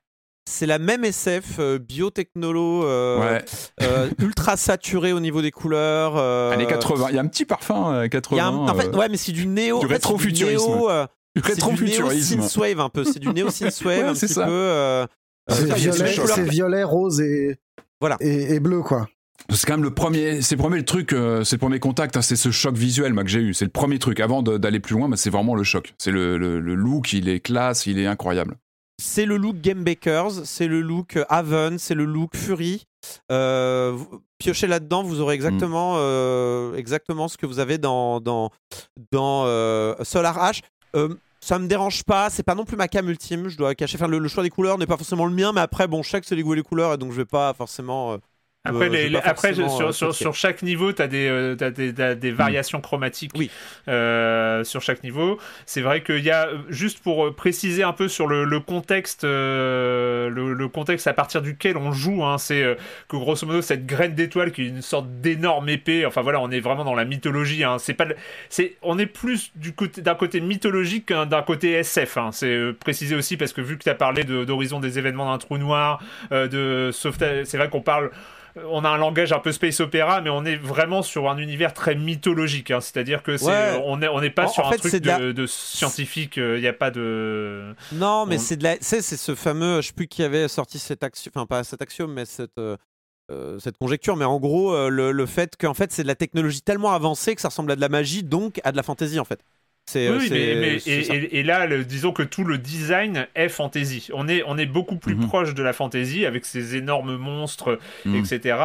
C'est la même SF euh, biotechnolo, euh, Ouais. euh, ultra saturé au niveau des couleurs. euh, Années 80. Il y a un petit parfum euh, 80. il y a un- en fait, euh, ouais, mais c'est du néo. du rétrofuturisme. néo, euh, du c'est du rétrofuturisme. néo synthwave un peu. C'est du néo synthwave Ouais, un petit ça. peu. euh, euh, C'est il y a violet, violet, rose et, Voilà. et, et bleu, quoi. C'est quand même le premier, c'est le premier truc, euh, c'est le premier contact, hein, c'est ce choc visuel moi, que j'ai eu. C'est le premier truc. Avant d'aller plus loin, bah, c'est vraiment le choc. C'est le, le, le look, il est classe, il est incroyable. C'est le look Game Bakers, c'est le look Haven, c'est le look Fury. Euh, piochez là-dedans, vous aurez exactement, euh, exactement ce que vous avez dans, dans, dans euh, Solar. Euh, ça me dérange pas, c'est pas non plus ma cam ultime, je dois cacher. Enfin, le, le choix des couleurs n'est pas forcément le mien, mais après, bon, je sais que c'est les goûts et les couleurs, et donc je vais pas forcément euh, Après, Euh, les- les- après sur, euh, sur, critiqué. sur chaque niveau, tu as des, euh, des, des variations chromatiques Oui. euh, sur chaque niveau. C'est vrai qu'il y a, juste pour préciser un peu sur le, le contexte, euh, le, le contexte à partir duquel on joue, hein, c'est que grosso modo, cette graine d'étoile qui est une sorte d'énorme épée, enfin voilà, on est vraiment dans la mythologie. Hein, c'est pas, c'est, on est plus du côté, d'un côté mythologique qu'un d'un côté SF. Hein, c'est précisé aussi parce que vu que tu as parlé de- d'horizon des événements d'un trou noir, de sauvetage, c'est vrai qu'on parle on a un langage un peu space opéra, mais on est vraiment sur un univers très mythologique. hein. C'est-à-dire que c'est, Ouais. on n'est on n'est pas En- sur en un fait, truc de la- de, de scientifique. Il n'y a pas de. Non, mais On- c'est de la. c'est ce fameux. Je sais plus qui avait sorti cet axiome. Enfin, pas cet axiome, mais cette. euh, euh, cette conjecture, mais en gros, euh, le, le fait qu'en fait, c'est de la technologie tellement avancée que ça ressemble à de la magie, donc à de la fantaisie, en fait. C'est, Oui, mais, et, ça. et- et là, le- disons que tout le design est fantasy. On est, on est beaucoup plus Mhm. proche de la fantasy avec ces énormes monstres, Mhm. etc.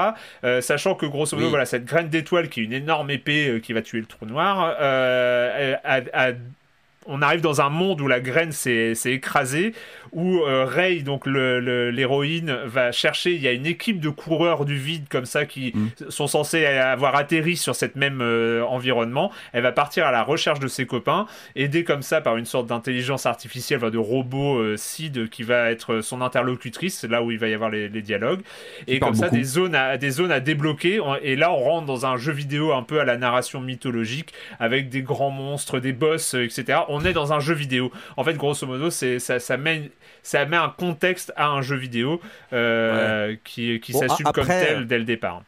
Euh, sachant que grosso modo, Oui. voilà, cette graine d'étoile qui est une énorme épée euh, qui va tuer le trou noir, euh, a- a- on arrive dans un monde où la graine s'est écrasée, où euh, Rey, donc l'héroïne, va chercher. Il y a une équipe de coureurs du vide comme ça qui Mm. sont censés avoir atterri sur cette même euh, environnement. Elle va partir à la recherche de ses copains, aidée comme ça par une sorte d'intelligence artificielle, de robot euh, Sid qui va être son interlocutrice, c'est là où il va y avoir les, les dialogues. Et comme ça, beaucoup. des zones, à, des zones à débloquer. Et là, on rentre dans un jeu vidéo un peu à la narration mythologique, avec des grands monstres, des boss, euh, etc. On est dans un jeu vidéo. En fait, grosso modo, c'est ça, ça met ça met un contexte à un jeu vidéo euh, qui, qui Bon, s'assume comme tel dès le départ.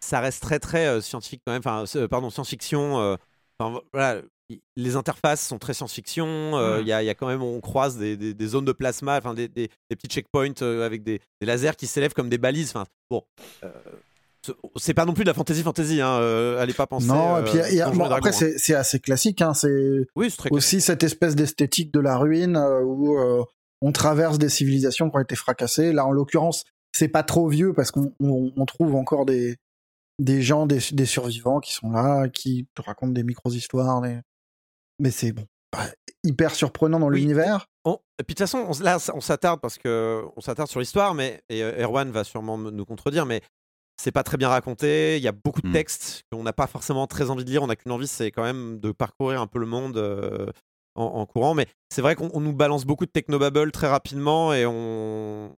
ça reste très très euh, scientifique quand même. Enfin, euh, pardon, science-fiction. euh, enfin, voilà, y- les interfaces sont très science-fiction. euh, Il y, a, il y a quand même, on croise des, des- des zones de plasma, enfin des, des- petits checkpoints euh, avec des, lasers qui s'élèvent comme des balises. Enfin, bon. euh, c'est pas non plus de la fantasy fantasy, hein, euh, allez pas penser. Non, euh, et puis y a- bon, et après hein. c'est assez classique, hein, c'est Oui, aussi cette espèce d'esthétique de la ruine euh, où euh, on traverse des civilisations qui ont été fracassées. Là, en l'occurrence, c'est pas trop vieux parce qu'on on- on trouve encore des des gens, des, des survivants qui sont là, qui te racontent des micro-histoires. des- Mais c'est bon, hyper surprenant dans Oui. l'univers. On- Et puis de toute façon, on, là, on s'attarde parce que on s'attarde sur l'histoire, mais et euh, Erwan va sûrement me- nous contredire, mais c'est pas très bien raconté. Il y a beaucoup de Mm. textes qu'on n'a pas forcément très envie de lire. On n'a qu'une envie, c'est quand même de parcourir un peu le monde euh, en, en courant. Mais c'est vrai qu'on on nous balance beaucoup de technobabble très rapidement et on.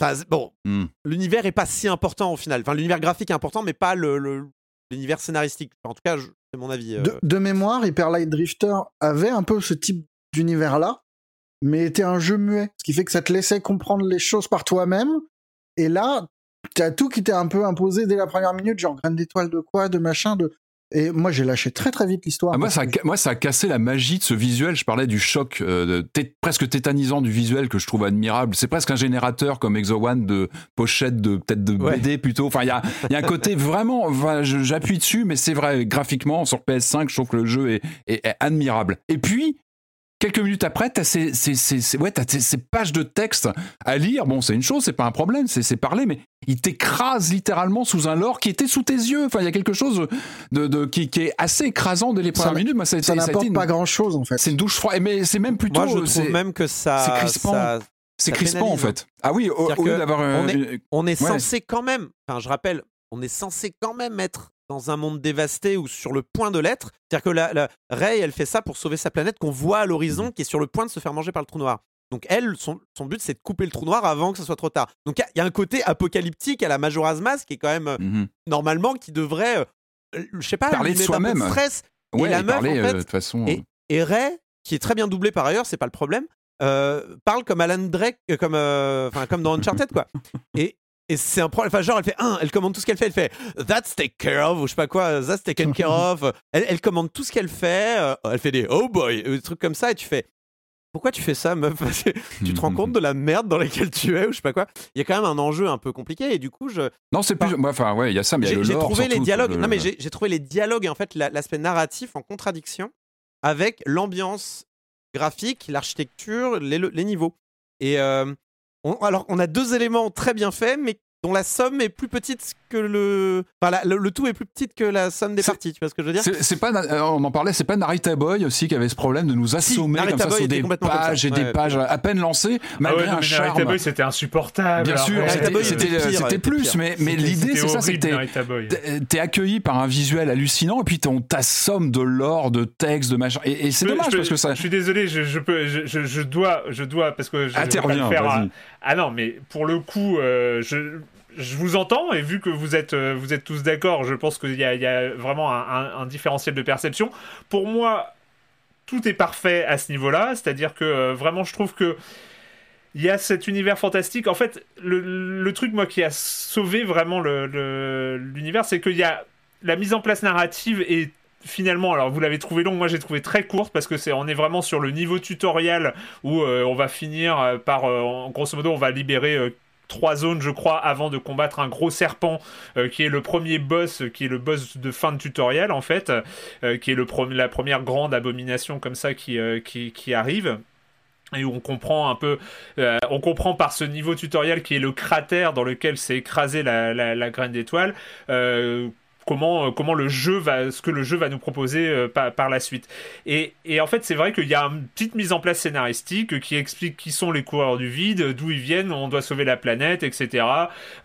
Enfin, bon, Hmm. l'univers est pas si important au final. Enfin, l'univers graphique est important, mais pas le- le- l'univers scénaristique. En tout cas, c'est mon avis. euh. De, de mémoire, Hyper Light Drifter avait un peu ce type d'univers-là, mais était un jeu muet, ce qui fait que ça te laissait comprendre les choses par toi-même. Et là, t'as tout qui t'est un peu imposé dès la première minute, genre graine d'étoile de quoi, de machin, de. Et moi, j'ai lâché très très vite l'histoire. Ah, moi, ça a, moi, ça a cassé la magie de ce visuel. Je parlais du choc euh, presque tétanisant du visuel que je trouve admirable. C'est presque un générateur comme Exo One de pochette de peut-être de Ouais. BD plutôt. Enfin, il y a, il y a un côté vraiment. enfin, J'appuie dessus, mais c'est vrai. Graphiquement, sur PS5, je trouve que le jeu est, est- est admirable. Et puis. Quelques minutes après, t'as ces, ces, ces, ces- ouais, t'as ces, ces pages de texte à lire. Bon, c'est une chose, c'est pas un problème, c'est parler, mais il t'écrase littéralement sous un lore qui était sous tes yeux. Enfin, il y a quelque chose de, de- qui, qui est assez écrasant dès les Ça premières n'a- minutes. Moi, ça, ça ça n'apporte une- pas grand-chose en fait. c'est une douche froide, mais c'est même plutôt. Moi, je trouve c'est- même que ça. c'est crispant. ça- C'est ça crispant en hein. fait. Ah oui, au, lieu d'avoir. on euh, est- une- On est Ouais. censé quand même, enfin je rappelle, on est censé quand même être dans un monde dévasté ou sur le point de l'être. C'est-à-dire que la, la Rey, elle fait ça pour sauver sa planète qu'on voit à l'horizon Mhm. qui est sur le point de se faire manger par le trou noir. Donc elle, son, son but, c'est de couper le trou noir avant que ce soit trop tard. Donc il y a- il y, a un côté apocalyptique à la Majora's Mask qui est quand même, euh, Mhm. normalement, qui devrait, euh, je sais pas, Parler de soi-même. stress. Ouais, et la et meuf, parler, en euh, fait, de toute façon. et, et Ray, qui est très bien doublé par ailleurs, c'est pas le problème, euh, parle comme Alan Drake, comme, enfin, comme dans Uncharted, quoi. Et, et c'est un problème. Enfin, genre, elle fait un, elle commande tout ce qu'elle fait. Elle fait That's taken care of, ou je sais pas quoi, That's taken care of. Elle, elle commande tout ce qu'elle fait. euh, elle fait des Oh boy, des trucs comme ça, et tu fais. Pourquoi tu fais ça, meuf? Parce que Tu te rends compte de la merde dans laquelle tu es, ou je sais pas quoi. Il y a quand même un enjeu un peu compliqué, et du coup, je, Non, c'est plus. Enfin, ouais, il y a ça, mais il y a j'ai le j'ai lore, trouvé les dialogues. le- Non, mais j'ai trouvé les dialogues et en fait la- l'aspect narratif en contradiction avec l'ambiance graphique, l'architecture, les, les niveaux. Et euh, on, alors on a deux éléments très bien faits, mais dont la somme est plus petite que le. Enfin, la- le, le tout est plus petite que la somme des parties, tu vois ce que je veux dire? C'est pas, euh, on en parlait, c'est pas Narita Boy aussi qui avait ce problème de nous assommer comme ça Boy sur des pages et des Ouais. pages à peine lancées, Ah malgré ouais, non, un mais Narita charme. Boy, c'était insupportable. Bien sûr, arrête. c'était- plus, mais, l'idée c'est ça, c'était t'es accueilli par un visuel hallucinant et puis on t'assomme de l'or, de texte, de machin. Et, et c'est dommage je peux- parce que ça. Je suis désolé, je, je peux, je, je, je dois, je dois parce que je, Interviens, le faire. Ah non, mais pour le coup, euh, je, je vous entends et vu que vous êtes, euh, vous êtes tous d'accord, je pense qu'il y y a vraiment un, différentiel de perception. Pour moi, tout est parfait à ce niveau-là, c'est-à-dire que euh, vraiment, je trouve que il y a cet univers fantastique. En fait, le, le truc, moi, qui a sauvé vraiment le- le- l'univers, c'est qu'il y a la mise en place narrative et finalement, alors vous l'avez trouvé long, moi j'ai trouvé très courte parce que c'est on est vraiment sur le niveau tutoriel où euh, on va finir euh, par, euh, grosso modo, on va libérer euh, trois zones, je crois, avant de combattre un gros serpent qui est le premier boss, qui est le boss de fin de tutoriel en fait, qui est le pre- la première grande abomination comme ça qui, qui, arrive. Et où on comprend un peu, on comprend par ce niveau tutoriel qui est le cratère dans lequel s'est écrasée la, la, graine d'étoile, comment, euh, comment le jeu va, ce que le jeu va nous proposer euh, par, la suite. Et, en fait, c'est vrai qu'il y a une petite mise en place scénaristique qui explique qui sont les coureurs du vide, d'où ils viennent, on doit sauver la planète, etc.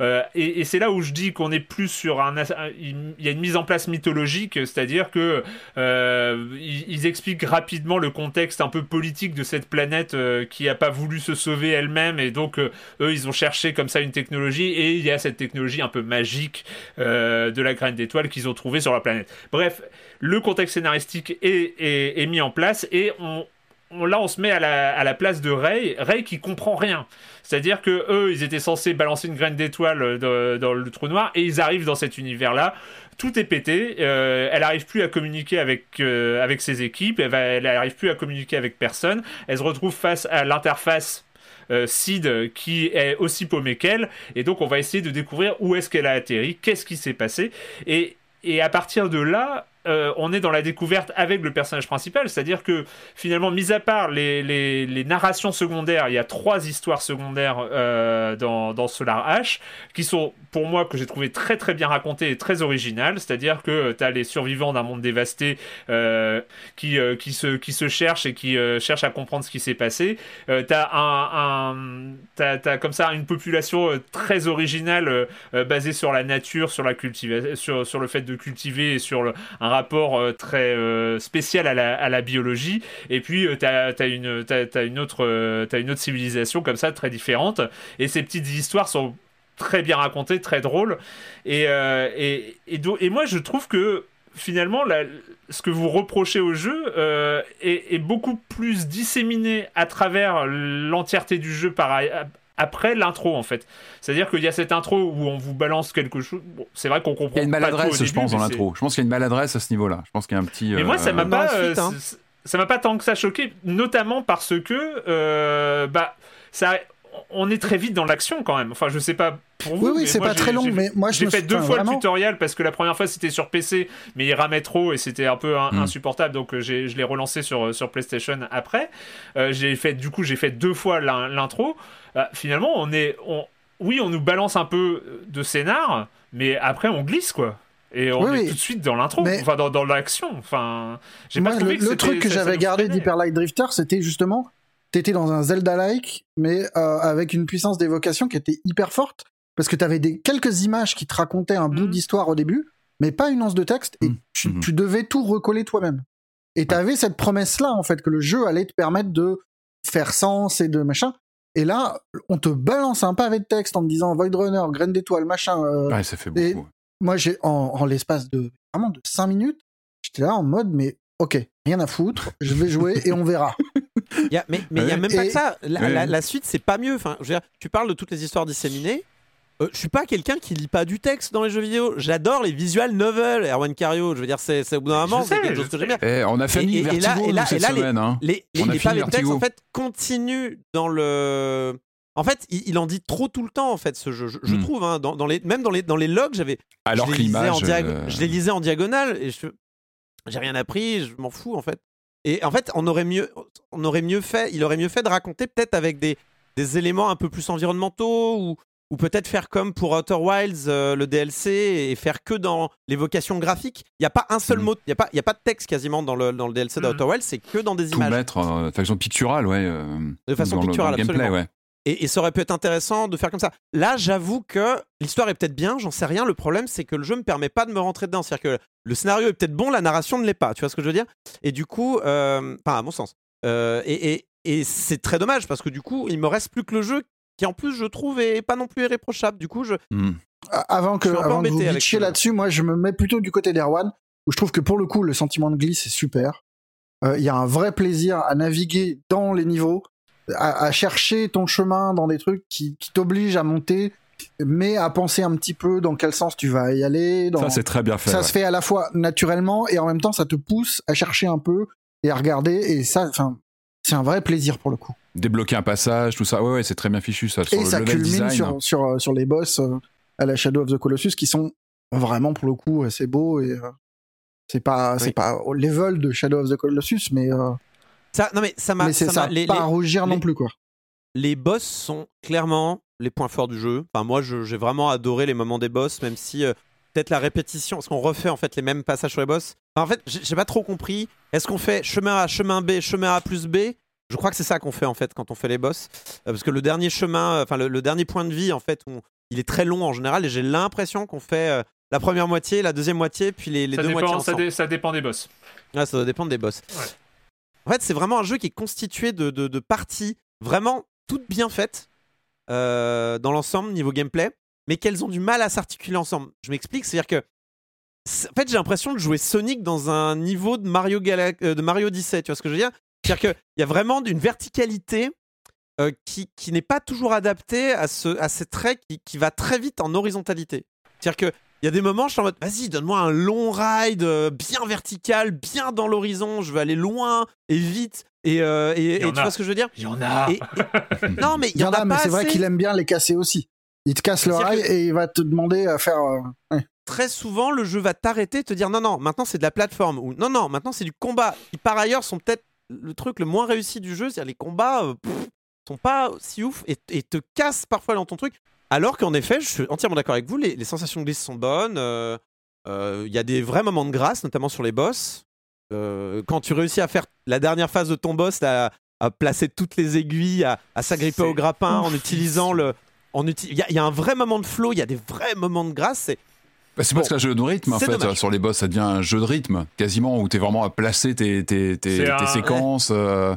Euh, et c'est là où je dis qu'on est plus sur un, il y a une mise en place mythologique, c'est-à-dire que ils, expliquent rapidement le contexte un peu politique de cette planète qui a pas voulu se sauver elle-même et donc eux ils ont cherché comme ça une technologie et il y a cette technologie un peu magique de la graine qu'ils ont trouvé sur la planète. Bref, le contexte scénaristique est, est- est mis en place et on, là on se met à la, à la place de Ray, Ray qui comprend rien. C'est-à-dire que eux, ils étaient censés balancer une graine d'étoile euh, dans, le trou noir et ils arrivent dans cet univers-là. Tout est pété. euh, elle arrive plus à communiquer avec euh, avec ses équipes. Elle, va, elle arrive plus à communiquer avec personne. Elle se retrouve face à l'interface. Euh, Sid qui est aussi paumé qu'elle. Et donc on va essayer de découvrir où est-ce qu'elle a atterri, qu'est-ce qui s'est passé. Et, et à partir de là euh, on est dans la découverte avec le personnage principal, c'est-à-dire que finalement, mis à part les, les- narrations secondaires, il y a trois histoires secondaires euh, dans, Solar H qui sont, pour moi, que j'ai trouvé très très bien racontées et très originales, c'est-à-dire que tu as les survivants d'un monde dévasté euh, qui, euh, qui, se, qui se cherchent et qui euh, cherchent à comprendre ce qui s'est passé. Euh, tu as, un, un- comme ça une population euh, très originale euh, euh, basée sur la nature, sur, la sur, sur le fait de cultiver et sur le, un rapport euh, très euh, spécial à la, biologie. Et puis, tu as, une, une, autre, euh, une autre civilisation comme ça, très différente. Et ces petites histoires sont très bien racontées, très drôles. Et, euh, et, et, et moi, je trouve que finalement, la- ce que vous reprochez au jeu euh, est, est beaucoup plus disséminé à travers l'entièreté du jeu par, après l'intro en fait. C'est-à-dire qu'il y a cette intro où on vous balance quelque chose. Bon, c'est vrai qu'on comprend Il y a une pas maladresse, je pense, dans l'intro. Je pense qu'il y a une maladresse à ce niveau-là. Je pense qu'il y a un petit. mais moi, ça m'a euh, pas, la suite, euh, hein. ça m'a pas tant que ça choqué, notamment parce que, euh, bah, ça, on est très vite dans l'action quand même. Enfin, je sais pas pour vous. Oui, oui, c'est pas très long, mais moi, je j'ai fait deux fois vraiment- le tutoriel parce que la première fois c'était sur PC, mais il ramait trop et c'était un peu un- Mm. insupportable, donc euh, je l'ai relancé sur sur PlayStation après. Euh, j'ai fait, du coup, j'ai fait deux fois l'in- l'intro. Euh, finalement, on est, on, oui, on nous balance un peu de scénar, mais après on glisse quoi. Et on Oui, est oui. tout de suite dans l'intro, Mais- enfin dans, dans l'action. Enfin, j'ai pas le, trouvé que le c'était- truc que j'avais gardé d'Hyper Light Drifter, c'était justement, t'étais dans un Zelda-like, mais euh, avec une puissance d'évocation qui était hyper forte, parce que t'avais des quelques images qui te racontaient un bout Mhm. d'histoire au début, mais pas une once de texte, et tu, Mhm. tu devais tout recoller toi-même. Et t'avais cette promesse-là, en fait, que le jeu allait te permettre de faire sens et de machin. Et là, on te balance un pavé de texte en te disant Void Runner, graine d'étoile, machin. euh, Ouais, ça fait Et- beaucoup. moi, j'ai en, en l'espace de vraiment de 5 minutes, j'étais là en mode mais ok, rien à foutre, je vais jouer et on verra. Il y a- mais mais il y a même pas Et- que ça. La, Ouais. la- la suite, c'est pas mieux. Enfin, je veux dire, tu parles de toutes les histoires disséminées. Euh, je suis pas quelqu'un qui lit pas du texte dans les jeux vidéo. J'adore les visual novels, Erwan Cario. Je veux dire, c'est au bout d'un moment, c'est quelque chose que j'aime bien. Eh, on a fini et- et là- et là- cette là, les- semaine. hein. Les, les, On a les fini pavés de texte, Vertigo. en fait, continuent dans le. En fait, il, il en dit trop tout le temps, en fait, ce jeu. Je, je Hmm. trouve, hein, dans, dans les, même dans les, dans les logs, j'avais. Alors je les, lisais en l'image. diag- euh, je les lisais en diagonale et je. J'ai rien appris, je m'en fous, en fait. Et en fait, on aurait mieux, on aurait mieux fait, il aurait mieux fait de raconter peut-être avec des, des éléments un peu plus environnementaux ou, ou peut-être faire comme pour Outer Wilds, euh, le DLC, et faire que dans l'évocation graphique. Il n'y a pas un seul Mhm. mot, il n'y a, a pas de texte quasiment dans le, dans le DLC d'Outer Wilds, c'est que dans des Tout images. mettre euh, de façon picturale, ouais. euh, De façon le- picturale, le gameplay, absolument. ouais. Et, et ça aurait pu être intéressant de faire comme ça. Là, j'avoue que l'histoire est peut-être bien, j'en sais rien. Le problème, c'est que le jeu me permet pas de me rentrer dedans. C'est-à-dire que le scénario est peut-être bon, la narration ne l'est pas. Tu vois ce que je veux dire? Et du coup, euh, enfin, à mon sens. Euh, et et- et c'est très dommage parce que du coup, il me reste plus que le jeu qui, en plus, je trouve, est pas non plus irréprochable. Du coup, je. Hmm. Avant que, Je avant que vous ce- là-dessus, moi je me mets plutôt du côté d'Erwan, où je trouve que pour le coup, le sentiment de glisse est super. Euh, Il y a un vrai plaisir à naviguer dans les niveaux, à, à chercher ton chemin dans des trucs qui, qui t'obligent à monter, mais à penser un petit peu dans quel sens tu vas y aller. Dans... Ça, c'est très bien fait. ça ouais. se fait à la fois naturellement et en même temps ça te pousse à chercher un peu et à regarder et ça, enfin, c'est un vrai plaisir pour le coup. Débloquer un passage, tout ça. Ouais, ouais, c'est très bien fichu, ça. Sur et le ça level culmine design. sur, sur, euh, sur les boss euh, à la Shadow of the Colossus qui sont vraiment pour le coup assez beaux et euh, c'est pas Oui. c'est pas au level de Shadow of the Colossus mais euh, Ça, non, mais ça m'a. mais ça ça, m'a- les- pas les- à rougir non plus quoi. les boss sont clairement les points forts du jeu. Enfin, moi, j'ai vraiment adoré les moments des boss, même si euh, peut-être la répétition, parce qu'on refait en fait les mêmes passages sur les boss. Enfin, en fait, j'ai pas trop compris. Est-ce qu'on fait chemin A, chemin B, chemin A plus B? Je crois que c'est ça qu'on fait en fait quand on fait les boss, Euh, parce que le dernier chemin, euh, enfin le, le dernier point de vie en fait, on- il est très long en général, et j'ai l'impression qu'on fait euh, la première moitié, la deuxième moitié, puis les, deux moitiés ça, ensemble. dé- ça dépend des boss. Ah, ça doit dépendre des boss. Ouais. En fait, c'est vraiment un jeu qui est constitué de, de- parties vraiment toutes bien faites euh, dans l'ensemble, niveau gameplay, mais qu'elles ont du mal à s'articuler ensemble. Je m'explique, c'est-à-dire que. En fait, j'ai l'impression de jouer Sonic dans un niveau de Mario, Gala- euh, de Mario Odyssey, tu vois ce que je veux dire? C'est-à-dire qu'il y a vraiment une verticalité euh, qui, qui n'est pas toujours adaptée à, ce, à ces traits qui, qui va très vite en horizontalité. C'est-à-dire que il y a des moments, je suis en mode, vas-y, donne-moi un long ride, euh, bien vertical, bien dans l'horizon, je veux aller loin et vite. Et, euh, et, y tu a. vois ce que je veux dire? Il y en a. Et- et- Non, mais il Il y en a mais c'est vrai qu'il aime bien les casser aussi. Il te casse le C'est-à-dire rail que- et il va te demander à faire euh, ouais. Très souvent, le jeu va t'arrêter, te dire non, non, maintenant c'est de la plateforme, ou non, non, maintenant c'est du combat, qui par ailleurs sont peut-être le truc le moins réussi du jeu, c'est-à-dire les combats euh, pff, sont pas si ouf et, et te cassent parfois dans ton truc. Alors qu'en effet, je suis entièrement d'accord avec vous, les, les sensations de glisse sont bonnes. euh, euh, Il y a des vrais moments de grâce, notamment sur les boss. Euh, quand tu réussis à faire la dernière phase de ton boss, à, à placer toutes les aiguilles, à, à s'agripper au grappin en utilisant le. uti- Il y, y a un vrai moment de flow, il y a des vrais moments de grâce. C'est Bah, c'est parce Bon. qu'un jeu de rythme, en fait. dommage. Sur les boss, ça devient un jeu de rythme, quasiment, où t'es vraiment à placer tes, tes, tes, un- séquences. euh,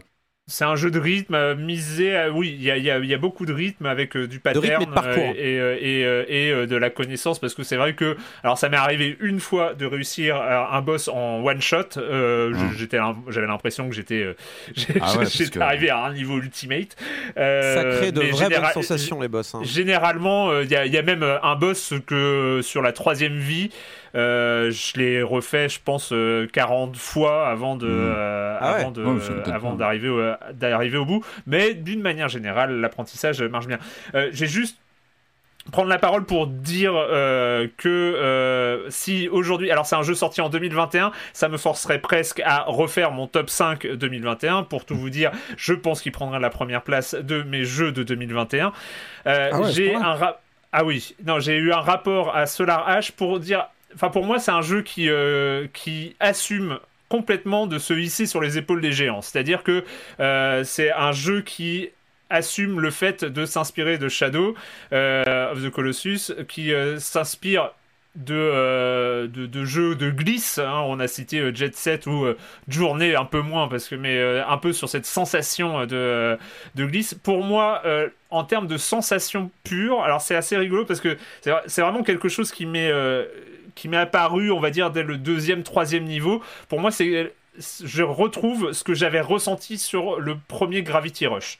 C'est un jeu de rythme euh, misé. à- Oui, il y a, il y a- il y a beaucoup de rythme avec euh, du pattern rythme et de parcours. euh, et, euh, et, euh, et, euh, de la connaissance parce que c'est vrai que alors ça m'est arrivé une fois de réussir euh, un boss en one shot. euh, j'étais un- j'avais l'imprestion que j'étais euh, Ah ouais, j'étais que- arrivé à un niveau ultimate. Euh, ça crée de vraies généra- bonnes sensations, les boss. hein. Généralement, euh, il y, a- il y a même euh, un boss que euh, sur la troisième vie, euh, je l'ai refait, je pense, euh, 40 fois avant de, Mhm. euh, Ah avant Ouais, avant d'arriver au, d'arriver au bout. Mais d'une manière générale, l'apprentissage marche bien. Euh, J'ai juste prendre la parole pour dire euh, que euh, si aujourd'hui, alors c'est un jeu sorti en 2021, ça me forcerait presque à refaire mon top 5 2021. Pour tout vous dire, je pense qu'il prendra la première place de mes jeux de 2021. Euh, Ah ouais, j'ai un ah oui, non, j'ai eu un rapport à Solar Ash pour dire, enfin pour moi c'est un jeu qui euh, qui assume complètement de se hisser sur les épaules des géants. C'est-à-dire que euh, c'est un jeu qui assume le fait de s'inspirer de Shadow euh, of the Colossus, qui s'inspire de, de, jeux de glisse. hein. On a cité Jet Set ou euh, Journée un peu moins, parce que, mais un peu sur cette sensation de, de glisse. Pour moi, en termes de sensation pure, alors c'est assez rigolo parce que c'est vraiment quelque chose qui m'est qui m'est apparu, on va dire, dès le deuxième, troisième niveau. Pour moi, c'est je retrouve ce que j'avais ressenti sur le premier Gravity Rush.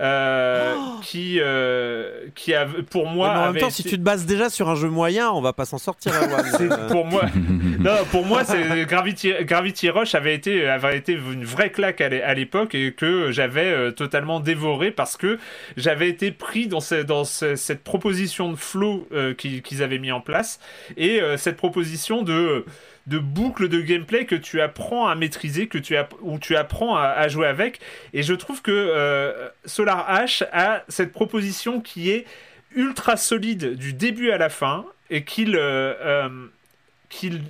Euh, qui euh, qui a pour moi mais en même temps, si tu te bases déjà sur un jeu moyen, on va pas s'en sortir. C'est Euh, pour moi. Non pour moi c'est Gravity Gravity Rush avait été avait été une vraie claque à l'é- à l'époque et que j'avais euh, totalement dévoré parce que j'avais été pris dans ce- dans ce- cette proposition de flow euh, qu'ils avaient mis en place et euh, cette proposition de de boucle de gameplay que tu apprends à maîtriser, que tu tu apprends à, jouer avec. Et je trouve que euh, Solar Ash a cette proposition qui est ultra solide du début à la fin et qu'il euh, euh, qu'il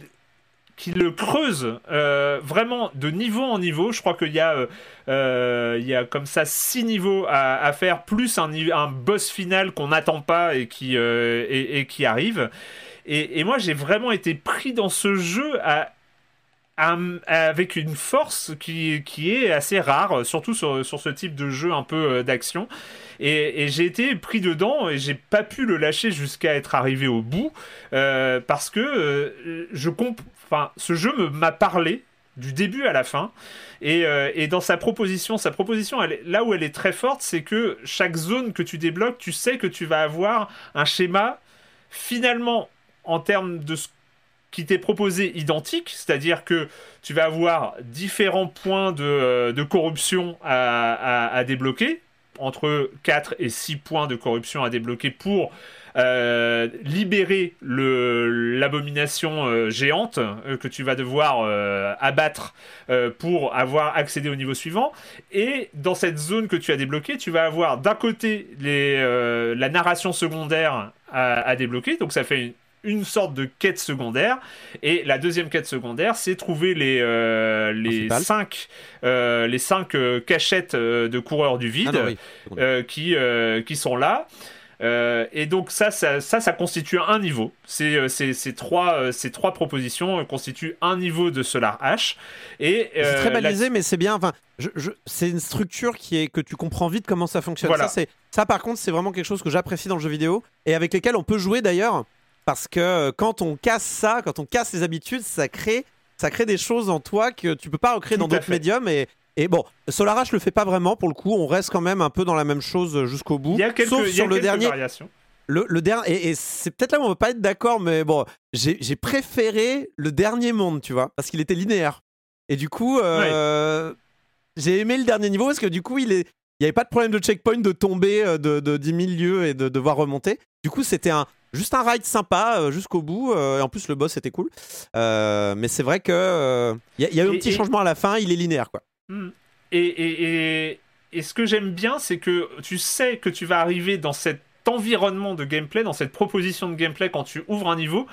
le creuse vraiment de niveau en niveau. Je crois qu'il y a y a comme ça six niveaux à, faire plus un, boss final qu'on n'attend pas et qui et qui arrive. Et, moi j'ai vraiment été pris dans ce jeu avec une force qui, qui est assez rare, surtout sur, sur ce type de jeu un peu euh, d'action. Et, j'ai été pris dedans et j'ai pas pu le lâcher jusqu'à être arrivé au bout euh, parce que euh, je enfin, ce jeu m'a parlé du début à la fin. Et, euh, et dans sa proposition, sa proposition, là où elle est très forte, c'est que chaque zone que tu débloques, tu sais que tu vas avoir un schéma finalement en termes de ce qui t'est proposé identique, c'est-à-dire que tu vas avoir différents points de, euh, corruption à, débloquer, entre 4 et 6 points de corruption à débloquer pour euh, libérer l'abomination euh, géante que tu vas devoir abattre pour avoir accédé au niveau suivant. Et dans cette zone que tu as débloquée, tu vas avoir d'un côté la narration secondaire à, à débloquer, donc ça fait une, sorte de quête secondaire. Et la deuxième quête secondaire, c'est trouver les, euh, les cinq, euh, les cinq euh, cachettes euh, de coureurs du vide Ah non, oui. qui, qui sont là. Et donc ça ça, ça, ça constitue un niveau. C'est, c'est- ces trois, ces trois propositions constituent un niveau de Solar H. Et, C'est très la- balisé, mais c'est bien. Enfin, je, je- c'est une structure qui est que tu comprends vite comment ça fonctionne. Voilà. Ça, c'est ça, par contre, c'est vraiment quelque chose que j'apprécie dans le jeu vidéo et avec lesquels on peut jouer d'ailleurs, parce que euh, quand on casse ça, quand on casse les habitudes, ça crée, ça crée des choses en toi que tu peux pas recréer dans d'autres médiums. Et, et bon, Solar H le fait pas vraiment pour le coup. On reste quand même un peu dans la même chose jusqu'au bout. il y a quelques, Sauf a sur le quelques dernier, variations. le, le dernier, et, et c'est peut-être là où on va pas être d'accord, mais bon, j'ai préféré le dernier monde, tu vois, parce qu'il était linéaire. Et du coup, euh, j'ai aimé le dernier niveau parce que du coup, il est, il y avait pas de problème de checkpoint, de tomber euh, de, de 10 000 lieues et de devoir remonter. Du coup, c'était un juste un ride sympa euh, jusqu'au bout. euh, et en plus, le boss était cool. Euh, mais c'est vrai que il y, a- il y a eu un Et- petit et- changement à la fin. Il est linéaire, quoi. Hmm. Et, et, et, et ce que j'aime bien, c'est que tu sais que tu vas arriver dans cet environnement de gameplay, dans cette proposition de gameplay quand tu ouvres un niveau.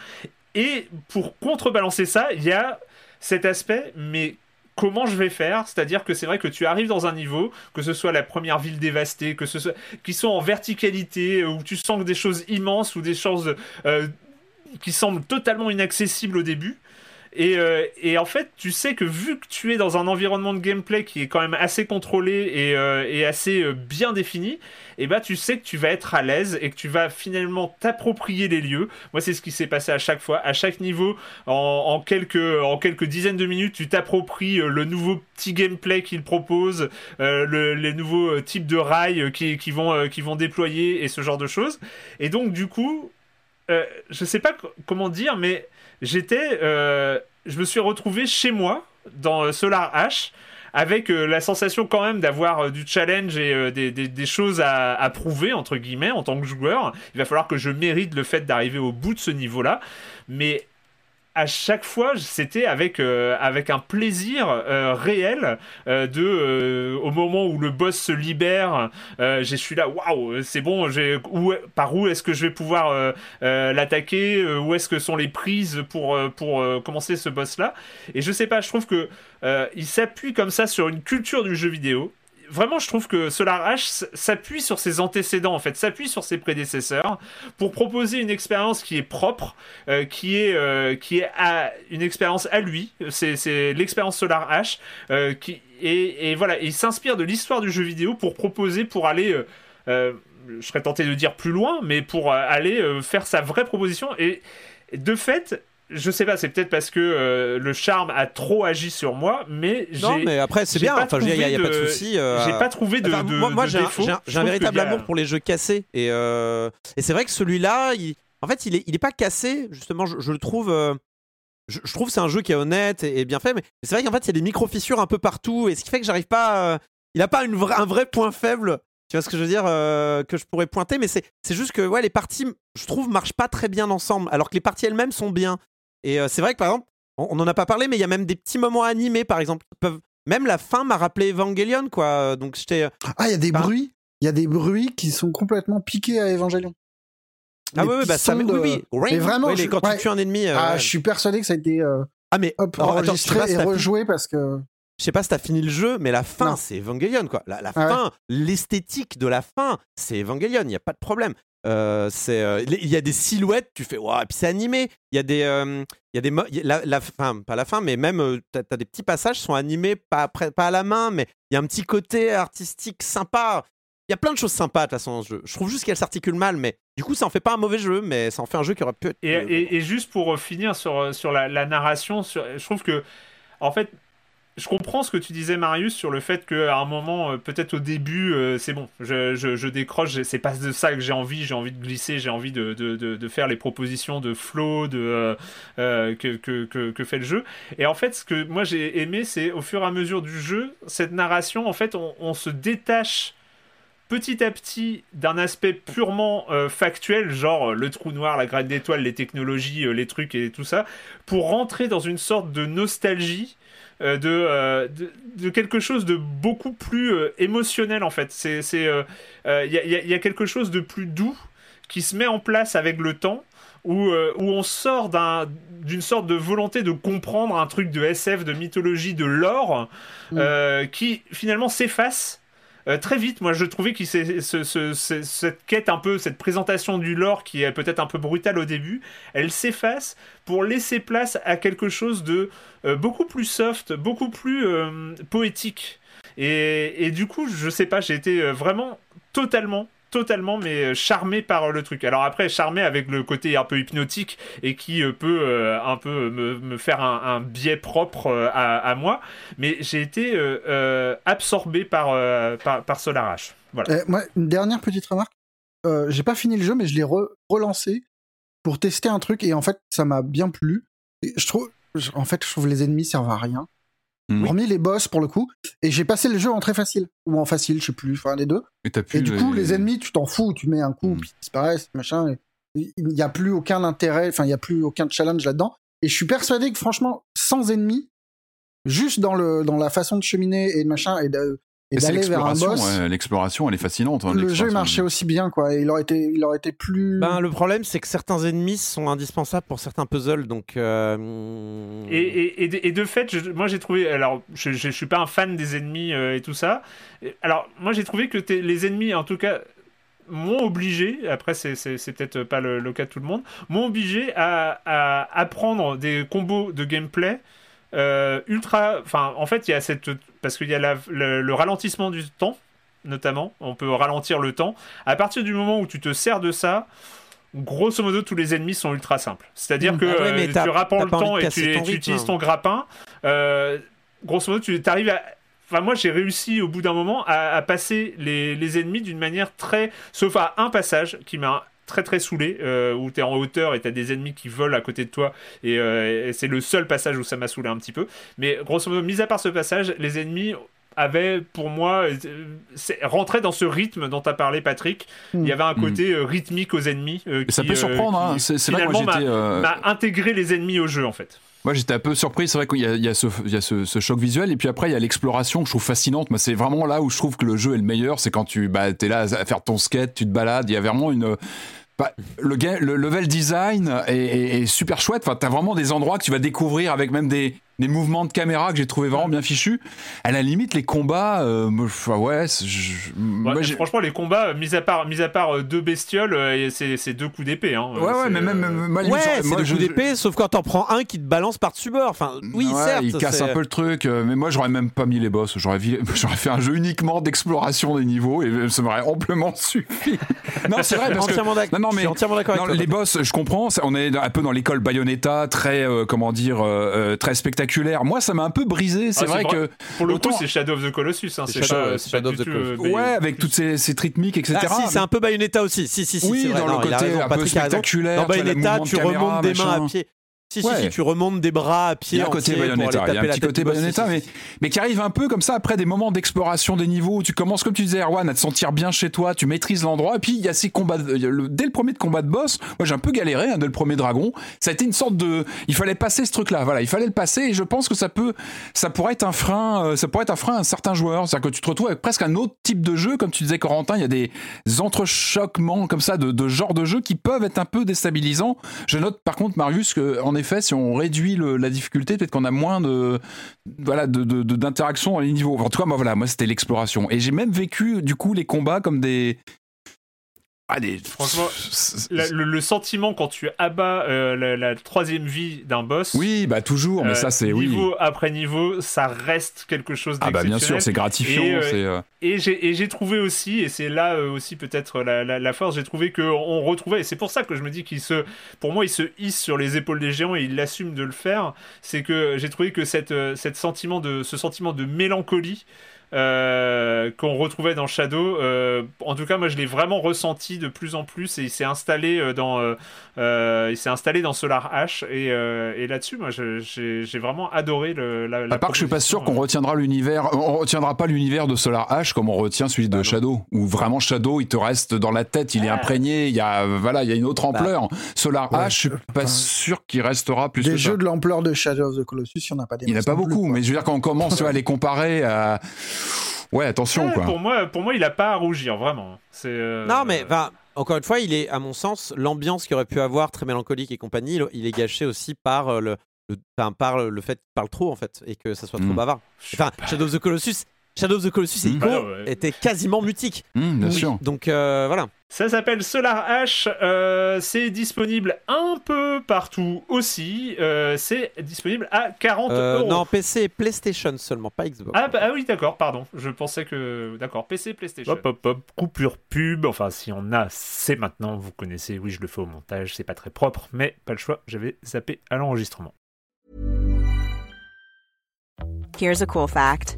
Et pour contrebalancer ça, il y a cet aspect, mais comment je vais faire C'est-à-dire que c'est vrai que tu arrives dans un niveau, que ce soit la première ville dévastée, que ce soit qui sont en verticalité, où tu sens que des choses immenses ou des choses euh, qui semblent totalement inaccessibles au début. Et, euh, et en fait, tu sais que vu que tu es dans un environnement de gameplay qui est quand même assez contrôlé et, euh, assez euh, bien défini, et bah tu sais que tu vas être à l'aise et que tu vas finalement t'approprier les lieux. Moi, c'est ce qui s'est passé à chaque fois, à chaque niveau, en, quelques en quelques dizaines de minutes, tu t'appropries le nouveau petit gameplay qu'il propose, le- les nouveaux types de rails qui, qui vont qui vont déployer et ce genre de choses. Et donc du coup, je sais pas co- comment dire, mais j'étais, euh, je me suis retrouvé chez moi dans euh, Solar H avec euh, la sensation quand même d'avoir du challenge et des, des- des choses à, à prouver entre guillemets en tant que joueur. Il va falloir que je mérite le fait d'arriver au bout de ce niveau-là, mais à chaque fois, c'était avec, euh, un plaisir euh, réel euh, de au moment où le boss se libère, je suis là, waouh, c'est bon, par où est-ce que je vais pouvoir l'attaquer, où est-ce que sont les prises pour commencer ce boss là. Et je sais pas, je trouve que il s'appuie comme ça sur une culture du jeu vidéo. Vraiment, je trouve que Solar H s- s'appuie sur ses antécédents, en fait, s'appuie sur ses prédécesseurs pour proposer une expérience qui est propre, euh, qui est, euh, qui est une expérience à lui. C'est, l'expérience Solar H. euh, qui, et, et voilà, il s'inspire de l'histoire du jeu vidéo pour proposer, pour aller. euh, je serais tenté de dire plus loin, mais pour aller faire sa vraie proposition. Et de fait, je sais pas, c'est peut-être parce que euh, le charme a trop agi sur moi, mais j'ai. Non, mais après, c'est bien. Enfin, il n'y a, pas de souci. euh, J'ai pas trouvé de. Enfin, de- moi, j'ai un, véritable a- amour pour les jeux cassés. Et, euh, et c'est vrai que celui-là, il- en fait, il est, il est pas cassé. Justement, je, je le trouve. je, je trouve que c'est un jeu qui est honnête et, et bien fait. Mais c'est vrai qu'en fait, il y a des micro-fissures un peu partout. Et ce qui fait que j'arrive pas. il a pas une vra- un vrai point faible. Tu vois ce que je veux dire euh, Que je pourrais pointer. Mais c'est c'est juste que ouais, les parties, je trouve, marchent pas très bien ensemble. Alors que les parties elles-mêmes sont bien. Et euh, c'est vrai que par exemple, on, on en a pas parlé, mais il y a même des petits moments animés, par exemple, qui peuvent. Même la fin m'a rappelé Evangelion, quoi. Donc j'étais. Ah, il y a des bruits. Il y a des bruits qui sont complètement piqués à Evangelion. Ah oui, oui, bah, ça, de- oui, oui. Mais vraiment, je- quand ouais. tu tues un ennemi. euh, Ah, ouais. je suis persuadé que ça a été euh, Ah, mais hop, oh, attends, enregistré si et fini- rejoué parce que. Je sais pas si t'as fini le jeu, mais la fin, c'est Evangelion, quoi. La, la Ah fin, l'esthétique de la fin, c'est Evangelion, il n'y a pas de problème. Euh, c'est, euh, il y a des silhouettes, tu fais, waouh, et puis c'est animé. Il y a des, euh, il y a des, mo- la, la fin, pas la fin, mais même, t'as, t'as des petits passages qui sont animés, pas, après- pas à la main, mais il y a un petit côté artistique sympa. Il y a plein de choses sympas de toute façon dans ce jeu. Je trouve juste qu'elle s'articule mal, mais du coup, ça en fait pas un mauvais jeu, mais ça en fait un jeu qui aurait pu être. Et, et- et juste pour finir sur, sur la, la narration, sur- je trouve que, en fait, je comprends ce que tu disais, Marius, sur le fait qu'à un moment, euh, peut-être au début, euh, c'est bon, je, je, décroche, c'est pas de ça que j'ai envie, j'ai envie de glisser, j'ai envie de, de, de, faire les propositions de flow de, euh, que, que, que, fait le jeu. Et en fait, ce que moi j'ai aimé, c'est au fur et à mesure du jeu, cette narration, en fait, on, se détache petit à petit d'un aspect purement factuel, genre le trou noir, la graine d'étoile, les technologies, les trucs et tout ça, pour rentrer dans une sorte de nostalgie. Euh, de, euh, de, de quelque chose de beaucoup plus euh, émotionnel en fait. C'est, c'est, Il y, a, y y quelque chose de plus doux qui se met en place avec le temps où, où on sort d'un, d'une sorte de volonté de comprendre un truc de SF, de mythologie, de lore, euh, qui finalement s'efface euh, très vite, moi je trouvais que cette quête un peu, cette présentation du lore qui est peut-être un peu brutale au début, elle s'efface pour laisser place à quelque chose de euh, beaucoup plus soft, beaucoup plus euh, poétique. Et, et du coup, je sais pas, j'ai été vraiment totalement totalement mais euh, charmé par le truc. Alors après charmé avec le côté un peu hypnotique et qui euh, peut euh, un peu me, faire un, biais propre euh, à, moi, mais j'ai été euh, euh, absorbé par, euh, par, Solar Ash. Voilà. Euh, moi, une dernière petite remarque. Euh, j'ai pas fini le jeu, mais je l'ai re- relancé pour tester un truc et en fait, ça m'a bien plu. Je trouve, en fait, je trouve les ennemis servent à rien. Hormis les boss pour le coup. Et j'ai passé le jeu en très facile ou en facile, je sais plus, enfin les deux. Et, du coup, les ennemis, tu t'en fous, tu mets un coup, Mhm. puis ils disparaissent, machin. Il n'y a plus aucun intérêt, enfin, il n'y a plus aucun challenge là-dedans. Et je suis persuadé que franchement, sans ennemis, juste dans, le, dans la façon de cheminer et de machin, et de- et c'est d'aller vers un l'exploration, boss, ouais, l'exploration, elle est fascinante. hein, le jeu marchait aussi bien, quoi. Et il aurait été, il aurait été plus. Ben, le problème, c'est que certains ennemis sont indispensables pour certains puzzles, donc. euh, Et, et, et, de, et de fait, je- moi j'ai trouvé. Alors, je, je, je suis pas un fan des ennemis euh, et tout ça. Et- Alors, moi j'ai trouvé que les ennemis, en tout cas, m'ont obligé, après c'est, c'est, c'est peut-être pas le, le cas de tout le monde, m'ont obligé à, à apprendre des combos de gameplay euh, ultra. Enfin, en fait, il y a cette. Parce qu'il y a la- le, le ralentissement du temps, notamment. On peut ralentir le temps. À partir du moment où tu te sers de ça. Grosso modo, tous les ennemis sont ultra simples. C'est-à-dire Mm. que Ah ouais, tu rapprends le temps et tu, ton tu utilises ton grappin. Euh, grosso modo, tu arrives à. Enfin, moi, j'ai réussi au bout d'un moment à, à passer les, les ennemis d'une manière très. Sauf à un passage qui m'a très très saoulé, euh, où tu es en hauteur et tu as des ennemis qui volent à côté de toi. Et, euh, et c'est le seul passage où ça m'a saoulé un petit peu. Mais grosso modo, mis à part ce passage, les ennemis avaient pour moi euh, rentraient dans ce rythme dont as parlé Patrick il y avait un côté euh, rythmique aux ennemis euh, ça peut euh, surprendre, hein. C'est- vrai que moi, j'étais, m'a- intégré les ennemis au jeu en fait Moi, j'étais un peu surpris. C'est vrai qu'il y a, il y a, ce, il y a ce, ce choc visuel. Et puis après, il y a l'exploration que je trouve fascinante. C'est vraiment là où je trouve que le jeu est le meilleur. C'est quand tu bah, es là à faire ton skate, tu te balades. Il y a vraiment une. Bah, le, level design est, super chouette. Enfin, t'as vraiment des endroits que tu vas découvrir avec même des, des mouvements de caméra que j'ai trouvé vraiment bien fichus. À la limite, les combats, euh, ouais, je- moi, franchement les combats mis à part mis à part euh, deux bestioles euh, c'est c'est deux coups d'épée hein. ouais, ouais, mais même, euh, même- Ouais, c'est moi, le je- coup d'épée, sauf quand t'en prends un qui te balance par-dessus bord. Enfin, oui, Ouais, certes. il casse c'est- un peu le truc, mais moi j'aurais même pas mis les boss. J'aurais, fait un jeu uniquement d'exploration des niveaux et ça m'aurait amplement suffi. non, c'est vrai parce que Entièrement d'accord. non, non, Je mais suis entièrement d'accord non, avec toi. les boss, je comprends. On est un peu dans l'école Bayonetta, très euh, comment dire, euh, très spectaculaire. Moi, ça m'a un peu brisé. C'est Ah, vrai que pour le autant- coup c'est Shadow of the Colossus hein, C'est Shadow- pas, Shadow of the Colossus. euh, ouais, avec toutes ces, ces rythmiques, etc. Ah si, c'est un peu Bayonetta aussi. Si, si, si. Oui, vrai. dans le Non, côté raison, un peu spectaculaire, Dans Bayonetta, tu remontes des mains à pied. Si, Ouais. si, si, tu remontes des bras à Il pied y a un côté Bayonetta, il y a un petit côté. Bayonetta, mais, mais qui arrive un peu comme ça après des moments d'exploration des niveaux où tu commences, comme tu disais, Erwan, à te sentir bien chez toi, tu maîtrises l'endroit, et puis il y a ces combats, de- il le- dès le premier de combat de boss, moi j'ai un peu galéré, hein, dès le premier dragon, ça a été une sorte de, il fallait passer ce truc-là, voilà, il fallait le passer, et je pense que ça peut, ça pourrait être un frein, euh, ça pourrait être un frein à certains joueurs, c'est-à-dire que tu te retrouves avec presque un autre type de jeu, comme tu disais Corentin, il y a des entrechoquements comme ça de, de genre de jeu qui peuvent être un peu déstabilisants. Je note par contre, Marius, que en effet, si on réduit la difficulté, peut-être qu'on a moins de voilà de, de- de- dans les niveaux. En tout cas, moi voilà, moi c'était l'exploration et j'ai même vécu du coup les combats comme des ah Franchement, La- le, le sentiment quand tu abats euh, la, la troisième vie d'un boss. oui, bah toujours, mais euh, ça c'est oui. Niveau après niveau, ça reste quelque chose Ah bah bien sûr, c'est gratifiant, Et, euh, euh, Et j'ai trouvé aussi, et c'est là aussi peut-être la, la, force, j'ai trouvé qu'on retrouvait, et c'est pour ça que je me dis qu'il se, pour moi, il se hisse sur les épaules des géants et il assume de le faire, c'est que j'ai trouvé que cette, cette sentiment de, ce sentiment de mélancolie euh, qu'on retrouvait dans Shadow, euh, en tout cas, moi je l'ai vraiment ressenti de plus en plus et il s'est installé euh, dans, euh, euh, il s'est installé dans Solar H et, euh, et là-dessus, moi je- j'ai j'ai vraiment adoré le, la, la À part que je suis pas sûr qu'on retiendra l'univers, on retiendra pas l'univers de Solar Ash comme on retient celui Bah de Shadow, où vraiment Shadow il te reste dans la tête, il est imprégné, il y a voilà, il y a une autre ampleur. Solar Ouais, Ash, je suis pas enfin, sûr qu'il restera plus Des que ça. jeux de l'ampleur de Shadow of the Colossus, il n'y en a pas des Il n'y en a pas plus, beaucoup, mais je veux dire quand on commence à les comparer à ouais attention Ouais, quoi. Pour moi, pour moi, il a pas à rougir vraiment. C'est euh, Non, mais enfin, encore une fois, il est, à mon sens, l'ambiance qu'il aurait pu avoir, très mélancolique et compagnie, il- est gâché aussi par euh, le, le, enfin, par le fait qu'il parle trop, en fait, et que ça soit trop Mm. bavard. Enfin, Shadow of the Colossus, Shadow of the Colossus et Mm. Ico Bah ouais. étaient quasiment mutiques. Hum, bien Oui. sûr. Donc euh, voilà. Ça s'appelle Solar H. euh, c'est disponible un peu partout aussi. euh, c'est disponible à 40 Euh, euros. non, PC et PlayStation seulement, pas Xbox. Ah, bah, ah oui, d'accord, pardon. Je pensais que. D'accord, PC, PlayStation. Hop, hop, hop. Coupure pub. Enfin, si on a, c'est maintenant. Vous connaissez. Oui, je le fais au montage. C'est pas très propre, mais pas le choix. J'avais zappé à l'enregistrement. Here's a cool fact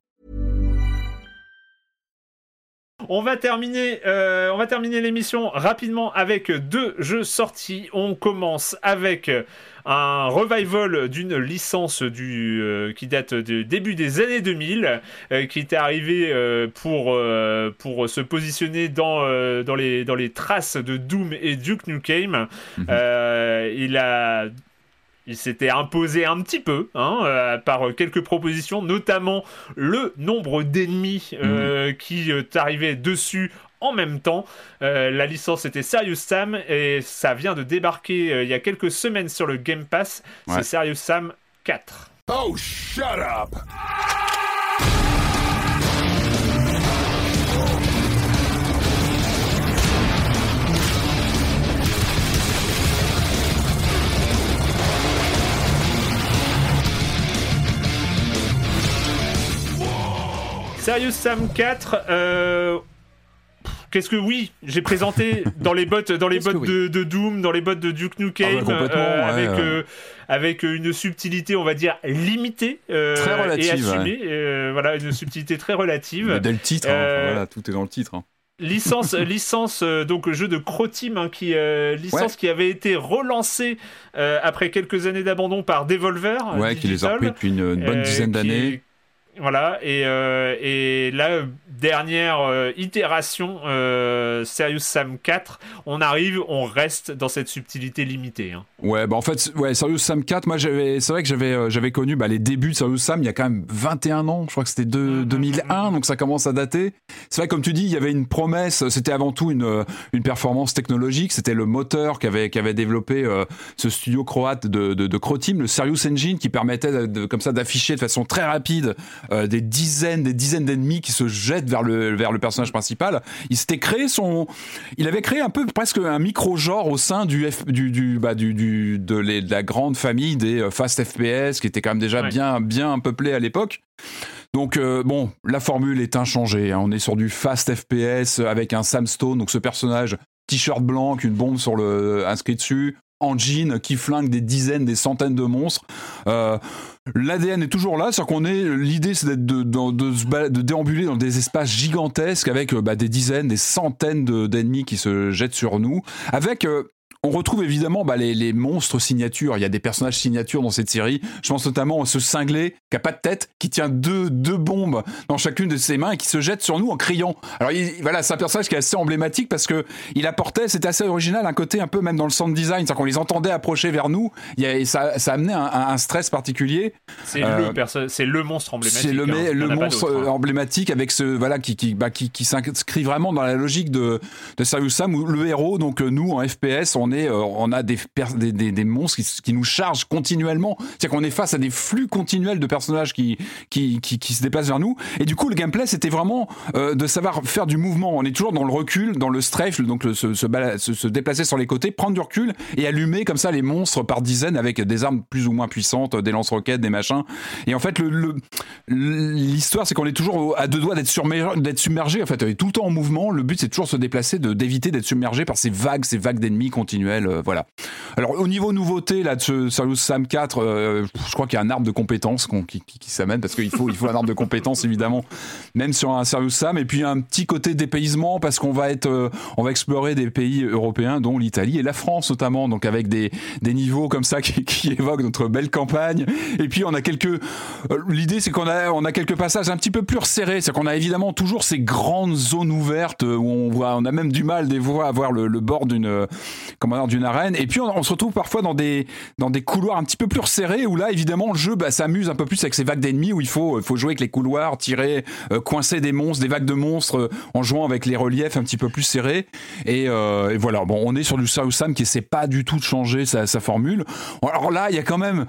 On va terminer, euh, on va terminer l'émission rapidement avec deux jeux sortis. On commence avec un revival d'une licence du, euh, qui date du début des années 2000, euh, qui était arrivé euh, pour, pour se positionner dans, dans, les, dans les traces de Doom et Duke Nukem. Euh, il a il s'était imposé un petit peu hein, euh, par quelques propositions, notamment le nombre d'ennemis euh, qui euh, t'arrivaient dessus en même temps. Euh, la licence était Serious Sam et ça vient de débarquer euh, il y a quelques semaines sur le Game Pass. Ouais. C'est Serious Sam 4. Oh, shut up! Serious Sam 4. euh, Qu'est-ce que oui, j'ai présenté dans les bots, dans les de, de Doom, dans les bots de Duke Nukem, Ah bah, euh, avec ouais. euh, avec une subtilité, on va dire limitée euh, Très relative, et assumée. voilà, une subtilité très relative. Dès le titre, hein, voilà, tout est dans le titre. hein. licence licence donc jeu de Croteam hein, qui licence qui avait été relancée après quelques années d'abandon par Devolver Ouais, qui les a repris depuis une, bonne dizaine d'années. Voilà, et, euh, et la dernière euh, itération, euh, Serious Sam 4, on arrive, on reste dans cette subtilité limitée. hein. Ouais, bah en fait, ouais, Serious Sam 4, moi j'avais, c'est vrai que j'avais, euh, j'avais connu bah, les débuts de Serious Sam il y a quand même 21 ans, je crois que c'était de- 2001, donc ça commence à dater. C'est vrai, comme tu dis, il y avait une promesse, c'était avant tout une, euh, une performance technologique, c'était le moteur qu'avait, qu'avait développé ce studio croate de, de, de Croteam, le Serious Engine, qui permettait de- comme ça d'afficher de façon très rapide euh, des dizaines, des dizaines d'ennemis qui se jettent vers le vers le personnage principal. Il s'était créé son, il avait créé un peu presque un micro genre au sein du F, du du bah du, du de, les- de la grande famille des euh, fast FPS qui était quand même déjà Ouais. bien bien peuplé à l'époque. Donc euh, bon, la formule est inchangée. hein. On est sur du fast FPS avec un Sam Stone, donc ce personnage t-shirt blanc, une bombe sur le inscrit dessus, en jean, qui flingue des dizaines, des centaines de monstres. Euh, L'ADN est toujours là, c'est-à-dire qu'on est. L'idée, c'est d'être de, déambuler dans des espaces gigantesques avec euh, bah, des dizaines, des centaines de- d'ennemis qui se jettent sur nous, avec. On retrouve évidemment bah, les, les monstres signatures. Il y a des personnages signatures dans cette série. Je pense notamment à ce cinglé qui a pas de tête, qui tient deux, deux bombes dans chacune de ses mains et qui se jette sur nous en criant. Alors il- voilà, c'est un personnage qui est assez emblématique parce que il apportait, c'était assez original, un côté un peu même dans le sound design, c'est-à-dire qu'on les entendait approcher vers nous. Il y a- et ça, ça amenait un, un- un stress particulier. C'est Euh, le c'est le monstre emblématique. C'est le, hein. le monstre hein. emblématique avec ce voilà qui qui bah, qui, qui s'inscrit vraiment dans la logique de de Serious Sam où le héros donc euh, nous en FPS on euh, on a des, monstres qui, nous chargent continuellement. C'est-à-dire qu'on est face à des flux continuels de personnages qui se déplacent vers nous. Et du coup le gameplay c'était vraiment euh, de savoir faire du mouvement. On est toujours dans le recul dans le strafe donc se, déplacer sur les côtés prendre du recul et allumer comme ça les monstres par dizaines avec des armes plus ou moins puissantes des lance-roquettes des machins. Et en fait l'histoire c'est qu'on est toujours à deux doigts d'être submergé, en fait tout le temps en mouvement. Le but c'est toujours se déplacer d'éviter d'être submergé par ces vagues ces vagues d'ennemis euh, voilà. Alors au niveau nouveauté là de ce Serious Sam 4 euh, je crois qu'il y a un arbre de compétences qu'on- qui, s'amène parce qu'il faut il faut un arbre de compétences évidemment même sur un Serious Sam et puis un petit côté dépaysement parce qu'on va être euh, on va explorer des pays européens dont l'Italie et la France notamment donc avec des des niveaux comme ça qui, qui évoquent notre belle campagne. Et puis on a quelques l'idée c'est qu'on a on a quelques passages un petit peu plus resserrés. C'est qu'on a évidemment toujours ces grandes zones ouvertes où on voit on a même du mal des fois à voir le, le bord d'une d'une arène. Et puis on, se retrouve parfois dans des couloirs un petit peu plus resserrés où là évidemment le jeu bah, s'amuse un peu plus avec ces vagues d'ennemis où il faut jouer avec les couloirs tirer euh, coincer des monstres des vagues de monstres euh, en jouant avec les reliefs un petit peu plus serrés. Et, euh, voilà. Bon on est sur du Serious Sam qui essaie pas du tout de changer sa formule. Alors là il y a quand même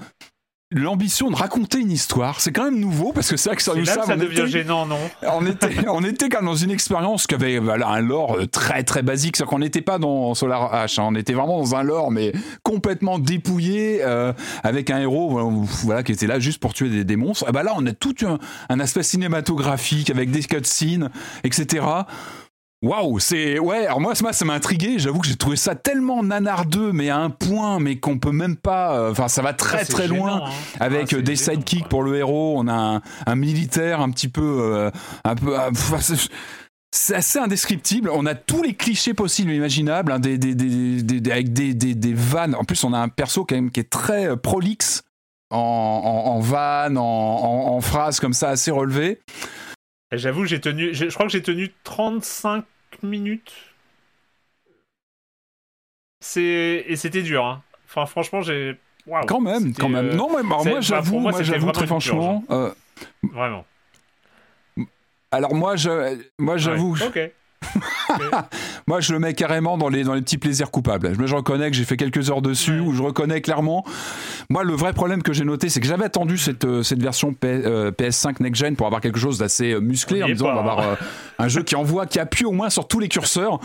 l'ambition de raconter une histoire, c'est quand même nouveau parce que c'est vrai que C'est là ça on devient était- gênant, non on était, on était quand même dans une expérience qui avait voilà, un lore euh, très très basique. C'est-à-dire qu'on n'était pas dans Solar H, hein. on était vraiment dans un lore mais complètement dépouillé euh, avec un héros voilà, voilà, qui était là juste pour tuer des, des monstres. Et bah là, on a tout un, un aspect cinématographique avec des cutscenes, etc. Waouh, c'est ouais. Alors moi, ça m'a intrigué. J'avoue que j'ai trouvé ça tellement nanardeux, mais à un point, mais qu'on peut même pas. euh, Enfin, ça va très c'est très gênant, loin. hein. Avec Ah, des gênant, sidekicks pour le héros. On a un, un militaire un petit peu, euh, un peu. ah, c'est- assez indescriptible. On a tous les clichés possibles et imaginables, hein, des, des, des, avec des, des, des vannes. En plus, on a un perso quand même qui est très euh, prolixe en, en, en vannes, en, en, en phrases comme ça assez relevées. Et J'avoue, j'ai tenu, je crois que j'ai tenu 35 minutes. C'est et c'était dur. Hein. Enfin, franchement, j'ai. Quand même, quand même. euh, Non, mais bah, moi bah, j'avoue, moi, j'avoue très franchement. euh, Vraiment. alors moi, je, moi j'avoue, Ouais, Ok. Moi, je le mets carrément dans les, dans les petits plaisirs coupables. Je, je reconnais que j'ai fait quelques heures dessus, où je reconnais clairement. Moi, le vrai problème que j'ai noté, c'est que j'avais attendu cette, euh, cette version P- euh, PS5 Next Gen pour avoir quelque chose d'assez euh, musclé, On en disant pas, on va avoir hein. euh, un jeu qui envoie, qui appuie au moins sur tous les curseurs.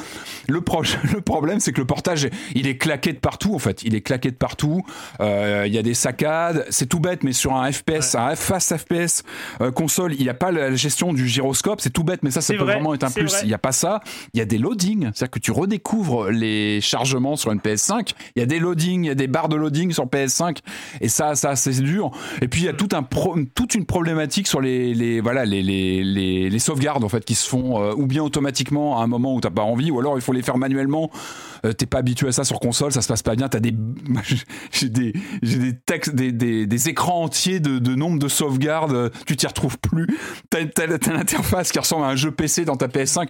Le, pro- le problème, c'est que le portage, il est claqué de partout, en fait. Il est claqué de partout. Euh, Il y a des saccades. C'est tout bête, mais sur un FPS, un fast FPS console, il n'y a pas la gestion du gyroscope. C'est tout bête, mais ça, ça peut vrai, vraiment être un plus. Il n'y a pas ça. Il y a des loadings, c'est-à-dire que tu redécouvres les chargements sur une PS5. Il y a des loadings, il y a des barres de loading sur PS5, et ça, ça, c'est dur. Et puis il y a tout un pro- toute une problématique sur les, les voilà, les, les, les, les sauvegardes en fait qui se font euh, ou bien automatiquement à un moment où t'as pas envie, ou alors il faut les faire manuellement. Euh, T'es pas habitué à ça sur console, ça se passe pas bien. T'as des, j'ai des, des textes, des, des, écrans entiers de, de nombre de sauvegardes. euh, Tu t'y retrouves plus. T'as, t'as l'interface qui ressemble à un jeu PC dans ta PS5.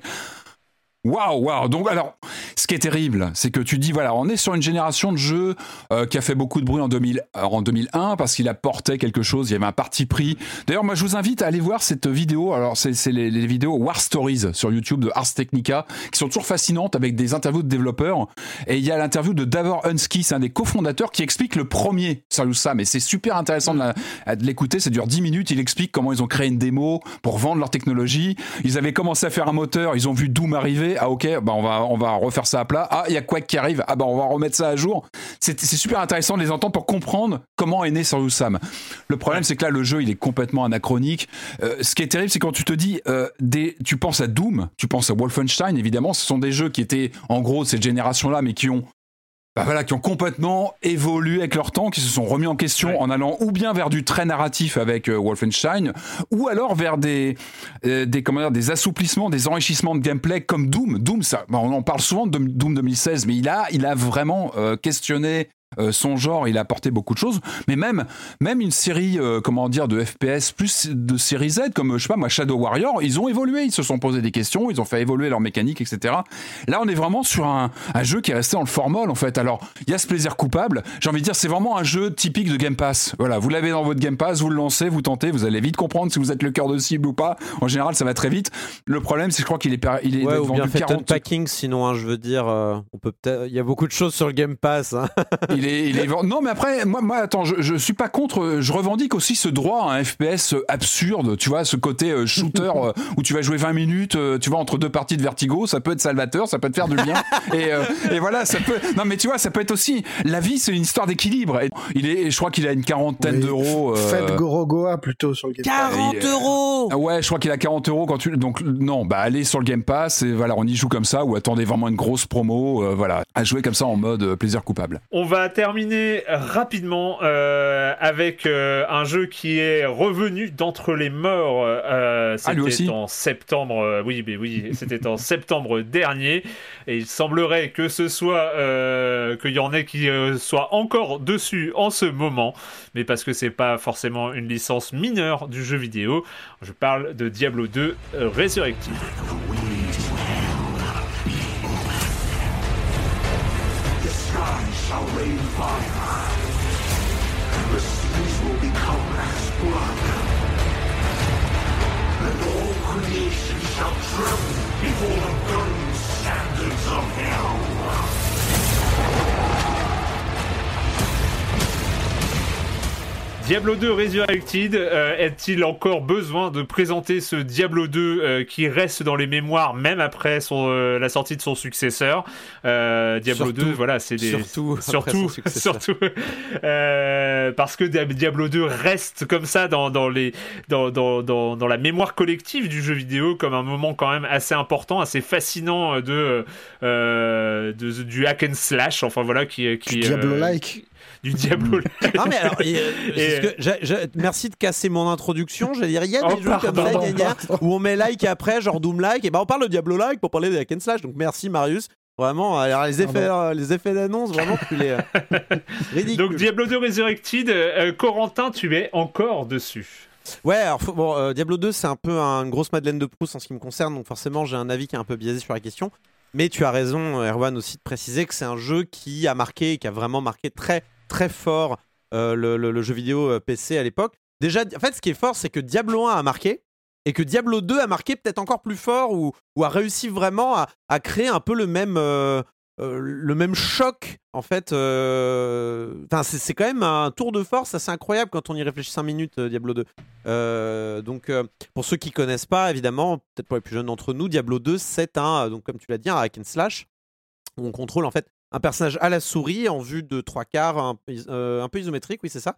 Waouh, waouh. Donc alors, ce qui est terrible, c'est que tu dis voilà, on est sur une génération de jeux euh, qui a fait beaucoup de bruit en 2000, alors en 2001 parce qu'il apportait quelque chose. Il y avait un parti pris. D'ailleurs, moi, je vous invite à aller voir cette vidéo. Alors, c'est les, les vidéos War Stories sur YouTube de Ars Technica qui sont toujours fascinantes avec des interviews de développeurs. Et il y a l'interview de Davor Hunsky, c'est un des cofondateurs qui explique le premier Serious Sam. Et c'est super intéressant de l'écouter. Ça dure 10 minutes. Il explique comment ils ont créé une démo pour vendre leur technologie. Ils avaient commencé à faire un moteur. Ils ont vu Doom arriver. Ah ok, bah on va on va refaire ça à plat. Ah il y a Quake qui arrive. Ah bah on va remettre ça à jour. C'est c'est super intéressant de les entendre pour comprendre comment est né Serious Sam. Le problème c'est que là le jeu il est complètement anachronique. Euh, ce qui est terrible c'est quand tu te dis euh, des tu penses à Doom, tu penses à Wolfenstein évidemment. Ce sont des jeux qui étaient en gros de cette génération là mais qui ont bah voilà, qui ont complètement évolué avec leur temps, qui se sont remis en question en allant ou bien vers du très narratif avec euh, Wolfenstein, ou alors vers des, euh, des, comment dire, des assouplissements, des enrichissements de gameplay comme Doom. Doom, ça, bah, on en parle souvent de Doom 2016, mais il a, il a vraiment euh, questionné euh, son genre, il a apporté beaucoup de choses, mais même, même une série, euh, comment dire, de FPS, plus de série Z, comme, je sais pas, moi, Shadow Warrior, ils ont évolué, ils se sont posé des questions, ils ont fait évoluer leur mécanique, etc. Là, on est vraiment sur un, un jeu qui est resté dans le formol, en fait. Alors, il y a ce plaisir coupable, j'ai envie de dire, c'est vraiment un jeu typique de Game Pass. Voilà, vous l'avez dans votre Game Pass, vous le lancez, vous tentez, vous allez vite comprendre si vous êtes le cœur de cible ou pas. En général, ça va très vite. Le problème, c'est que je crois qu'il est, il est Ouais, ou vendu fait 40 unpacking, sinon, hein, je veux dire, euh, on peut peut-être. Il y a beaucoup de choses sur le Game Pass. hein. il est, il est vend- Non, mais après, moi, moi, attends, je, je suis pas contre. Je revendique aussi ce droit à un FPS absurde. Tu vois, ce côté euh, shooter euh, où tu vas jouer 20 minutes. euh, tu vois, entre deux parties de Vertigo, ça peut être salvateur, ça peut te faire du bien. et, euh, et voilà, ça peut. Non, mais tu vois, ça peut être aussi. La vie, c'est une histoire d'équilibre. Et Il est, je crois qu'il a une quarantaine Oui. d'euros. euh, Faites Gorogoa plutôt sur le Game Pass. 40 il- euros ah Ouais, je crois qu'il a 40 euros quand tu. Donc non, bah allez sur le Game Pass et voilà, on y joue comme ça ou attendez vraiment une grosse promo, euh, voilà, à jouer comme ça en mode plaisir coupable. On va terminer rapidement euh, avec euh, un jeu qui est revenu d'entre les morts. euh, Ah, lui c'était aussi en septembre. euh, oui, mais oui, c'était en septembre dernier. Et il semblerait que ce soit euh, qu'il y en ait qui euh, soient encore dessus en ce moment, mais parce que c'est pas forcément une licence mineure du jeu vidéo. Je parle de Diablo 2 euh, Resurrected. Shall rain fire. Diablo 2 Resurrected, euh, est-il encore besoin de présenter ce Diablo 2 euh, qui reste dans les mémoires même après son, euh, la sortie de son successeur? Euh, Diablo Surtout- 2, voilà, c'est des surtout après surtout surtout euh, parce que Dia- Diablo 2 reste comme ça dans, dans les dans, dans, dans, dans la mémoire collective du jeu vidéo comme un moment quand même assez important, assez fascinant de, euh, de du hack and slash, enfin voilà qui qui euh, Diablo-like. Du Diablo. Non mais alors, et, euh, c'est Et, ce que j'ai- j'ai- merci de casser mon introduction. J'allais dire, il y a des Oh, jeux comme ça, pardon, gna gna, où on met like après, genre Doom like, et ben on parle de Diablo like pour parler des hack slash. Donc merci Marius. Vraiment, alors les effets, euh, les effets d'annonce, vraiment, tu les. euh, ridicule. Donc Diablo 2 Resurrected, euh, Corentin, tu es encore dessus. Ouais, alors bon, euh, Diablo 2, c'est un peu un- une grosse Madeleine de Proust en ce qui me concerne, donc forcément j'ai un avis qui est un peu biaisé sur la question. Mais tu as raison, Erwan, aussi de préciser que c'est un jeu qui a marqué, qui a vraiment marqué très très fort euh, le, jeu vidéo euh, PC à l'époque. Déjà, en fait, ce qui est fort, c'est que Diablo 1 a marqué et que Diablo 2 a marqué peut-être encore plus fort ou, a réussi vraiment à, créer un peu le même, euh, le même choc en fait. c'est quand même un tour de force assez incroyable quand on y réfléchit 5 minutes, Diablo 2. Euh, donc, pour ceux qui connaissent pas, évidemment, peut-être pour les plus jeunes d'entre nous, Diablo 2, c'est un, donc comme tu l'as dit, un hack and slash où on contrôle en fait un personnage à la souris en vue de trois quarts, un, euh, un peu isométrique, oui, c'est ça.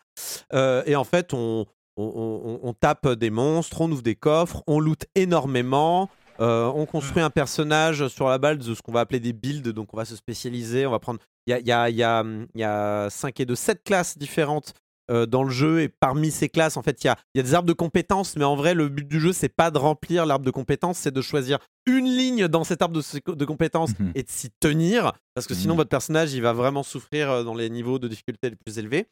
Euh, et en fait, on, on, on- on tape des monstres, on ouvre des coffres, on loot énormément. euh, on construit un personnage sur la balle de ce qu'on va appeler des builds, donc on va se spécialiser, on va prendre... Il y a, il y, a, il y, a, il y a 5 et de 7 classes différentes euh, dans le jeu, et parmi ces classes, en fait, il y a, y a des arbres de compétences, mais en vrai, le but du jeu, c'est pas de remplir l'arbre de compétences, c'est de choisir une ligne dans cet arbre de, de compétences Mhm. et de s'y tenir, parce que sinon, Mhm. votre personnage, il va vraiment souffrir euh, dans les niveaux de difficulté les plus élevés.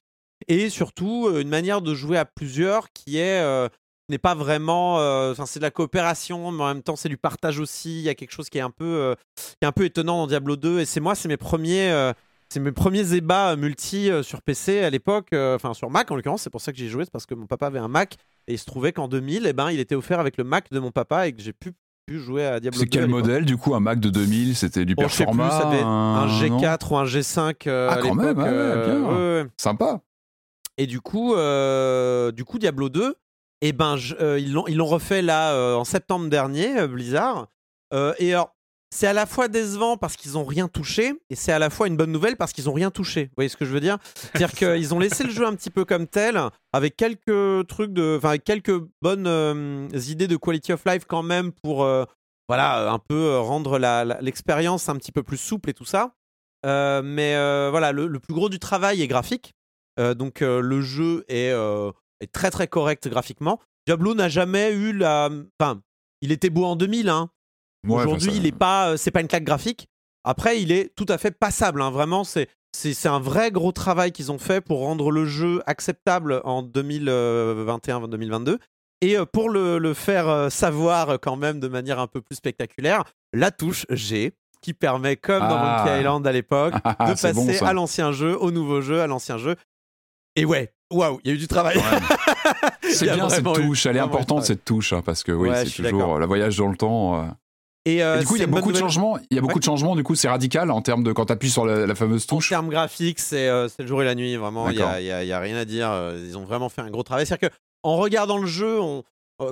Et surtout, euh, une manière de jouer à plusieurs qui est, euh, n'est pas vraiment. euh, Enfin, c'est de la coopération, mais en même temps, c'est du partage aussi. Il y a quelque chose qui est un peu, euh, qui est un peu étonnant dans Diablo 2. Et c'est moi, c'est mes premiers. euh, c'est mes premiers ébats multi euh, sur PC à l'époque, euh, enfin sur Mac en l'occurrence, c'est pour ça que j'ai joué, c'est parce que mon papa avait un Mac et il se trouvait qu'en 2000, eh ben, il était offert avec le Mac de mon papa et que j'ai pu, jouer à Diablo 2. C'est quel modèle du coup Un Mac de 2000 C'était du plus, performant être un non G4 ou un G5 euh, Ah, à quand même, ouais, euh, bien. ouais. Sympa. Et du coup, euh, du coup Diablo 2, eh ben, je- euh, ils l'ont refait là euh, en septembre dernier, euh, Blizzard. Euh, et alors, c'est à la fois décevant parce qu'ils ont rien touché, et c'est à la fois une bonne nouvelle parce qu'ils ont rien touché. Vous voyez ce que je veux dire? C'est-à-dire qu'ils ont laissé le jeu un petit peu comme tel, avec quelques trucs de, enfin, quelques bonnes euh, idées de quality of life quand même pour, euh, voilà, un peu euh, rendre l'expérience un petit peu plus souple et tout ça. Euh, mais euh, voilà, le, le plus gros du travail est graphique. Euh, donc euh, le jeu est, euh, est très très correct graphiquement. Diablo n'a jamais eu la. Enfin, il était beau en 2000. Hein. Ouais, Aujourd'hui, ça- il est pas. euh, C'est pas une claque graphique. Après, il est tout à fait passable. hein. Vraiment, c'est c'est c'est un vrai gros travail qu'ils ont fait pour rendre le jeu acceptable en 2021-2022. Et euh, pour le, le faire euh, savoir euh, quand même de manière un peu plus spectaculaire, la touche G qui permet, comme dans Ah. Monkey Island à l'époque, de C'est bon, passer à l'ancien jeu, au nouveau jeu, à l'ancien jeu. Et ouais, waouh, il y a eu du travail. C'est bien cette eu- touche, elle est importante cette touche, hein, parce que oui, Ouais, c'est toujours euh, la voyage dans le temps. euh. Et, euh, Et du coup, il y a beaucoup de changements. Il y a beaucoup Ouais. de changements. Du coup, c'est radical en termes de quand tu appuies sur la, la fameuse En touche. termes graphiques, c'est euh, c'est le jour et la nuit, vraiment. Il n'y a, rien à dire. euh, Ils ont vraiment fait un gros travail. C'est-à-dire qu'en regardant le jeu, on,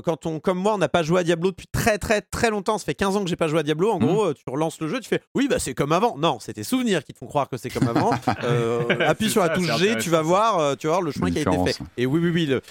quand on, comme moi, on n'a pas joué à Diablo depuis très très très longtemps, ça fait 15 ans que j'ai pas joué à Diablo. En Mhm. gros, tu relances le jeu, tu fais oui, bah c'est comme avant. Non, c'est tes souvenirs qui te font croire que c'est comme avant. Euh, appuie sur la touche G, tu vas voir, tu vas voir le chemin qui a été fait. Et oui, oui, oui, le,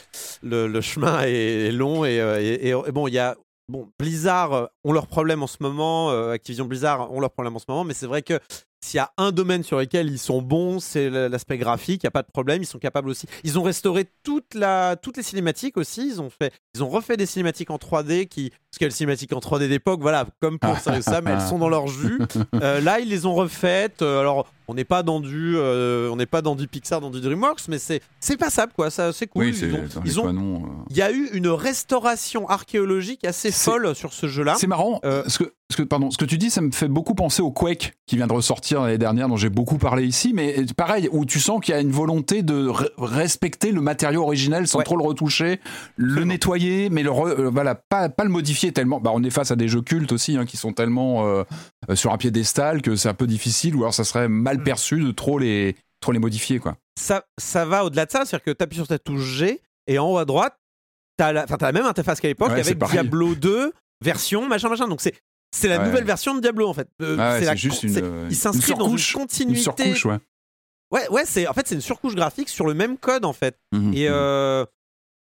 le, le chemin est long et, et- et- et bon, il y a bon Blizzard euh, ont leurs problèmes en ce moment, euh, Activision Blizzard ont leurs problèmes en ce moment, mais c'est vrai que s'il y a un domaine sur lequel ils sont bons, c'est l'aspect graphique. Il y a pas de problème. Ils sont capables aussi. Ils ont restauré toute la, toutes les cinématiques aussi. Ils ont fait, ils ont refait des cinématiques en 3D qui, parce a les cinématiques en 3D d'époque, voilà, comme pour ça mais elles sont dans leur jus. Euh, là, ils les ont refaites. Euh, alors, on n'est pas dans du, euh, on n'est pas dans du Pixar, dans du DreamWorks, mais c'est, c'est passable quoi. Ça, c'est cool. Oui, ils ont, ils ont- il y a eu une restauration archéologique assez folle sur ce jeu-là. C'est marrant. Euh, ce, que, ce, que, pardon, ce que tu dis, ça me fait beaucoup penser au Quake qui vient de ressortir l'année dernière, dont j'ai beaucoup parlé ici. Mais pareil, où tu sens qu'il y a une volonté de re- respecter le matériau originel sans Ouais. trop le retoucher, le nettoyer, mais le re- euh, voilà, pas, pas le modifier tellement. Bah, on est face à des jeux cultes aussi hein, qui sont tellement euh, euh, sur un piédestal que c'est un peu difficile, ou alors ça serait mal Mm. perçu de trop les, trop les modifier. Quoi. ça, ça va au-delà de ça, c'est-à-dire que tu appuies sur ta touche G et en haut à droite, tu as, t'as la même interface qu'à l'époque Ouais, avec. Diablo 2, version machin machin. Donc c'est c'est la Ouais. nouvelle version de Diablo en fait. Euh, Ah ouais, c'est juste une, euh, il s'inscrit dans une surcouche, continuité. Une surcouche, ouais. Ouais, ouais, c'est en fait c'est une surcouche graphique sur le même code en fait. Mhm, Et mhm. euh,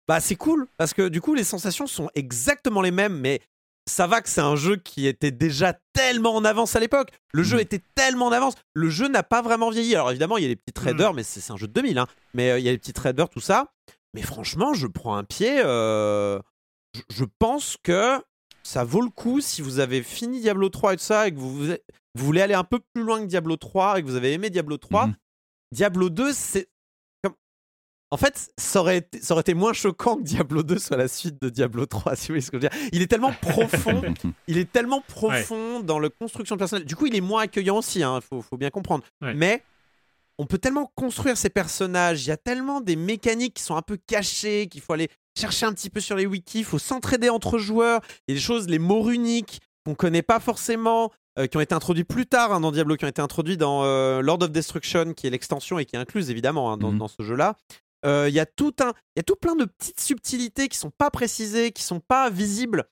bah c'est cool parce que du coup les sensations sont exactement les mêmes, mais ça va que c'est un jeu qui était déjà tellement en avance à l'époque. Le jeu Mhm. était tellement en avance. Le jeu n'a pas vraiment vieilli. Alors évidemment, il y a les petits traders, mais c'est un jeu de 2000. Hein. Mais euh, il y a les petits traders, tout ça. Mais franchement, je prends un pied. je, je pense que ça vaut le coup si vous avez fini Diablo 3 et tout ça et que vous, voulez aller un peu plus loin que Diablo 3 et que vous avez aimé Diablo 3. Mhm. Diablo 2, c'est. comme- En fait, ça aurait, été, ça aurait été moins choquant que Diablo 2 soit la suite de Diablo 3, si vous voyez ce que je veux dire. Il est tellement profond, il est tellement profond dans la construction personnelle. Du coup, il est moins accueillant aussi, il faut, faut bien comprendre. Ouais. Mais on peut tellement construire ces personnages, il y a tellement des mécaniques qui sont un peu cachées, qu'il faut aller chercher un petit peu sur les wikis, il faut s'entraider entre joueurs. Il y a des choses, les mots runiques qu'on connaît pas forcément, euh, qui ont été introduits plus tard hein, dans Diablo, qui ont été introduits dans euh, Lord of Destruction, qui est l'extension et qui est incluse évidemment hein, dans, Mhm. dans ce jeu-là. Euh, Il y a tout un, il y a tout plein de petites subtilités qui sont pas précisées, qui sont pas visibles.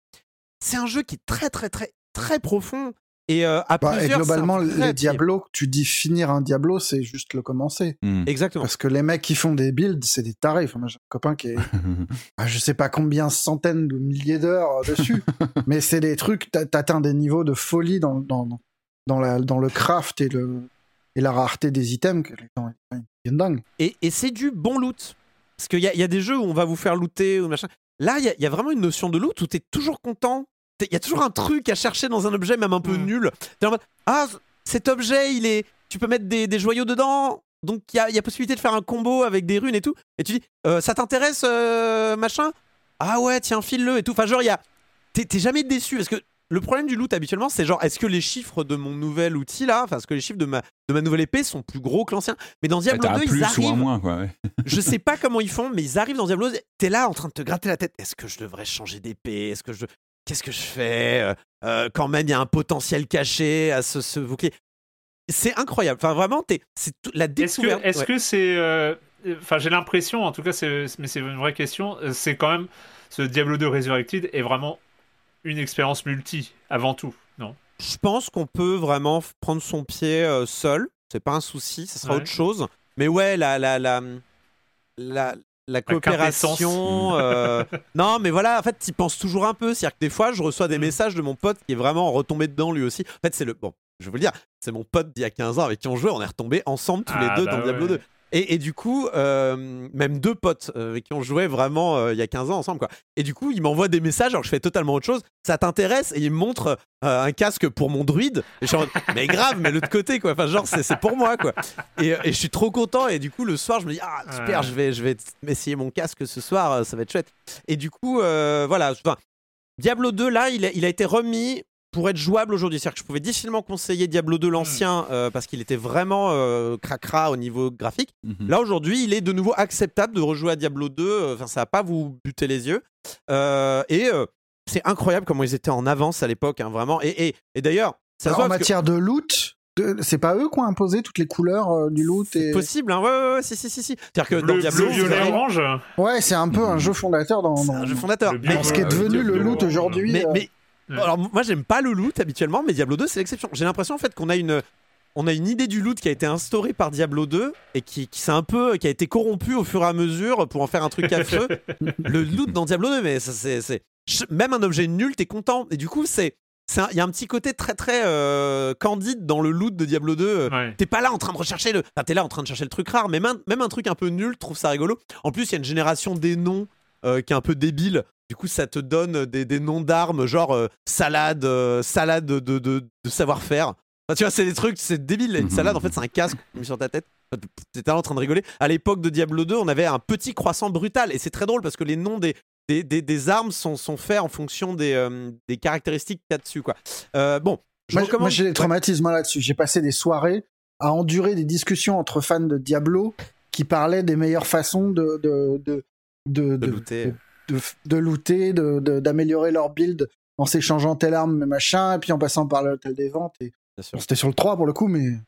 C'est un jeu qui est très très très très profond et euh, à Bah, plusieurs. globalement, les. Diablos, tu dis finir un Diablo, c'est juste le commencer. Mhm. Exactement. Parce que les mecs qui font des builds, c'est des tarés. Enfin, moi, j'ai un copain qui est, ah, je sais pas combien centaines de milliers d'heures dessus, mais c'est des trucs, t'as- t'atteins des niveaux de folie dans, dans, dans, la, dans le craft et, le, et la rareté des items que les gens ils dingues. Et, et c'est du bon loot. Parce qu'il y, a- il y a des jeux où on va vous faire looter ou machin. Là, il y, a- il y a vraiment une notion de loot où tu es toujours content. Il y a toujours un truc à chercher dans un objet, même un peu nul. T'es en mode, ah, cet objet, il est. Tu peux mettre des, des joyaux dedans. Donc il y a, y a possibilité de faire un combo avec des runes et tout. Et tu dis, euh, ça t'intéresse, euh, machin? Ah ouais, tiens, file-le et tout. Enfin, genre, il y a. T'es jamais déçu parce que le problème du loot habituellement, c'est genre, est-ce que les chiffres de mon nouvel outil là, enfin, est-ce que les chiffres de ma, de ma nouvelle épée sont plus gros que l'ancien? Mais dans Diablo T'as un 2, plus ils ou un arrivent. moins, quoi. ouais. je sais pas comment ils font, mais ils arrivent dans Diablo. T'es là en train de te gratter la tête. Est-ce que je devrais changer d'épée? Est-ce que je. Qu'est-ce que je fais Euh, euh, Quand même, il y a un potentiel caché à ce, ce bouclier. C'est incroyable. Enfin, vraiment, t'es- c'est la découverte. est-ce que c'est. euh, Enfin, j'ai l'impression, en tout cas, mais c'est une vraie question. C'est quand même. Ce Diablo 2 Resurrected est vraiment une expérience multi, avant tout, non? Je pense qu'on peut vraiment prendre son pied euh, seul. C'est pas un souci. Ça sera Ouais. autre chose. Mais ouais, la la la la, la coopération. euh, non, mais voilà. En fait, tu penses toujours un peu. C'est-à-dire que des fois, je reçois des messages de mon pote qui est vraiment retombé dedans lui aussi. En fait, c'est le bon. Je vais vous le dire. C'est mon pote d'il y a 15 ans avec qui on jouait. On est retombés ensemble tous Ah, les deux bah dans Diablo ouais. 2. Et, et du coup, euh, même deux potes euh, avec qui on jouait vraiment euh, il y a 15 ans ensemble. quoi. Et du coup, il m'envoie des messages alors que je fais totalement autre chose. Ça t'intéresse Et il me montre euh, un casque pour mon druide. Et je suis en mode, mais grave, mais l'autre côté, quoi. Enfin, genre, c'est pour moi, quoi. Et, et je suis trop content. Et du coup, le soir, je me dis, ah, super, je vais, je vais essayer mon casque ce soir. Ça va être chouette. Et du coup, voilà. Enfin, Diablo 2, là, il a, il a été remis pour être jouable aujourd'hui. C'est-à-dire que je pouvais difficilement conseiller Diablo 2 l'ancien euh, parce qu'il était vraiment euh, cracra au niveau graphique. Mhm. Là aujourd'hui, il est de nouveau acceptable de rejouer à Diablo 2. euh, Enfin, ça va pas vous buter les yeux. Euh, et euh, c'est incroyable comment ils étaient en avance à l'époque, hein, vraiment. Et, et, et d'ailleurs, ça se en voit que- matière de loot, c'est pas eux qui ont imposé toutes les couleurs du loot et... possible. Hein, ouais, ouais, ouais, si, si, si, si. C'est-à-dire que dans Le Diablo, bleu, violet, orange Ouais, c'est un peu un jeu fondateur dans, c'est dans- un jeu fondateur. Mais, ce qui est devenu le loot aujourd'hui. mais, euh, mais- Ouais. Alors moi, j'aime pas le loot habituellement, mais Diablo 2, c'est l'exception. J'ai l'impression en fait qu'on a une on a une idée du loot qui a été instaurée par Diablo 2 et qui, qui s'est un peu qui a été corrompue au fur et à mesure pour en faire un truc affreux. le loot dans Diablo 2, mais ça, c'est même un objet nul, t'es content. Et du coup, c'est il y a un petit côté très très euh, candide dans le loot de Diablo 2. euh, Ouais. T'es pas là en train de rechercher le. Enfin, t'es là en train de chercher le truc rare, mais même, même un truc un peu nul, trouve ça rigolo. En plus, il y a une génération des noms euh, qui est un peu débile. Du coup, ça te donne des, des noms d'armes, genre euh, salade, euh, salade de, de, de savoir-faire. Enfin, tu vois, c'est des trucs, c'est débile. Une Mhm. salade, en fait, c'est un casque mis sur ta tête. Enfin, T'étais là en train de rigoler. À l'époque de Diablo 2, on avait un petit croissant brutal. Et c'est très drôle parce que les noms des, des, des, des armes sont, sont faits en fonction des, euh, des caractéristiques qu'il y a dessus. Quoi. Euh, bon, je Moi, recommande. moi, j'ai des traumatismes là-dessus. J'ai passé des soirées à endurer des discussions entre fans de Diablo qui parlaient des meilleures façons de de de de, de looter. De, de looter, de- d'améliorer leur build en s'échangeant telle arme, machin, et puis en passant par l'hôtel des ventes. Et... Bon, C'était sur le 3 pour le coup, mais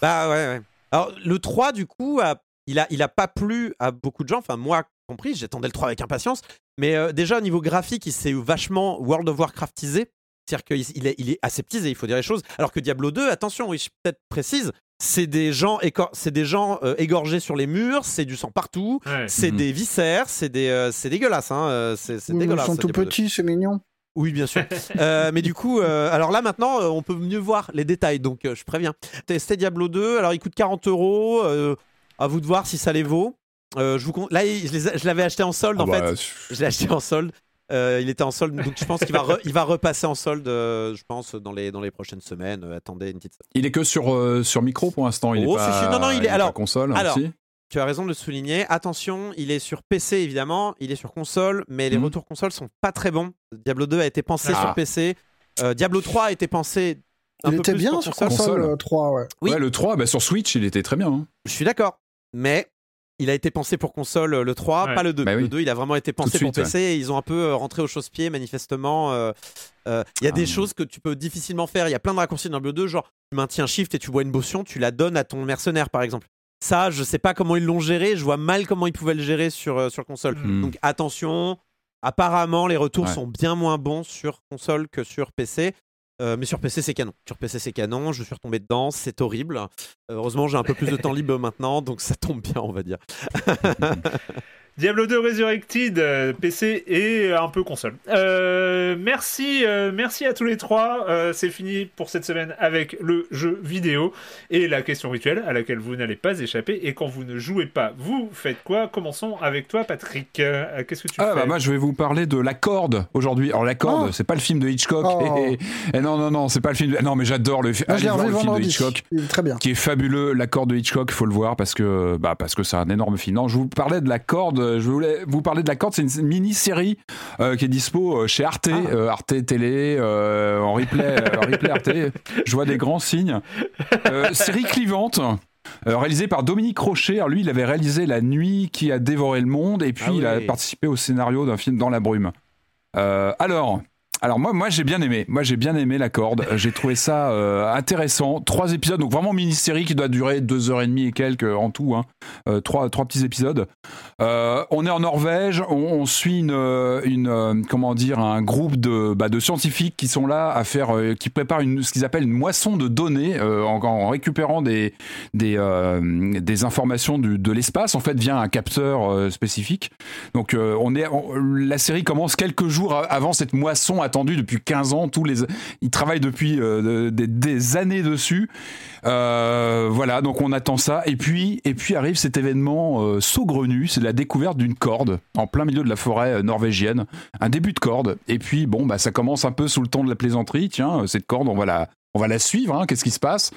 Bah ouais, ouais. Alors le 3 du coup, a- il a il a pas plu à beaucoup de gens, enfin moi compris, j'attendais le 3 avec impatience, mais euh, déjà au niveau graphique, il s'est vachement World of Warcraftisé, c'est-à-dire qu'il il est, il est aseptisé, il faut dire les choses, alors que Diablo 2, attention, oui, je peut-être précise, c'est des gens écor- c'est des gens euh, égorgés sur les murs, c'est du sang partout, Ouais. c'est Mhm. des viscères, c'est des euh, c'est dégueulasse hein, euh, c'est oui, mais ils dégueulasse. sont tout Diablo 2. petits, c'est mignon. Oui, bien sûr. Euh, mais du coup, euh, alors là maintenant, euh, on peut mieux voir les détails, donc euh, je préviens. Testé Diablo 2, alors il coûte 40 euros. euh, À vous de voir si ça les vaut. Euh, je vous con- Là, je l'avais acheté en solde Ah en bah, fait. Je l'ai acheté en solde. Euh, il était en solde, donc je pense qu'il va, re- il va repasser en solde, euh, je pense, dans les, dans les prochaines semaines. Euh, attendez une petite. Il est que sur, euh, sur micro pour l'instant. Il Oh, est si, pas, non, non, il est- alors- console alors, aussi. Tu as raison de le souligner. Attention, il est sur PC évidemment, il est sur console, mais les Mhm. retours console sont pas très bons. Diablo 2 a été pensé Ah. sur PC. Euh, Diablo 3 a été pensé. Un Il peu était plus bien sur console. console, Console. euh, 3, ouais. oui. Ouais, le 3, bah, sur Switch, il était très bien. hein. Je suis d'accord, mais il a été pensé pour console euh, le 3, Ouais. pas le 2. Bah oui. Le 2, il a vraiment été pensé pour suite, PC et ils ont un peu euh, rentré au chausse-pied manifestement. euh, euh, Il y a Ah. des choses que tu peux difficilement faire. Il y a plein de raccourcis dans le 2, genre tu maintiens shift et tu bois une potion, tu la donnes à ton mercenaire par exemple. Ça, je sais pas comment ils l'ont géré, je vois mal comment ils pouvaient le gérer sur, euh, sur console. Mm. Donc attention, apparemment les retours Ouais. sont bien moins bons sur console que sur PC. Euh, mais sur PC c'est canon. Sur PC c'est canon, je suis retombé dedans, c'est horrible. Euh, heureusement j'ai un peu plus de temps libre maintenant, donc ça tombe bien on va dire. Diablo 2 Resurrected, euh, PC et un peu console. Euh, merci, euh, merci à tous les trois. Euh, c'est fini pour cette semaine avec le jeu vidéo et la question rituelle à laquelle vous n'allez pas échapper. Et quand vous ne jouez pas, vous faites quoi? Commençons avec toi, Patrick. Euh, Qu'est-ce que tu Ah fais? bah moi je vais vous parler de La Corde aujourd'hui. Alors La Corde, Oh. c'est pas le film de Hitchcock. Oh. Et, et non non non, c'est pas le film. De... Non mais j'adore le, fi- Moi, allez voir le film de. Hitchcock Il très bien. qui est fabuleux. La Corde de Hitchcock, faut le voir parce que bah parce que c'est un énorme film. Non, je vous parlais de La Corde corde. Je voulais vous parler de la corde. C'est une mini-série euh, qui est dispo euh, chez Arte, Ah. euh, Arte Télé, euh, en replay, euh, replay Arte. Je vois des grands signes. Euh, série clivante. euh, réalisée par Dominique Rocher. Alors, lui, il avait réalisé La Nuit qui a dévoré le monde et puis Ah il a participé au scénario d'un film Dans la brume. Euh, alors, alors moi, moi j'ai bien aimé. Moi j'ai bien aimé la corde. J'ai trouvé ça euh, intéressant. Trois épisodes, donc vraiment mini-série qui doit durer deux heures et demie et quelques en tout. Hein. Euh, trois, trois petits épisodes. Euh, on est en Norvège. On, suit une, comment dire un groupe de, bah, de scientifiques qui sont là à faire, qui préparent une, ce qu'ils appellent une moisson de données en, récupérant des des, des informations de l'espace en fait via un capteur spécifique. Donc on est, la série commence quelques jours avant cette moisson attendue depuis 15 ans. Tous les, ils travaillent depuis euh, des, années dessus. Euh, voilà, donc on attend ça. Et puis, et puis arrive cet événement euh, saugrenu, c'est la découverte d'une corde en plein milieu de la forêt norvégienne. Un début de corde. Et puis bon, bah ça commence un peu sous le ton de la plaisanterie. Tiens, cette corde, on va la, on va la suivre. hein. Qu'est-ce qui se passe?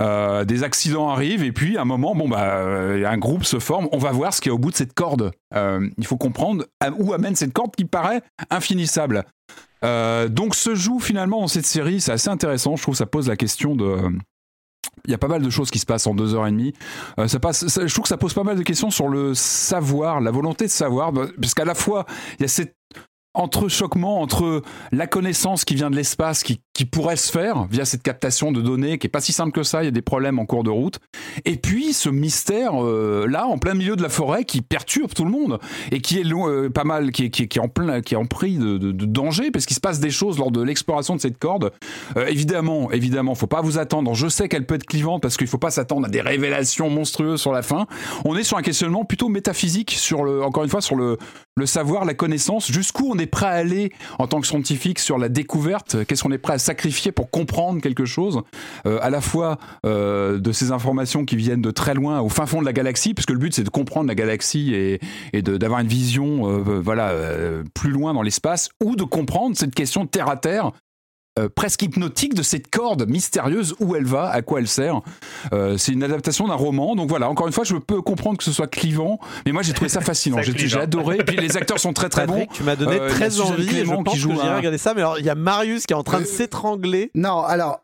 Euh, Des accidents arrivent et puis à un moment, bon bah, euh, un groupe se forme. On va voir ce qu'il y a au bout de cette corde. Euh, il faut comprendre où amène cette corde qui paraît infinissable. Donc se joue finalement dans cette série, c'est assez intéressant. Je trouve que ça pose la question de. Il y a pas mal de choses qui se passent en deux heures et demie. Ça passe, ça- je trouve que ça pose pas mal de questions sur le savoir, la volonté de savoir, bah, parce qu'à la fois il y a cette entrechoquement entre la connaissance qui vient de l'espace, qui, qui pourrait se faire via cette captation de données, qui est pas si simple que ça, il y a des problèmes en cours de route, et puis ce mystère euh, là, en plein milieu de la forêt, qui perturbe tout le monde et qui est euh, pas mal, qui est, qui est- en plein, qui est en de- de danger, parce qu'il se passe des choses lors de l'exploration de cette corde. Euh, évidemment, évidemment, faut pas vous attendre. Je sais qu'elle peut être clivante parce qu'il faut pas s'attendre à des révélations monstrueuses sur la fin. On est sur un questionnement plutôt métaphysique sur le, encore une fois, sur le, le savoir, la connaissance, jusqu'où on est prêt à aller en tant que scientifique sur la découverte, qu'est-ce qu'on est prêt à sacrifier pour comprendre quelque chose, euh, à la fois euh, de ces informations qui viennent de très loin, au fin fond de la galaxie, puisque le but c'est de comprendre la galaxie et, et d'avoir une vision euh, voilà, plus loin dans l'espace, ou de comprendre cette question terre à terre. Euh, presque hypnotique de cette corde mystérieuse où elle va, à quoi elle sert. Euh, c'est une adaptation d'un roman, donc voilà. Encore une fois, je peux comprendre que ce soit clivant, mais moi j'ai trouvé ça fascinant. J'ai adoré. Et puis les acteurs sont très très bons. Tu m'as donné Euh, très envie et je Clément pense qui que joue j'irai un- regarder ça. Mais alors, il y a Marius qui est en train de s'étrangler. Non, alors,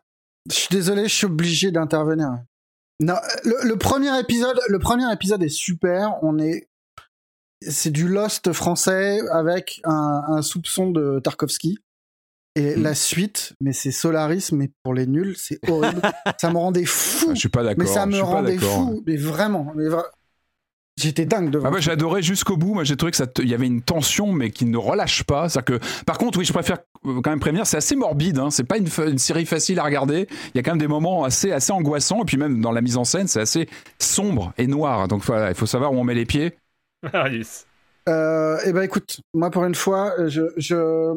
je suis désolé, je suis obligé d'intervenir. Non, le, le premier épisode, le premier épisode est super. On est, c'est du Lost français avec un, un soupçon de Tarkovsky. Et Hmm. la suite, mais c'est Solaris, mais pour les nuls, c'est horrible. ça me rendait fou. Ah, Je suis pas d'accord. mais ça me rendait fou. Mais vraiment, mais vra- j'étais dingue devant. Ah j'ai adoré jusqu'au bout. Moi j'ai trouvé que ça te- il y avait une tension mais qui ne relâche pas. C'est-à-dire que par contre oui je préfère euh, quand même prévenir c'est assez morbide. Hein. C'est pas une, série facile à regarder. Il y a quand même des moments assez assez angoissants et puis même dans la mise en scène c'est assez sombre et noir. Donc voilà il faut savoir où on met les pieds. Marius. Euh, eh ben écoute, moi pour une fois, je, je,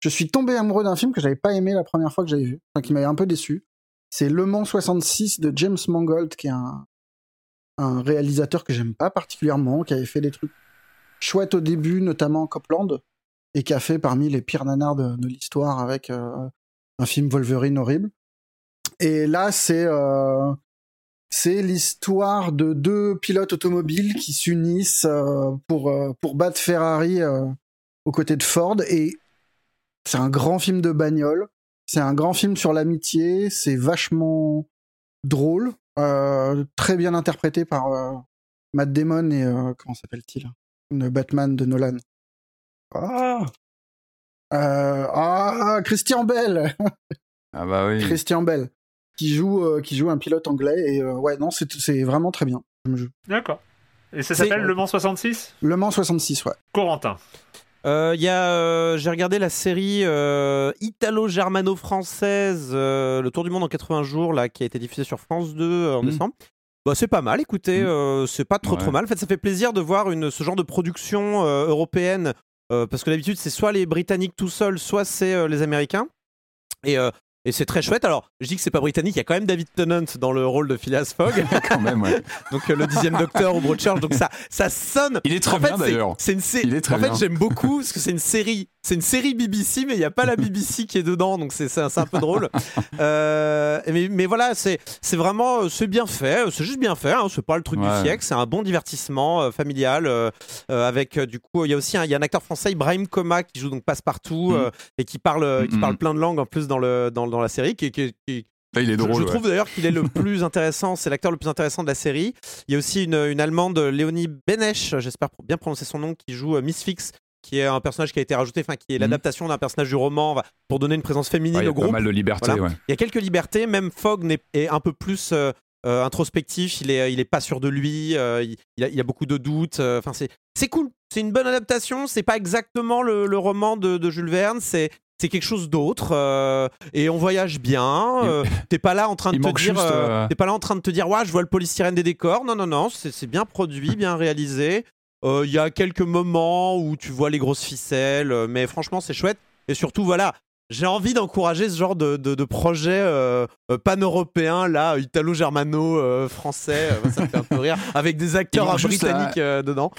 je suis tombé amoureux d'un film que j'avais pas aimé la première fois que j'avais vu, qui m'avait un peu déçu. C'est Le Mans 66 de James Mangold, qui est un, réalisateur que j'aime pas particulièrement, qui avait fait des trucs chouettes au début, notamment Copland, et qui a fait parmi les pires nanars de, l'histoire avec euh, un film Wolverine horrible. Et là, c'est euh, c'est l'histoire de deux pilotes automobiles qui s'unissent euh, pour, pour battre Ferrari aux côtés de Ford. Et c'est un grand film de bagnole. C'est un grand film sur l'amitié. C'est vachement drôle. euh, très bien interprété par euh, Matt Damon et. euh, comment s'appelle-t-il Le Batman de Nolan. Ah Euh, ah, Christian Bell Ah bah oui. Christian Bell qui joue euh, qui joue un pilote anglais et euh, ouais non c'est c'est vraiment très bien. D'accord. Et ça C'est- s'appelle Le Mans 66 Le Mans 66 ouais. Corentin. Euh, Il y a, euh, j'ai regardé la série euh, italo-germano-française, euh, Le Tour du monde en 80 jours, là, qui a été diffusée sur France 2 euh, en Mm. décembre. Bah, c'est pas mal, écoutez, Mm. euh, c'est pas trop Ouais. trop mal. En fait, ça fait plaisir de voir une, ce genre de production européenne, parce que d'habitude, c'est soit les Britanniques tout seuls, soit c'est les Américains. Et et c'est très chouette. Alors, je dis que c'est pas britannique, il y a quand même David Tennant dans le rôle de Phileas Fogg. quand même, ouais. donc euh, le dixième docteur au Broadchurch. Donc ça, ça sonne. Il est très en bien d'ailleurs. C'est une sé- Il est très En fait, j'aime beaucoup parce que c'est une série. C'est une série BBC, mais il n'y a pas la BBC qui est dedans, donc c'est un, peu drôle. Euh, mais, mais voilà, c'est vraiment c'est bien fait. C'est juste bien fait. Hein, c'est pas le truc Ouais. du siècle. C'est un bon divertissement euh, familial avec du coup il y a aussi un, y a un acteur français Ibrahim Koma qui joue donc passe-partout Mm. euh, et qui parle qui Mm, parle mm. plein de langues en plus dans le dans, dans la série qui, qui, qui- Là, il est je- drôle. Je, ouais. trouve d'ailleurs qu'il est le plus intéressant, c'est l'acteur le plus intéressant de la série. Il y a aussi une, une Allemande, Léonie Benesch, j'espère bien prononcer son nom, qui joue euh, Miss Fix, qui est un personnage qui a été rajouté, enfin qui est Mhm. l'adaptation d'un personnage du roman pour donner une présence féminine Ouais, il y a au groupe. pas mal de liberté, Voilà. ouais. Il y a quelques libertés, même Fogg est un peu plus euh, euh, introspectif, il est, il est pas sûr de lui, il, il a, il a beaucoup de doutes. Enfin, c'est, c'est cool, c'est une bonne adaptation. C'est pas exactement le, le roman de, de Jules Verne, c'est c'est quelque chose d'autre euh, et on voyage bien. Il- euh, t'es pas là en train de te dire, euh, euh, t'es pas là en train de te dire, ouais, je vois le polystyrène des décors. Non, non, non, c'est, c'est bien produit, bien réalisé. Euh, Il y a quelques moments où tu vois les grosses ficelles, euh, mais franchement, c'est chouette. Et surtout, voilà, j'ai envie d'encourager ce genre de, de, de projet euh, euh, pan-européen, là, italo-germano-français, euh, ça me fait un peu rire, avec des acteurs euh, la- britanniques euh, dedans.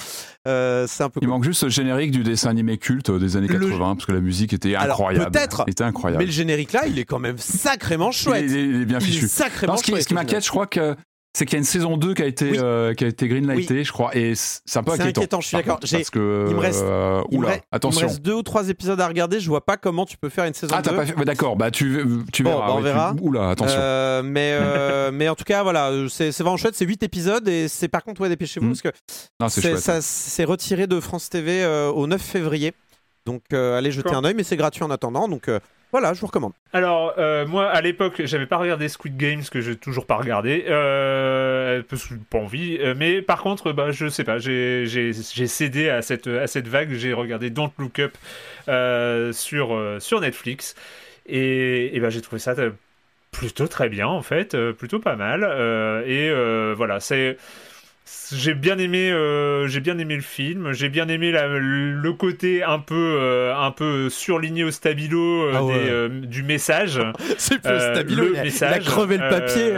Euh, c'est un peu Il cool. manque juste ce générique du dessin animé culte des années Le- 80, parce que la musique était incroyable. peut-être, était incroyable. Mais le générique là, il est quand même sacrément chouette. Il est, il est bien Il est fichu. sacrément Non, ce qui, chouette, ce qui m'inquiète, je crois que c'est qu'il y a une saison 2 qui a été, Oui. euh, qui a été greenlightée, je crois, et c'est un peu C'est inquiétant. inquiétant, je suis d'accord. Parce que, il me reste- euh, Il me oula, reste- Il attention. me reste deux ou trois épisodes à regarder. Je vois pas comment tu peux faire une saison Ah, t'as 2. pas fait. bah, D'accord, bah tu, tu Bon, verras. bah, on ouais, tu- verra. Oula, attention. Euh, mais, euh, mais en tout cas, voilà, c'est vraiment chouette. C'est 8 épisodes et c'est par contre, ouais, dépêchez-vous Mm. parce que c'est retiré de France TV euh, au 9 février. Donc, euh, allez jeter un œil, mais c'est gratuit en attendant. Donc, euh, voilà, je vous recommande. Alors, euh, moi, à l'époque, j'avais pas regardé Squid Games, que j'ai toujours pas regardé, euh, parce que pas envie. euh, mais par contre, bah, je sais pas, j'ai cédé à cette, à cette vague. J'ai regardé Don't Look Up sur, sur Netflix. Et, et bah, j'ai trouvé ça plutôt très bien, en fait, plutôt pas mal. et voilà, c'est. J'ai bien aimé, euh, j'ai bien aimé le film. J'ai bien aimé la- le côté un peu, euh, un peu surligné au stabilo euh, Ah ouais. des, du message. C'est plus stabilo, le il a- il a message, crevé le papier,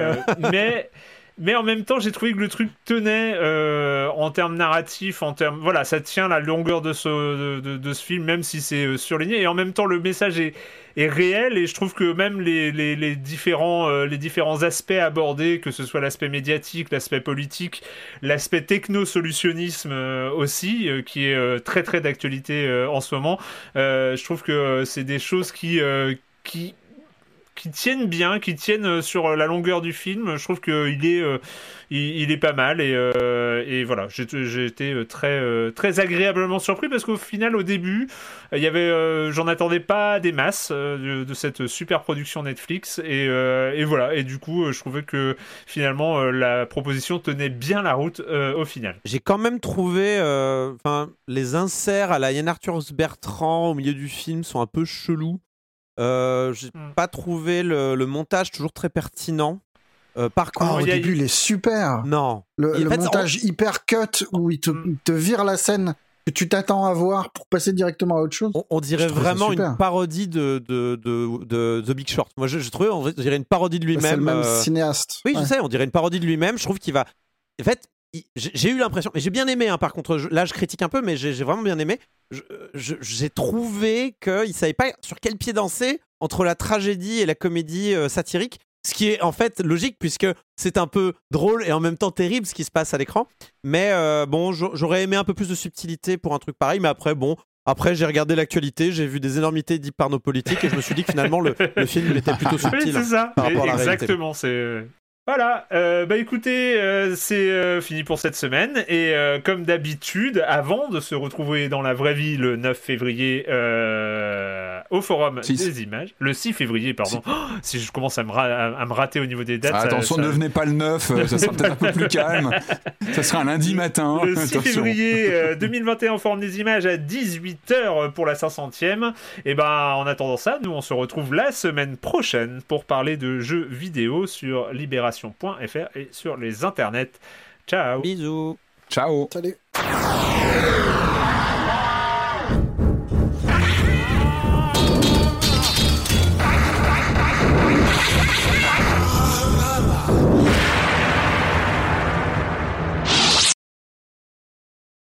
mais mais en même temps, j'ai trouvé que le truc tenait euh, en termes narratifs, en termes voilà, ça tient la longueur de ce de, ce film, même si c'est euh, surligné. Et en même temps, le message est est réel et je trouve que même les, les, différents euh, les différents aspects abordés, que ce soit l'aspect médiatique, l'aspect politique, l'aspect techno-solutionnisme aussi, qui est très très d'actualité en ce moment. je trouve que c'est des choses qui qui qui tiennent bien, qui tiennent euh, sur la longueur du film. Je trouve qu'il est, euh, il, est pas mal et, euh, et voilà, j'ai été euh, très, euh, très agréablement surpris parce qu'au final, au début, euh, il y avait, euh, j'en attendais pas des masses euh, de, cette super production Netflix et, euh, et voilà. Et du coup, euh, je trouvais que finalement euh, la proposition tenait bien la route euh, au final. J'ai quand même trouvé, euh, les inserts à la Yann Arthur Bertrand au milieu du film sont un peu chelous. Euh, J'ai Hmm. pas trouvé le, le montage toujours très pertinent. Euh, par Ah, contre, au il y a- début, il est super. non. Le, fait, montage hyper cut où il te, Mm. il te vire la scène que tu t'attends à voir pour passer directement à autre chose. On, on dirait vraiment une parodie de, de, de, de The Big Short. Moi, je, je trouvais, on dirait une parodie de C'est le lui-même. même euh, cinéaste. Oui, Ouais. je sais, on dirait une parodie de lui-même. Je trouve qu'il va. En fait, j'ai eu l'impression, mais j'ai bien aimé, hein, par contre, je- là je critique un peu, mais j'ai vraiment bien aimé. J'ai trouvé qu'il savait pas sur quel pied danser entre la tragédie et la comédie euh, satirique. Ce qui est en fait logique puisque c'est un peu drôle et en même temps terrible ce qui se passe à l'écran. Mais euh, bon, j'a- j'aurais aimé un peu plus de subtilité pour un truc pareil. Mais après, bon, après j'ai regardé l'actualité, j'ai vu des énormités dites par nos politiques et je me suis dit que finalement le, le film il était plutôt Oui, subtil. c'est ça. par rapport à la. Exactement. C'est voilà. euh, bah écoutez, euh, c'est euh, fini pour cette semaine et euh, comme d'habitude, avant de se retrouver dans la vraie vie le 9 février au forum Six. des images, le 6 février pardon. Oh, si je commence à me, ra- à, à me rater au niveau des dates, Ah, attention, ça- ne venez pas le 9, euh, ça sera peut-être un peu plus calme. Ça sera un lundi matin. Le 6 attention. février euh, 2021 en forme des images à 18h pour la 500e. Et ben en attendant ça, nous on se retrouve la semaine prochaine pour parler de jeux vidéo sur libération.fr et sur les internets. Ciao Bisous. Ciao. Salut.